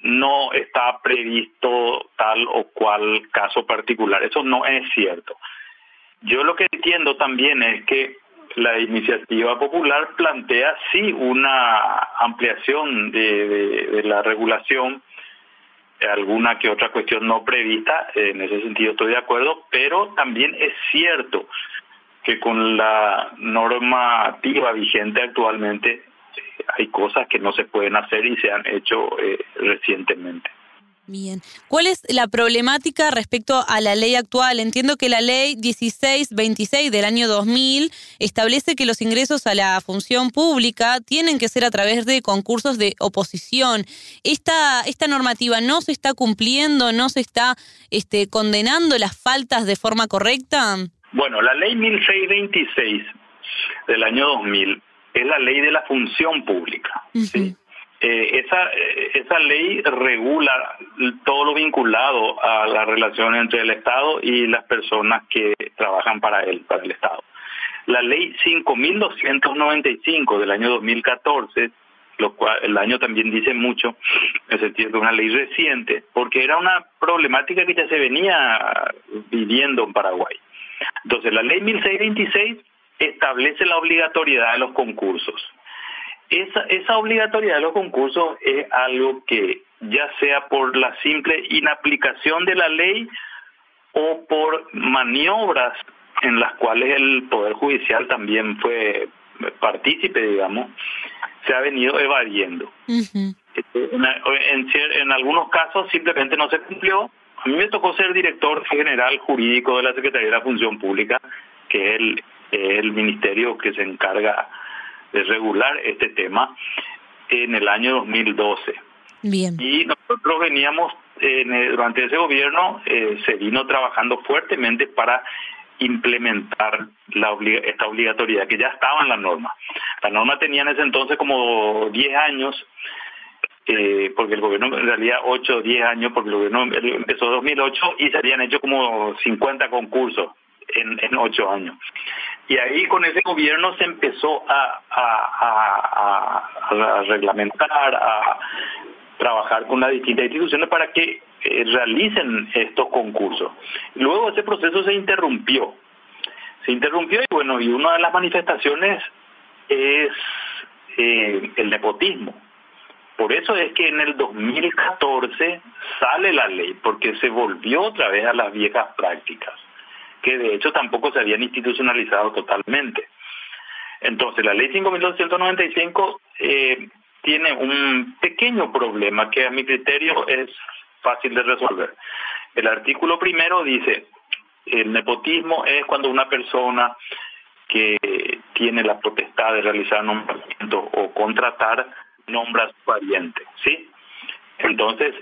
no está previsto tal o cual caso particular. Eso no es cierto. Yo lo que entiendo también es que la iniciativa popular plantea sí una ampliación de, la regulación, alguna que otra cuestión no prevista, en ese sentido estoy de acuerdo, pero también es cierto que con la normativa vigente actualmente eh, hay cosas que no se pueden hacer y se han hecho eh, recientemente. Bien. ¿Cuál es la problemática respecto a la ley actual? Entiendo que la ley 1626 del año 2000 establece que los ingresos a la función pública tienen que ser a través de concursos de oposición. ¿Esta, esta normativa no se está cumpliendo, no se está este, condenando las faltas de forma correcta? Bueno, la ley 1626 del año 2000 es la ley de la función pública. ¿sí? Eh, esa, eh, esa ley regula todo lo vinculado a la relación entre el Estado y las personas que trabajan para él, para el Estado. La ley 5.295 del año 2014, lo cual el año también dice mucho, en el sentido de una ley reciente, porque era una problemática que ya se venía viviendo en Paraguay. Entonces, la ley 1626 establece la obligatoriedad de los concursos esa, esa obligatoriedad de los concursos es algo que ya sea por la simple inaplicación de la ley o por maniobras en las cuales el Poder Judicial también fue partícipe, digamos, se ha venido evadiendo. Este, en, en, algunos casos simplemente no se cumplió. A mí me tocó ser director general jurídico de la Secretaría de la Función Pública, que es el, el ministerio que se encarga de regular este tema en el año 2012. Bien. Y nosotros veníamos, durante ese gobierno, eh, se vino trabajando fuertemente para implementar la esta obligatoriedad que ya estaba en la norma. La norma tenía en ese entonces como 10 años eh, porque el gobierno en realidad 8 o 10 años, porque el gobierno empezó en 2008 y se habían hecho como 50 concursos en, en 8 años. Y ahí con ese gobierno se empezó a reglamentar, a trabajar con las distintas instituciones para que eh, realicen estos concursos. Luego ese proceso se interrumpió. Se interrumpió y bueno, y una de las manifestaciones es eh, el nepotismo. Por eso es que en el 2014 sale la ley, porque se volvió otra vez a las viejas prácticas, que de hecho tampoco se habían institucionalizado totalmente. Entonces, la ley 5.295 eh, tiene un pequeño problema que a mi criterio es fácil de resolver. El artículo primero dice, el nepotismo es cuando una persona que tiene la potestad de realizar nombramiento o contratar nombra a su pariente, ¿sí? Entonces,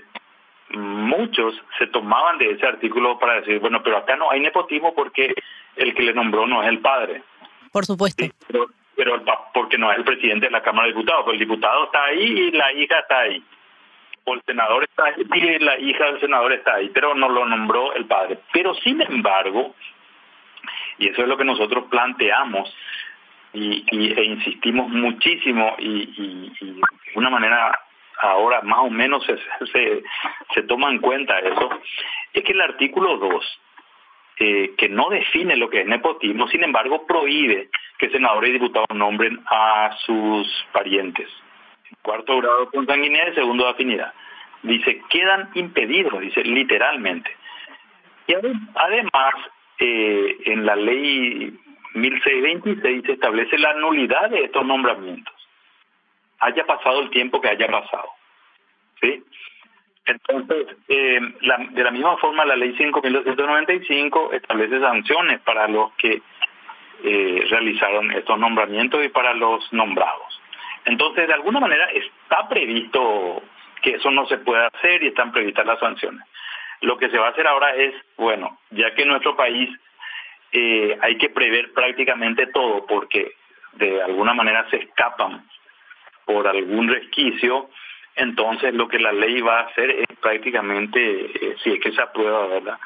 muchos se tomaban de ese artículo para decir, bueno, pero acá no hay nepotismo porque el que le nombró no es el padre. Por supuesto. pero, pero porque no es el presidente de la Cámara de Diputados, pero el diputado está ahí y la hija está ahí. O el senador está ahí y la hija del senador está ahí, pero no lo nombró el padre. Pero sin embargo, y eso es lo que nosotros planteamos y, e insistimos muchísimo y, y, de una manera ahora más o menos se, se, se toma en cuenta eso, es que el artículo 2 eh, que no define lo que es nepotismo, sin embargo prohíbe que senadores y diputados nombren a sus parientes. Cuarto grado con sanguinidad y segundo de afinidad. Dice, quedan impedidos, dice literalmente. Y además, eh, en la ley 1626 se establece la nulidad de estos nombramientos. Haya pasado el tiempo que haya pasado. ¿Sí? Entonces, eh, de la misma forma, la ley 5.295 establece sanciones para los que eh, realizaron estos nombramientos y para los nombrados. Entonces, de alguna manera está previsto que eso no se puede hacer y están previstas las sanciones. Lo que se va a hacer ahora es, bueno, ya que en nuestro país eh, hay que prever prácticamente todo porque de alguna manera se escapan por algún resquicio, entonces lo que la ley va a hacer es prácticamente, eh, si es que se aprueba, ¿verdad?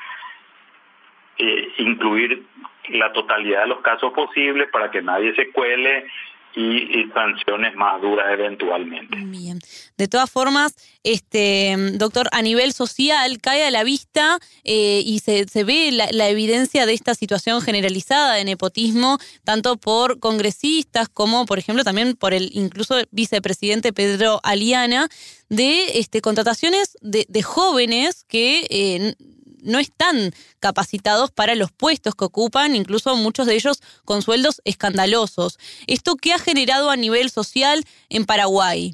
Eh, incluir la totalidad de los casos posibles para que nadie se cuele y, sanciones más duras eventualmente. Bien. De todas formas, este doctor, a nivel social cae a la vista eh, y se, se ve la, la, evidencia de esta situación generalizada de nepotismo, tanto por congresistas como, por ejemplo, también por el incluso vicepresidente Pedro Aliana, de este, contrataciones de, de jóvenes que eh, no están capacitados para los puestos que ocupan, incluso muchos de ellos con sueldos escandalosos. ¿Esto qué ha generado a nivel social en Paraguay?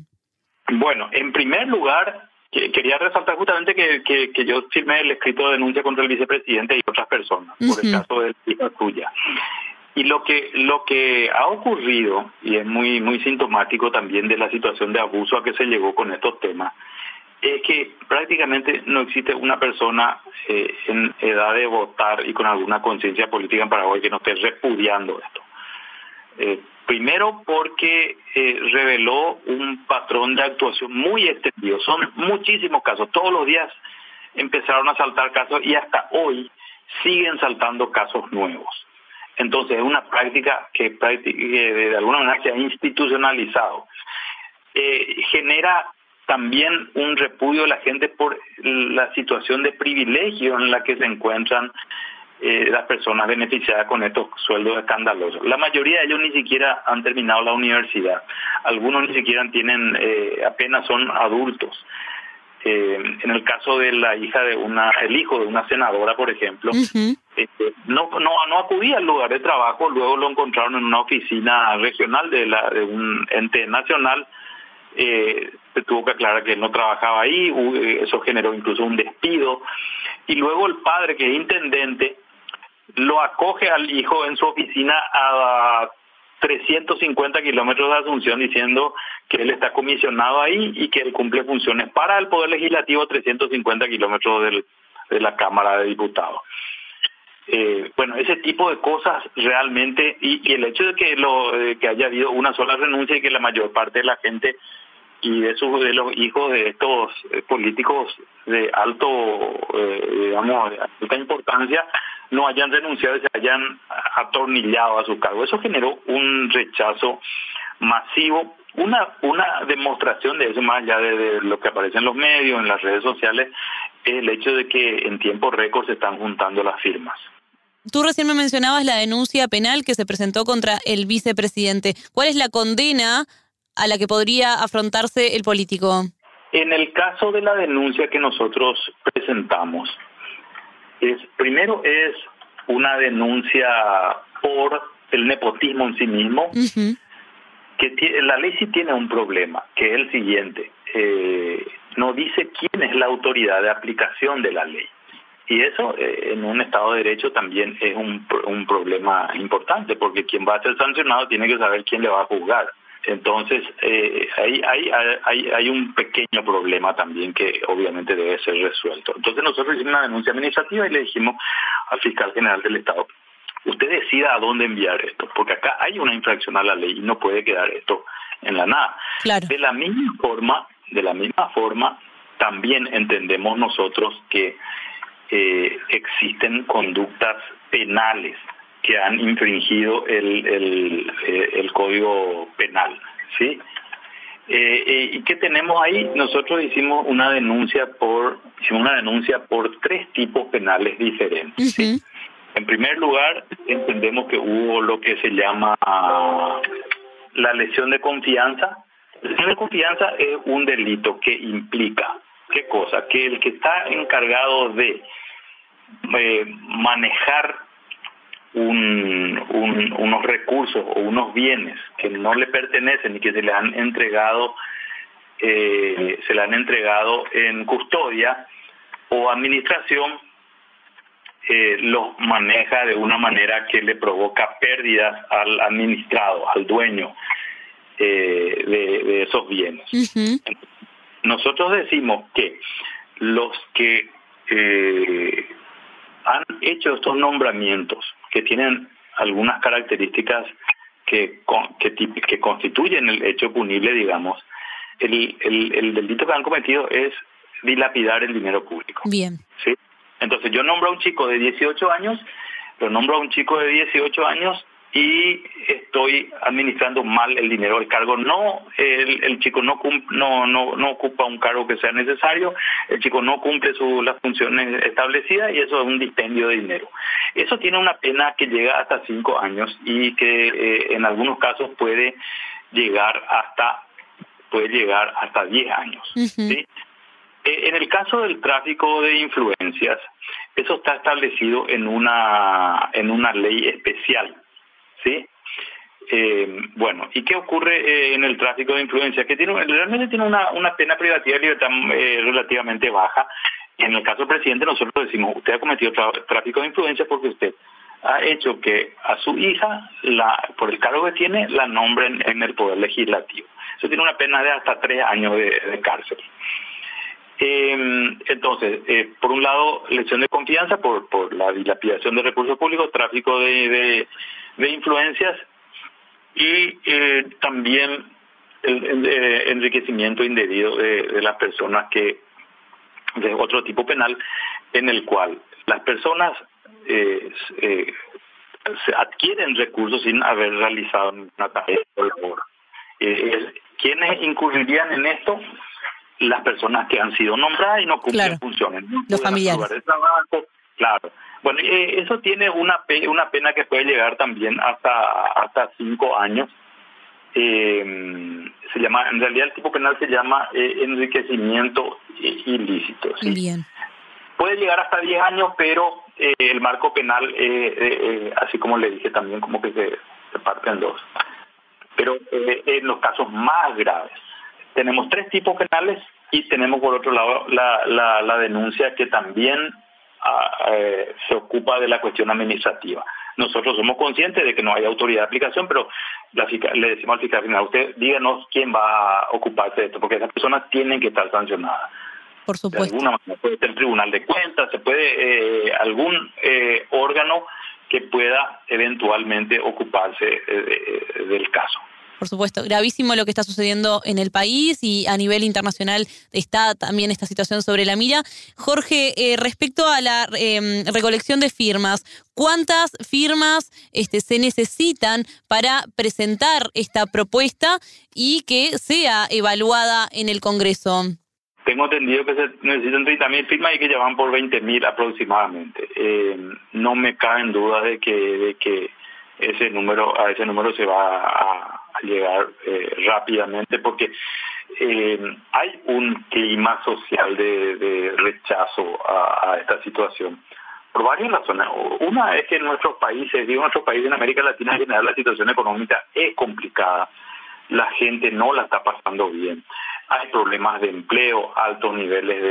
Bueno, en primer lugar, quería resaltar justamente que, que, yo firmé el escrito de denuncia contra el vicepresidente y otras personas por el caso de la tuya. Y lo que lo que ha ocurrido y es muy muy sintomático también de la situación de abuso a que se llegó con estos temas es que prácticamente no existe una persona eh, en edad de votar y con alguna conciencia política en Paraguay que no esté repudiando esto. Eh, primero porque eh, reveló un patrón de actuación muy extendido. Son muchísimos casos. Todos los días empezaron a saltar casos y hasta hoy siguen saltando casos nuevos. Entonces es una práctica que, de alguna manera se ha institucionalizado. genera también un repudio de la gente por la situación de privilegio en la que se encuentran eh, las personas beneficiadas con estos sueldos escandalosos. La mayoría de ellos ni siquiera han terminado la universidad, algunos ni siquiera tienen, eh, apenas son adultos. Eh, en el caso de la hija de una, el hijo de una senadora, por ejemplo, este, no, no, no acudía al lugar de trabajo, luego lo encontraron en una oficina regional de, la, de un ente nacional eh, se tuvo que aclarar que él no trabajaba ahí, eh, eso generó incluso un despido, y luego el padre, que es intendente, lo acoge al hijo en su oficina a 350 kilómetros de Asunción diciendo que él está comisionado ahí y que él cumple funciones para el Poder Legislativo a 350 kilómetros de la Cámara de Diputados. Eh, bueno, ese tipo de cosas realmente, y, el hecho de que, lo, que haya habido una sola renuncia y que la mayor parte de la gente y de, sus, de los hijos de estos eh, políticos de alto, eh, digamos, de alta importancia, no hayan renunciado y se hayan atornillado a su cargo. Eso generó un rechazo masivo, una, una demostración de eso, más allá de, lo que aparece en los medios, en las redes sociales, es el hecho de que en tiempo récord se están juntando las firmas. Tú recién me mencionabas la denuncia penal que se presentó contra el vicepresidente. ¿Cuál es la condena a la que podría afrontarse el político? En el caso de la denuncia que nosotros presentamos, es primero es una denuncia por el nepotismo en sí mismo, que la ley sí tiene un problema, que es el siguiente, eh, no dice quién es la autoridad de aplicación de la ley. Y eso eh, en un Estado de Derecho también es un, un problema importante, porque quien va a ser sancionado tiene que saber quién le va a juzgar. Entonces, eh, hay, hay, hay, hay un pequeño problema también que obviamente debe ser resuelto. Entonces nosotros hicimos una denuncia administrativa y le dijimos al fiscal general del Estado, usted decida a dónde enviar esto, porque acá hay una infracción a la ley y no puede quedar esto en la nada. De la misma forma, de la misma forma, también entendemos nosotros que eh, existen conductas penales que han infringido el, el, eh, el código penal, ¿sí? Eh, eh, ¿Y qué tenemos ahí? Nosotros hicimos una denuncia por hicimos una denuncia por tres tipos penales diferentes. En primer lugar, entendemos que hubo lo que se llama la lesión de confianza. La lesión de confianza es un delito que implica, ¿qué cosa? Que el que está encargado de manejar un, unos recursos o unos bienes que no le pertenecen y que se le han entregado eh, se le han entregado en custodia o administración eh, los maneja de una manera que le provoca pérdidas al administrado, al dueño eh, de, esos bienes. Nosotros decimos que los que eh, han hecho estos nombramientos que tienen algunas características que, que, que constituyen el hecho punible, digamos, el, el, el delito que han cometido es dilapidar el dinero público. Bien. ¿sí? Entonces yo nombro a un chico de 18 años, lo nombro a un chico de 18 años y estoy administrando mal el dinero del cargo. No, el, el chico no, no, no, no ocupa un cargo que sea necesario, el chico no cumple su, las funciones establecidas y eso es un dispendio de dinero. Eso tiene una pena que llega hasta cinco años y que eh, en algunos casos puede llegar hasta puede llegar hasta 10 años. ¿sí? Eh, en el caso del tráfico de influencias, eso está establecido en una en una ley especial ¿sí? Eh, bueno, ¿y qué ocurre eh, en el tráfico de influencia? Que tiene realmente tiene una, una pena privativa de libertad eh, relativamente baja. En el caso presidente nosotros decimos, usted ha cometido tráfico de influencia porque usted ha hecho que a su hija, la, por el cargo que tiene, la nombren en el Poder Legislativo. Eso tiene una pena de hasta tres años de, cárcel. entonces, por un lado, elección de confianza por, por la dilapidación de recursos públicos, tráfico de influencias y eh, también el, eh, enriquecimiento indebido de, las personas que de otro tipo penal en el cual las personas eh, se adquieren recursos sin haber realizado una tarea o labor. ¿Quiénes incurrirían en esto? Las personas que han sido nombradas y no cumplen funciones. Los familiares. Claro. Bueno, eh, eso tiene una, una pena que puede llegar también hasta, hasta cinco años. Eh, se llama, en realidad el tipo penal se llama eh, enriquecimiento ilícito. Bien. Puede llegar hasta diez años, pero el marco penal, así como le dije también, como que se, se parte en dos. Pero en los casos más graves, tenemos tres tipos penales y tenemos por otro lado la, la, la denuncia que también eh, se ocupa de la cuestión administrativa. Nosotros somos conscientes de que no hay autoridad de aplicación, pero le decimos al fiscal final, usted díganos quién va a ocuparse de esto, porque esas personas tienen que estar sancionadas. Por supuesto. De alguna manera, puede ser el Tribunal de Cuentas, se puede eh, algún eh, órgano que pueda eventualmente ocuparse del caso. Por supuesto, gravísimo lo que está sucediendo en el país y a nivel internacional está también esta situación sobre la mira. Jorge, eh, respecto a la em, recolección de firmas, ¿cuántas firmas este, se necesitan para presentar esta propuesta y que sea evaluada en el Congreso? Tengo entendido que se necesitan 30.000 firmas y que ya van por 20.000 aproximadamente. Eh, no me caben dudas de que, de que ese número a ese número se va a, llegar eh, rápidamente porque eh, hay un clima social de, rechazo a, esta situación por varias razones. Una es que en nuestros países, digo en nuestros países en América Latina en general la situación económica es complicada, la gente no la está pasando bien, hay problemas de empleo, altos niveles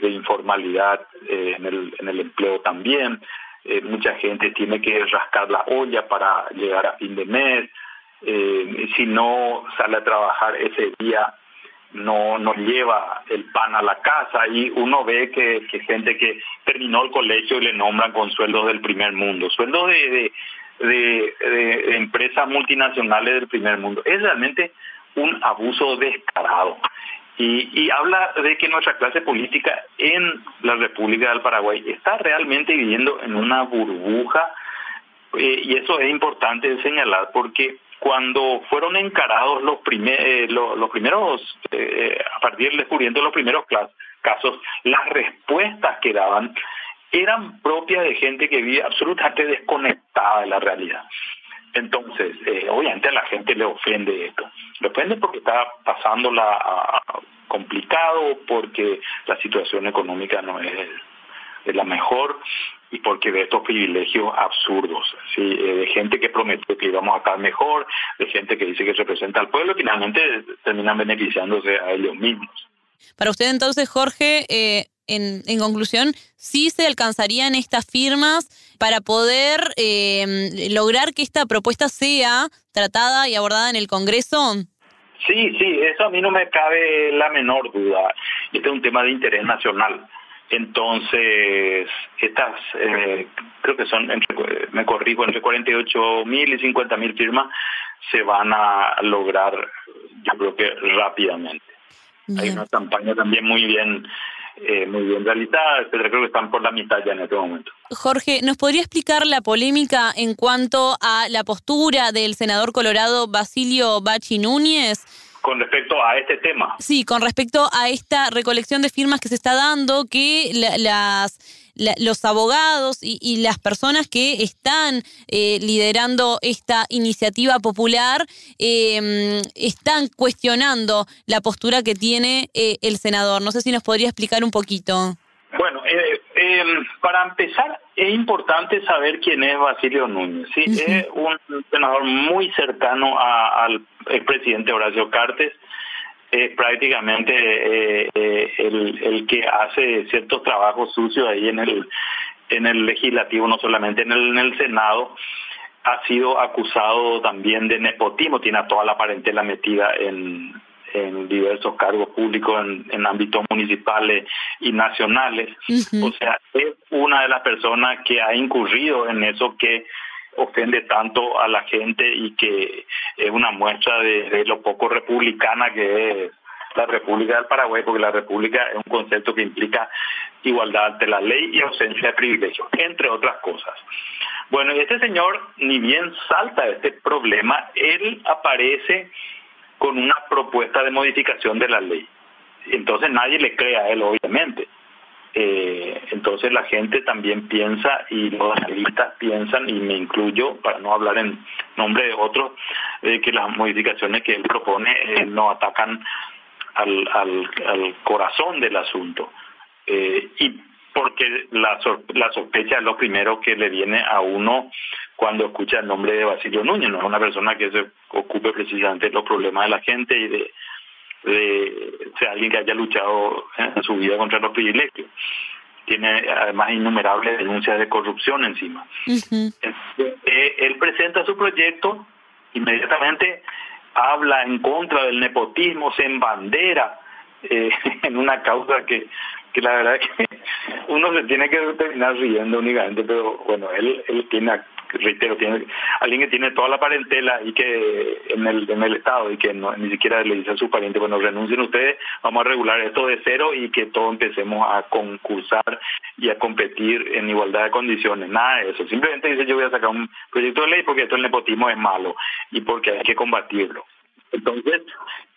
de, informalidad eh, en, el, en el empleo también, eh, mucha gente tiene que rascar la olla para llegar a fin de mes, eh, si no sale a trabajar ese día no no lleva el pan a la casa y uno ve que, gente que terminó el colegio y le nombran con sueldos del primer mundo, sueldos de, de, de empresas multinacionales del primer mundo. Es realmente un abuso descarado. Y, habla de que nuestra clase política en la República del Paraguay está realmente viviendo en una burbuja eh, y eso es importante señalar porque cuando fueron encarados los, eh, los, primeros, eh, a partir del descubrimiento de los primeros casos, las respuestas que daban eran propias de gente que vive absolutamente desconectada de la realidad. Entonces, eh, obviamente a la gente le ofende esto. Le ofende porque está pasándola complicado, porque la situación económica no es, la mejor y porque de estos privilegios absurdos, ¿sí? Eh, de gente que prometió que íbamos a estar mejor, de gente que dice que representa al pueblo, finalmente terminan beneficiándose a ellos mismos. Para usted entonces, Jorge, eh, en, en, conclusión, sí se alcanzarían estas firmas para poder eh, lograr que esta propuesta sea tratada y abordada en el Congreso? Sí, sí, eso a mí no me cabe la menor duda. Este es un tema de interés nacional. Entonces, estas, eh, creo que son, me corrijo, entre 48 mil y 50 mil firmas se van a lograr, yo creo que rápidamente. Hay una campaña también muy bien eh, muy bien realizada, pero creo que están por la mitad ya en este momento. Jorge, ¿nos podría explicar la polémica en cuanto a la postura del senador colorado Basilio Bachi Núñez? Con respecto a este tema. Sí, con respecto a esta recolección de firmas que se está dando, que las los abogados y, las personas que están eh, liderando esta iniciativa popular em, están cuestionando la postura que tiene eh, el senador. No sé si nos podría explicar un poquito. Eh, para empezar, es importante saber quién es Basilio Núñez. ¿sí? Es un senador muy cercano al expresidente Horacio Cartes es prácticamente eh, eh, el, el que hace ciertos trabajos sucios ahí en el en el legislativo, no solamente en el, en el Senado, ha sido acusado también de nepotismo, tiene a toda la parentela metida en, en diversos cargos públicos en, en ámbitos municipales y nacionales. O sea, es una de las personas que ha incurrido en eso que ofende tanto a la gente y que es una muestra de, lo poco republicana que es la República del Paraguay, porque la República es un concepto que implica igualdad ante la ley y ausencia de privilegios, entre otras cosas. Bueno, este señor, ni bien salta este problema, él aparece con una propuesta de modificación de la ley. Entonces nadie le cree a él, obviamente. Eh, entonces la gente también piensa y los analistas piensan, y me incluyo para no hablar en nombre de otros, de que las modificaciones que él propone eh, no atacan al, al, corazón del asunto. Eh, y porque la, la sospecha es lo primero que le viene a uno cuando escucha el nombre de Basilio Núñez, no es una persona que se ocupe precisamente de los problemas de la gente y de de sea, alguien que haya luchado en su vida contra los privilegios. Tiene además innumerables denuncias de corrupción encima. Eh, él presenta su proyecto, inmediatamente habla en contra del nepotismo, se embandera eh, en una causa que, que la verdad es que uno se tiene que terminar riendo únicamente, pero bueno, él, él tiene reitero, tiene, alguien que tiene toda la parentela y que en el, en el Estado y que no, ni siquiera le dice a su pariente, bueno, renuncien ustedes, vamos a regular esto de cero y que todos empecemos a concursar y a competir en igualdad de condiciones. Nada de eso. Simplemente dice yo voy a sacar un proyecto de ley porque esto el nepotismo es malo y porque hay que combatirlo. Entonces,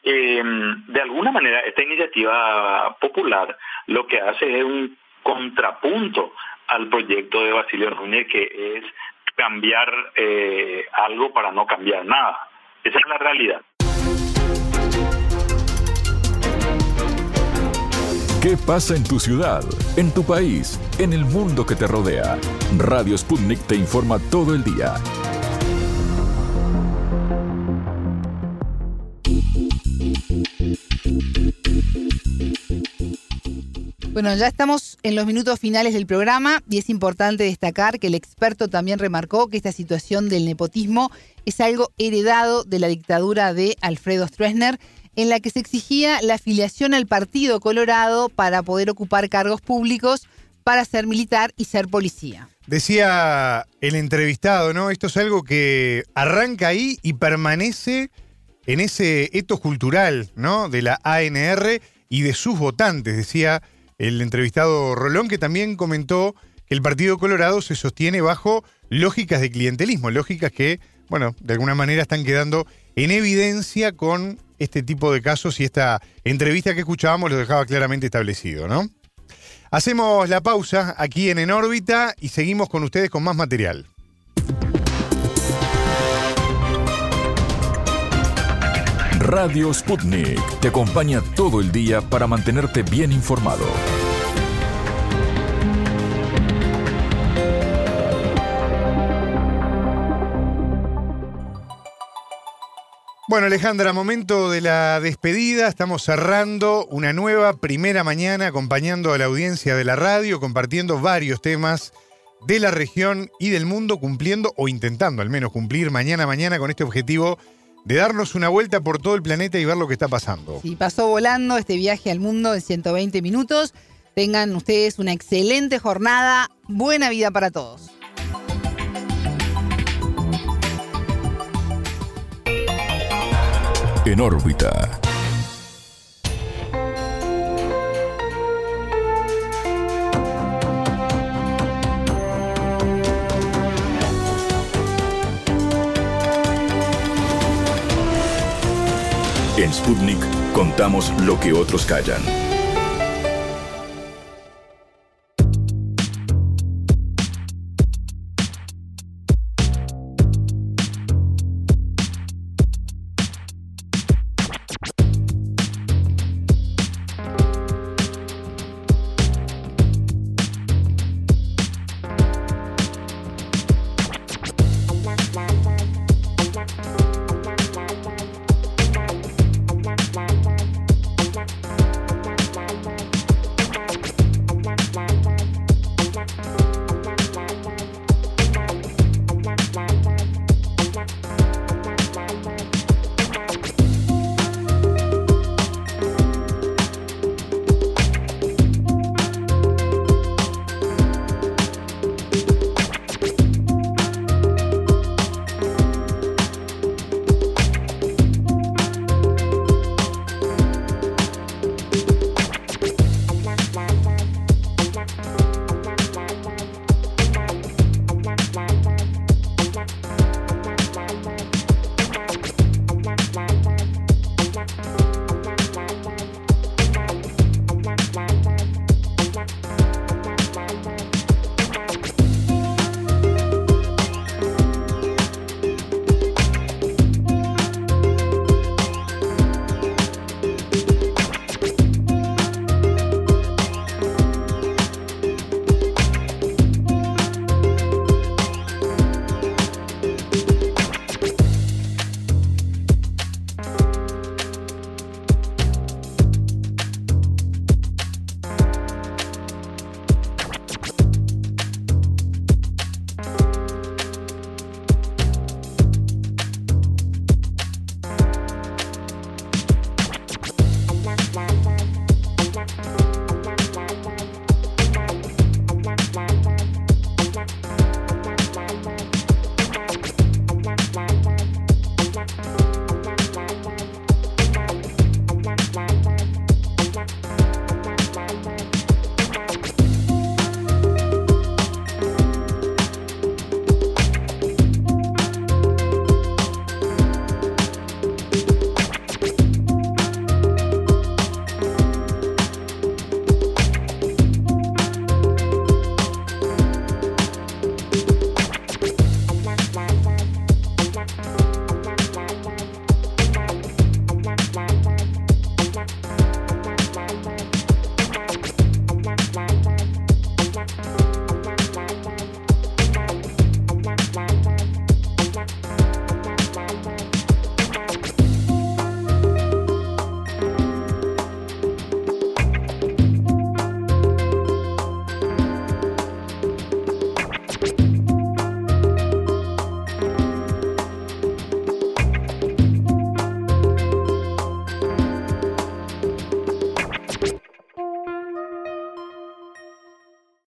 eh, de alguna manera, esta iniciativa popular lo que hace es un contrapunto al proyecto de Basilio Núñez, que es cambiar eh, algo para no cambiar nada. Esa es la realidad. ¿Qué pasa en tu ciudad, en tu país, en el mundo que te rodea? Radio Sputnik te informa todo el día. Bueno, ya estamos en los minutos finales del programa y es importante destacar que el experto también remarcó que esta situación del nepotismo es algo heredado de la dictadura de Alfredo Stroessner, en la que se exigía la afiliación al Partido Colorado para poder ocupar cargos públicos, para ser militar y ser policía. Decía el entrevistado, ¿no? Esto es algo que arranca ahí y permanece en ese eto cultural, ¿no? De la ANR y de sus votantes, decía el entrevistado Rolón, que también comentó que el Partido Colorado se sostiene bajo lógicas de clientelismo, lógicas que, bueno, de alguna manera están quedando en evidencia con este tipo de casos y esta entrevista que escuchábamos lo dejaba claramente establecido, ¿no? Hacemos la pausa aquí en En órbita y seguimos con ustedes con más material. Radio Sputnik te acompaña todo el día para mantenerte bien informado. Bueno, Alejandra, momento de la despedida. Estamos cerrando una nueva primera mañana acompañando a la audiencia de la radio, compartiendo varios temas de la región y del mundo, cumpliendo o intentando al menos cumplir mañana mañana con este objetivo de darnos una vuelta por todo el planeta y ver lo que está pasando. Sí, pasó volando este viaje al mundo en 120 minutos. Tengan ustedes una excelente jornada. Buena vida para todos. En órbita. En Sputnik contamos lo que otros callan.